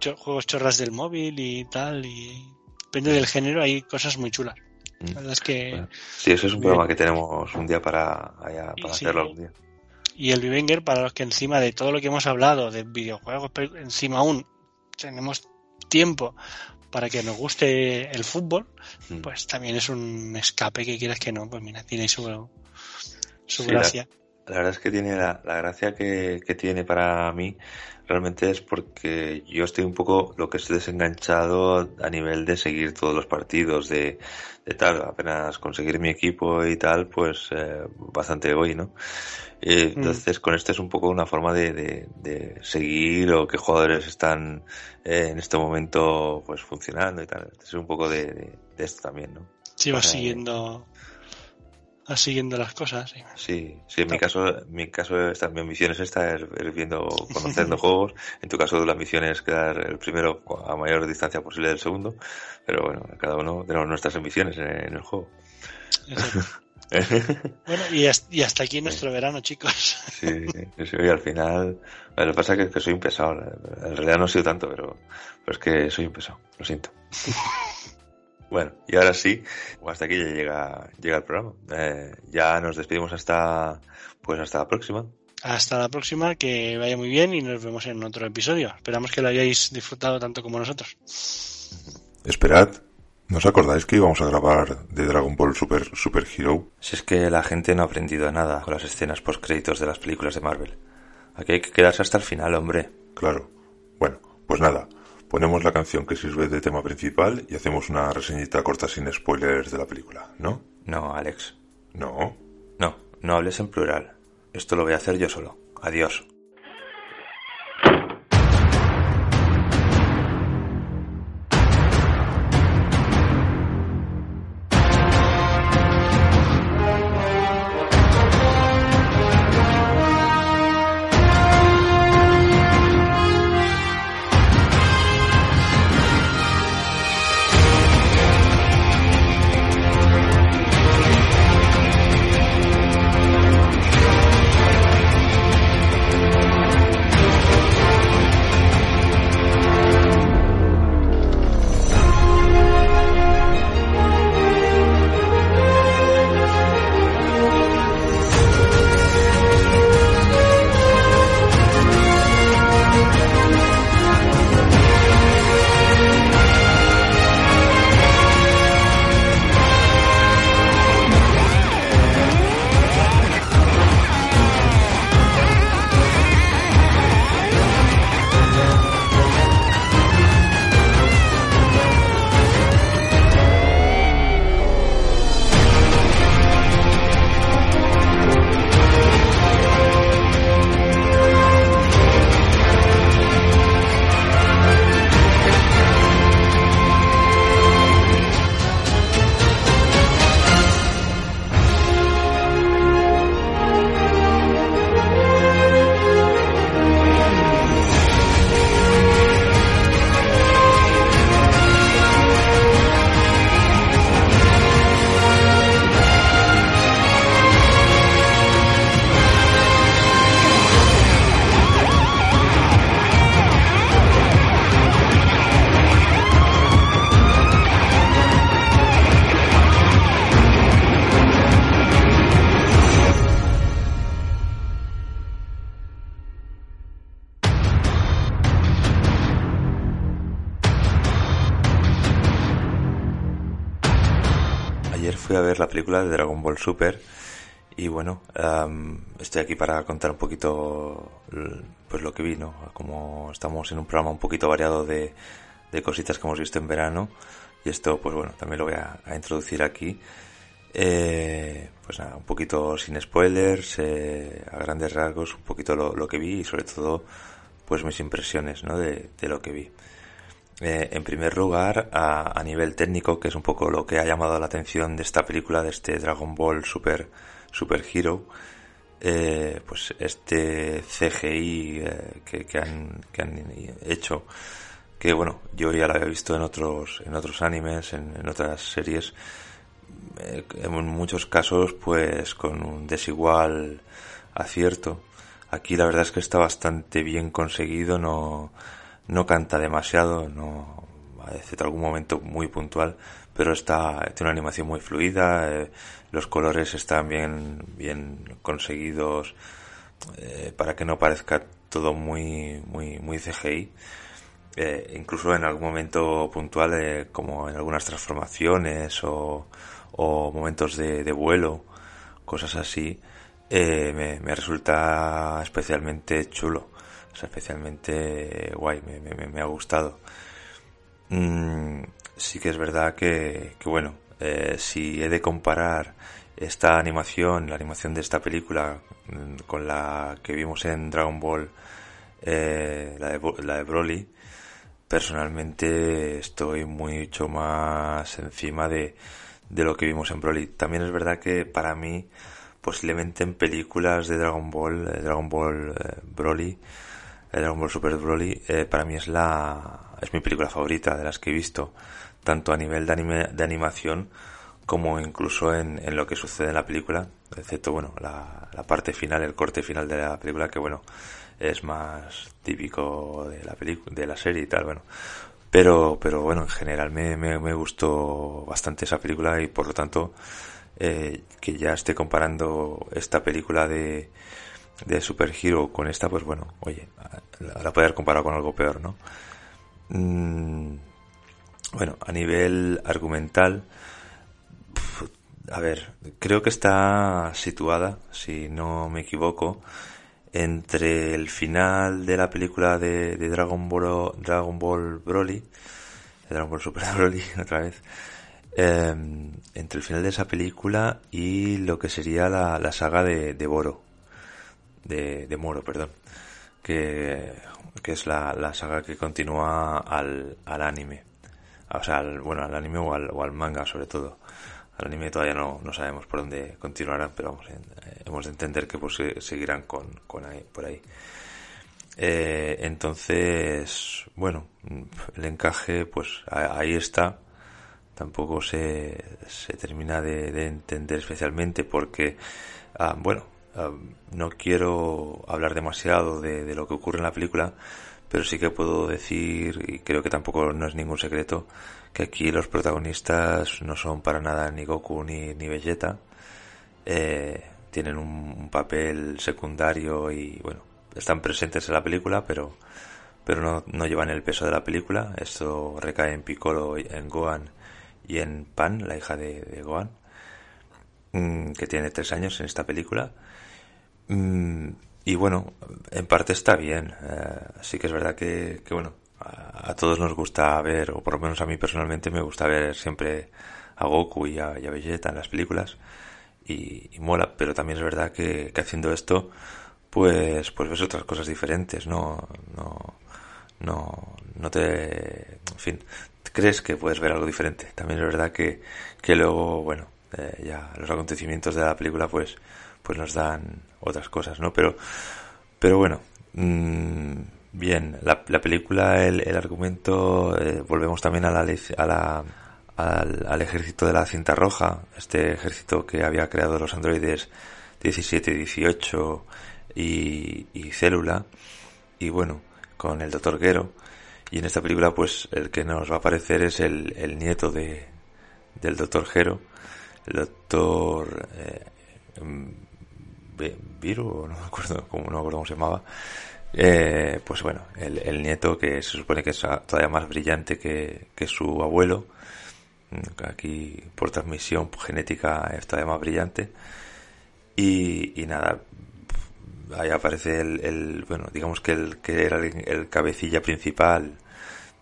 cho- juegos chorras del móvil y tal. Y depende del género, hay cosas muy chulas. La
Mm.
verdad es que.
Bueno, sí, eso es un programa que tenemos un día para, allá, para
sí.
hacerlo algún día.
Y el Vivenger, para los que encima de todo lo que hemos hablado de videojuegos, pero encima aún tenemos tiempo para que nos guste el fútbol,
Mm.
pues también es un escape que quieras que no, pues mira, tiene su, su
Sí,
gracia.
La verdad es que tiene la, la gracia que, que tiene para mí realmente es porque yo estoy un poco lo que estoy desenganchado a nivel de seguir todos los partidos, de, de tal, apenas conseguir mi equipo y tal, pues eh, bastante voy, ¿no? Eh,
Mm.
entonces con esto es un poco una forma de, de, de seguir o qué jugadores están eh, en este momento pues funcionando y tal. Es un poco de, esto también, ¿no?
Si vas siguiendo, vas siguiendo las cosas. sí.
Sí, sí, en mi caso, mi caso esta, mi ambición es esta, es, es viendo, conociendo juegos. En tu caso la misión es quedar el primero a mayor distancia posible del segundo. Pero bueno, cada uno tenemos nuestras ambiciones en, en el juego.
Bueno, y hasta, aquí nuestro verano, chicos.
Sí, sí, y al final, lo que pasa es que, que soy un pesado. En realidad no he sido tanto, pero, pero es que soy un pesado, lo siento. Bueno, y ahora sí, hasta aquí ya llega, llega el programa. Eh, ya nos despedimos hasta, pues hasta la próxima.
Hasta la próxima, que vaya muy bien y nos vemos en otro episodio. Esperamos que lo hayáis disfrutado tanto como nosotros.
Esperad, ¿no os acordáis que íbamos a grabar de Dragon Ball Super Super Hero?
Si es que la gente no ha aprendido nada con las escenas post créditos de las películas de Marvel. Aquí hay que quedarse hasta el final, hombre.
Claro. Bueno, pues nada, ponemos la canción que sirve de tema principal y hacemos una reseñita corta sin spoilers de la película, ¿no?
No, Alex.
No.
No, no hables en plural. Esto lo voy a hacer yo solo. Adiós. Ver la película de Dragon Ball Super y bueno, estoy aquí para contar un poquito pues lo que vi, ¿no? Como estamos en un programa un poquito variado de, de cositas que hemos visto en verano y esto pues bueno, también lo voy a, introducir aquí. Eh, pues un poquito sin spoilers, eh, a grandes rasgos, un poquito lo, lo que vi y sobre todo pues mis impresiones, ¿no? De, de lo que vi. Eh, en primer lugar, a, nivel técnico, que es un poco lo que ha llamado la atención de esta película, de este Dragon Ball Super, Super Hero, eh, pues este CGI eh, que, han, que han hecho, que bueno, yo ya lo había visto en otros, en otros animes, en, en otras series, en muchos casos pues con un desigual acierto. Aquí la verdad es que está bastante bien conseguido, no, no canta demasiado, no, excepto algún momento muy puntual, pero está, tiene una animación muy fluida, eh, los colores están bien, bien conseguidos eh, para que no parezca todo muy, muy, muy CGI. Eh, incluso en algún momento puntual, como en algunas transformaciones o, o momentos de, vuelo, cosas así, me, resulta especialmente chulo, especialmente guay, me, me, me ha gustado. Mm, sí que es verdad que, bueno, eh, si he de comparar esta animación, la animación de esta película, mm, con la que vimos en Dragon Ball, eh, la, de, la de Broly, personalmente estoy mucho más encima de, de lo que vimos en Broly. También es verdad que para mí, posiblemente en películas de Dragon Ball, eh, Dragon Ball eh, Broly, eh, Dragon Ball Super Broly, eh, para mí es la, es mi película favorita de las que he visto, tanto a nivel de, anime, de animación como incluso en, en, lo que sucede en la película, excepto, bueno, la, la parte final, el corte final de la película, que bueno, es más típico de la película, de la serie y tal, bueno. Pero, pero bueno, en general me, me, me gustó bastante esa película y por lo tanto, eh, que ya esté comparando esta película de, de Super Hero con esta, pues bueno, oye, la, la puede haber comparado con algo peor, ¿no? Mm, bueno, a nivel argumental, a ver, creo que está situada, si no me equivoco, entre el final de la película de, Dragon Ball Dragon Ball Broly, Dragon Ball Super Broly otra vez, eh, entre el final de esa película y lo que sería la, la saga de, de Boro, de, de, Moro, perdón, que, que es la, la saga que continúa al, al anime, o sea, al, bueno, al anime o al, o al manga sobre todo al anime todavía no, no sabemos por dónde continuarán, pero vamos, eh, hemos de entender que pues seguirán con, con ahí, por ahí. Eh, entonces, bueno, el encaje, pues ahí está. Tampoco se, se termina de, de entender especialmente porque, ah, bueno, no quiero hablar demasiado de, lo que ocurre en la película, pero sí que puedo decir, y creo que tampoco no es ningún secreto, que aquí los protagonistas no son para nada ni Goku ni, ni Vegeta. Eh, tienen un, papel secundario y bueno, están presentes en la película, pero, pero no, no llevan el peso de la película. Esto recae en Piccolo, en Gohan y en Pan, la hija de, de Gohan, mmm, que tiene tres años en esta película. Mm, y bueno, en parte está bien. Eh, sí que es verdad que, bueno, a, todos nos gusta ver, o por lo menos a mí personalmente me gusta ver siempre a Goku y a, y Vegeta en las películas y, y, mola, pero también es verdad que, que, haciendo esto pues pues ves otras cosas diferentes, no no no no te en fin, crees que puedes ver algo diferente. También es verdad que que luego, bueno, eh, ya los acontecimientos de la película pues pues nos dan otras cosas, ¿no? Pero pero bueno, mmm, Bien, la, la película, el, el argumento, eh, volvemos también a la, a la, al, al, ejército de la cinta roja, este ejército que había creado los androides 17, 18 y, y Célula, y bueno, con el Doctor Gero, y en esta película pues el que nos va a aparecer es el, el nieto de, del Doctor Gero, el Doctor eh, Viru, no me acuerdo cómo, no me acuerdo cómo se llamaba, eh, pues bueno, el, el, nieto que se supone que es todavía más brillante que, su abuelo, mm, aquí por transmisión genética es todavía más brillante, y, nada, ahí aparece el, bueno, digamos que el que era el, el cabecilla principal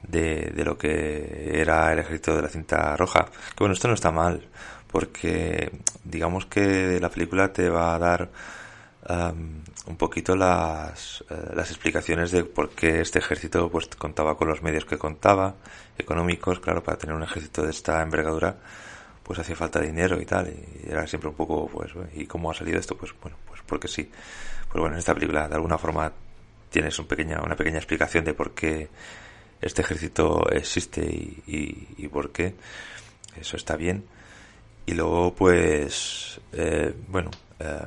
de, de, lo que era el ejército de la cinta roja. Que bueno, esto no está mal, porque digamos que la película te va a dar un poquito las, eh, las explicaciones de por qué este ejército pues contaba con los medios que contaba, económicos, claro, para tener un ejército de esta envergadura pues hacía falta dinero y tal, y era siempre un poco, pues, ¿y cómo ha salido esto? Pues bueno, pues porque sí. Pues bueno, en esta película de alguna forma tienes un pequeña, una pequeña explicación de por qué este ejército existe y, y, por qué. Eso está bien. Y luego, pues, eh, bueno, eh,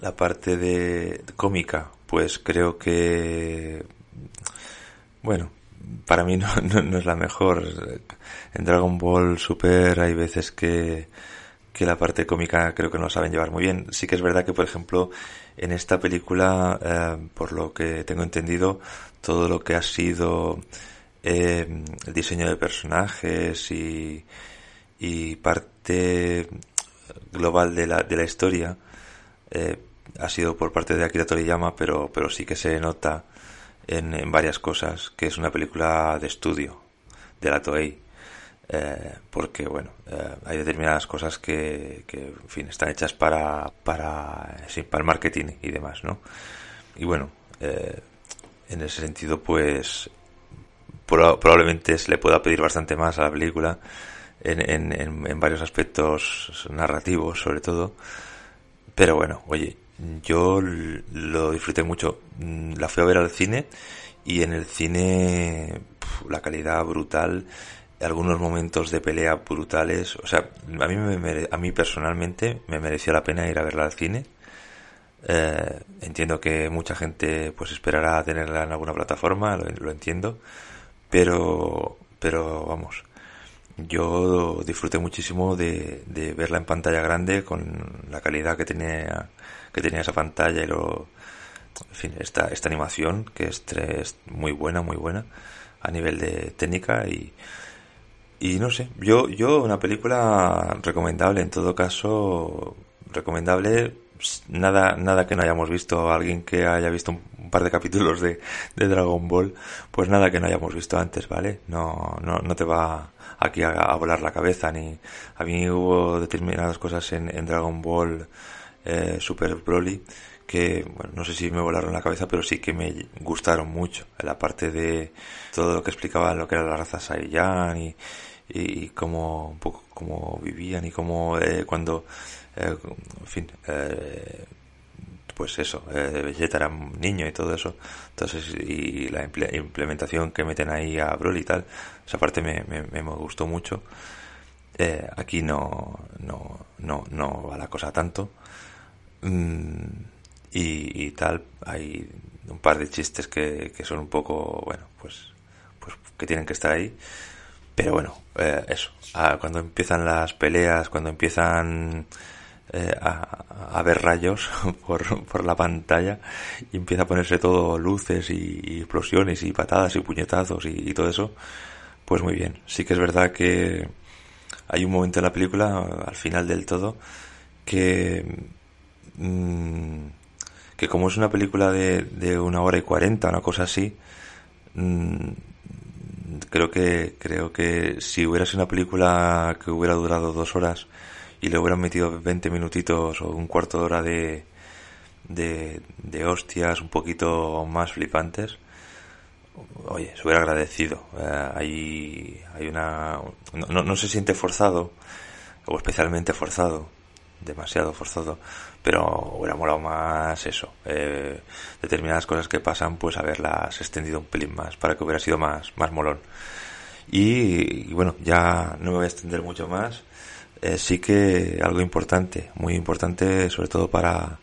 la parte de cómica, pues creo que, bueno, para mí no, no, es la mejor. En Dragon Ball Super hay veces que, que la parte cómica creo que no saben llevar muy bien. Sí que es verdad que, por ejemplo, en esta película, eh, por lo que tengo entendido, todo lo que ha sido el diseño de personajes y, y parte global de la, de la historia eh, ha sido por parte de Akira Toriyama, pero, pero sí que se nota en, en varias cosas que es una película de estudio de la Toei. Eh, porque bueno, eh, hay determinadas cosas que, que, fin, están hechas para, para, sí, para el marketing y demás, ¿no? Y bueno, eh, en ese sentido, pues, probablemente se le pueda pedir bastante más a la película en, en, en varios aspectos narrativos, sobre todo. Pero bueno, oye, yo lo disfruté mucho. La fui a ver al cine y en el cine la calidad brutal, algunos momentos de pelea brutales. O sea, a mí, me, a mí personalmente me mereció la pena ir a verla al cine. Eh, entiendo que mucha gente pues esperará tenerla en alguna plataforma, lo, entiendo, pero, pero vamos, yo disfruté muchísimo de, verla en pantalla grande con la calidad que tenía que tenía esa pantalla y lo, en fin, esta, esta animación que es, es muy buena, muy buena a nivel de técnica y, y no sé, yo, yo una película recomendable en todo caso, recomendable, nada, nada que no hayamos visto, alguien que haya visto un, par de capítulos de, de, Dragon Ball, pues nada que no hayamos visto antes, ¿vale? No, no, no te va aquí a, a volar la cabeza, ni a mí hubo determinadas cosas en, en Dragon Ball eh, Super Broly que bueno, no sé si me volaron la cabeza, pero sí que me gustaron mucho. La parte de todo lo que explicaba lo que era la raza Saiyan y, y, cómo un poco cómo vivían y cómo eh, cuando eh, en fin eh, pues eso eh, Vegeta era un niño y todo eso entonces y la implementación que meten ahí a Broly y tal esa parte me, me, me gustó mucho eh, aquí no no no no va la cosa tanto Mm, y, tal, hay un par de chistes que, que, son un poco, bueno, pues, pues que tienen que estar ahí. Pero bueno, eh, eso. Ah, cuando empiezan las peleas, cuando empiezan eh, a, a, ver rayos por, por la pantalla y empieza a ponerse todo luces y, explosiones y patadas y puñetazos y, y, todo eso, pues muy bien. Sí que es verdad que hay un momento en la película, al final del todo, que Mm, que como es una película de, de una hora y cuarenta, una cosa así, mm, creo que creo que si hubiera sido una película que hubiera durado dos horas y le hubieran metido 20 minutitos o un cuarto de hora de, de, de hostias un poquito más flipantes, oye, se hubiera agradecido. Eh, hay, hay una... No, no se siente forzado, o especialmente forzado, demasiado forzado, pero hubiera molado más eso, eh, determinadas cosas que pasan, pues haberlas extendido un pelín más, para que hubiera sido más, más molón. Y, bueno, ya no me voy a extender mucho más, eh, sí que algo importante, muy importante, sobre todo para,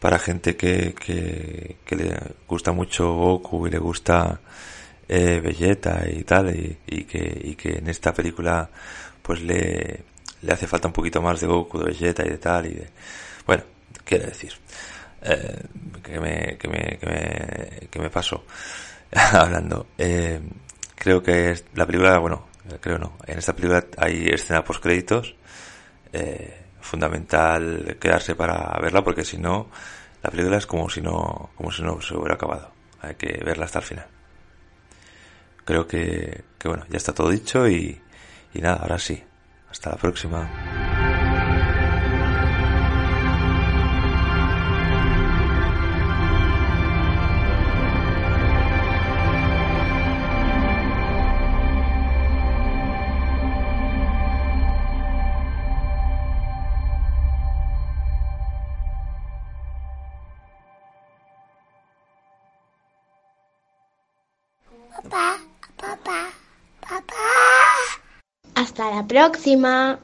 para gente que, que, le gusta mucho Goku y le gusta eh, y tal, y, que, y que en esta película pues le, le hace falta un poquito más de Goku, de Vegeta y de tal, y de... Bueno, quiero decir, eh, que, me, que, me, que, me, que me paso hablando. Eh, creo que la película, bueno, creo no, en esta película hay escena post créditos, eh, fundamental quedarse para verla porque si no, la película es como si no, como si no se hubiera acabado. Hay que verla hasta el final. Creo que, bueno, ya está todo dicho y, y nada, ahora sí, hasta la próxima.
La próxima.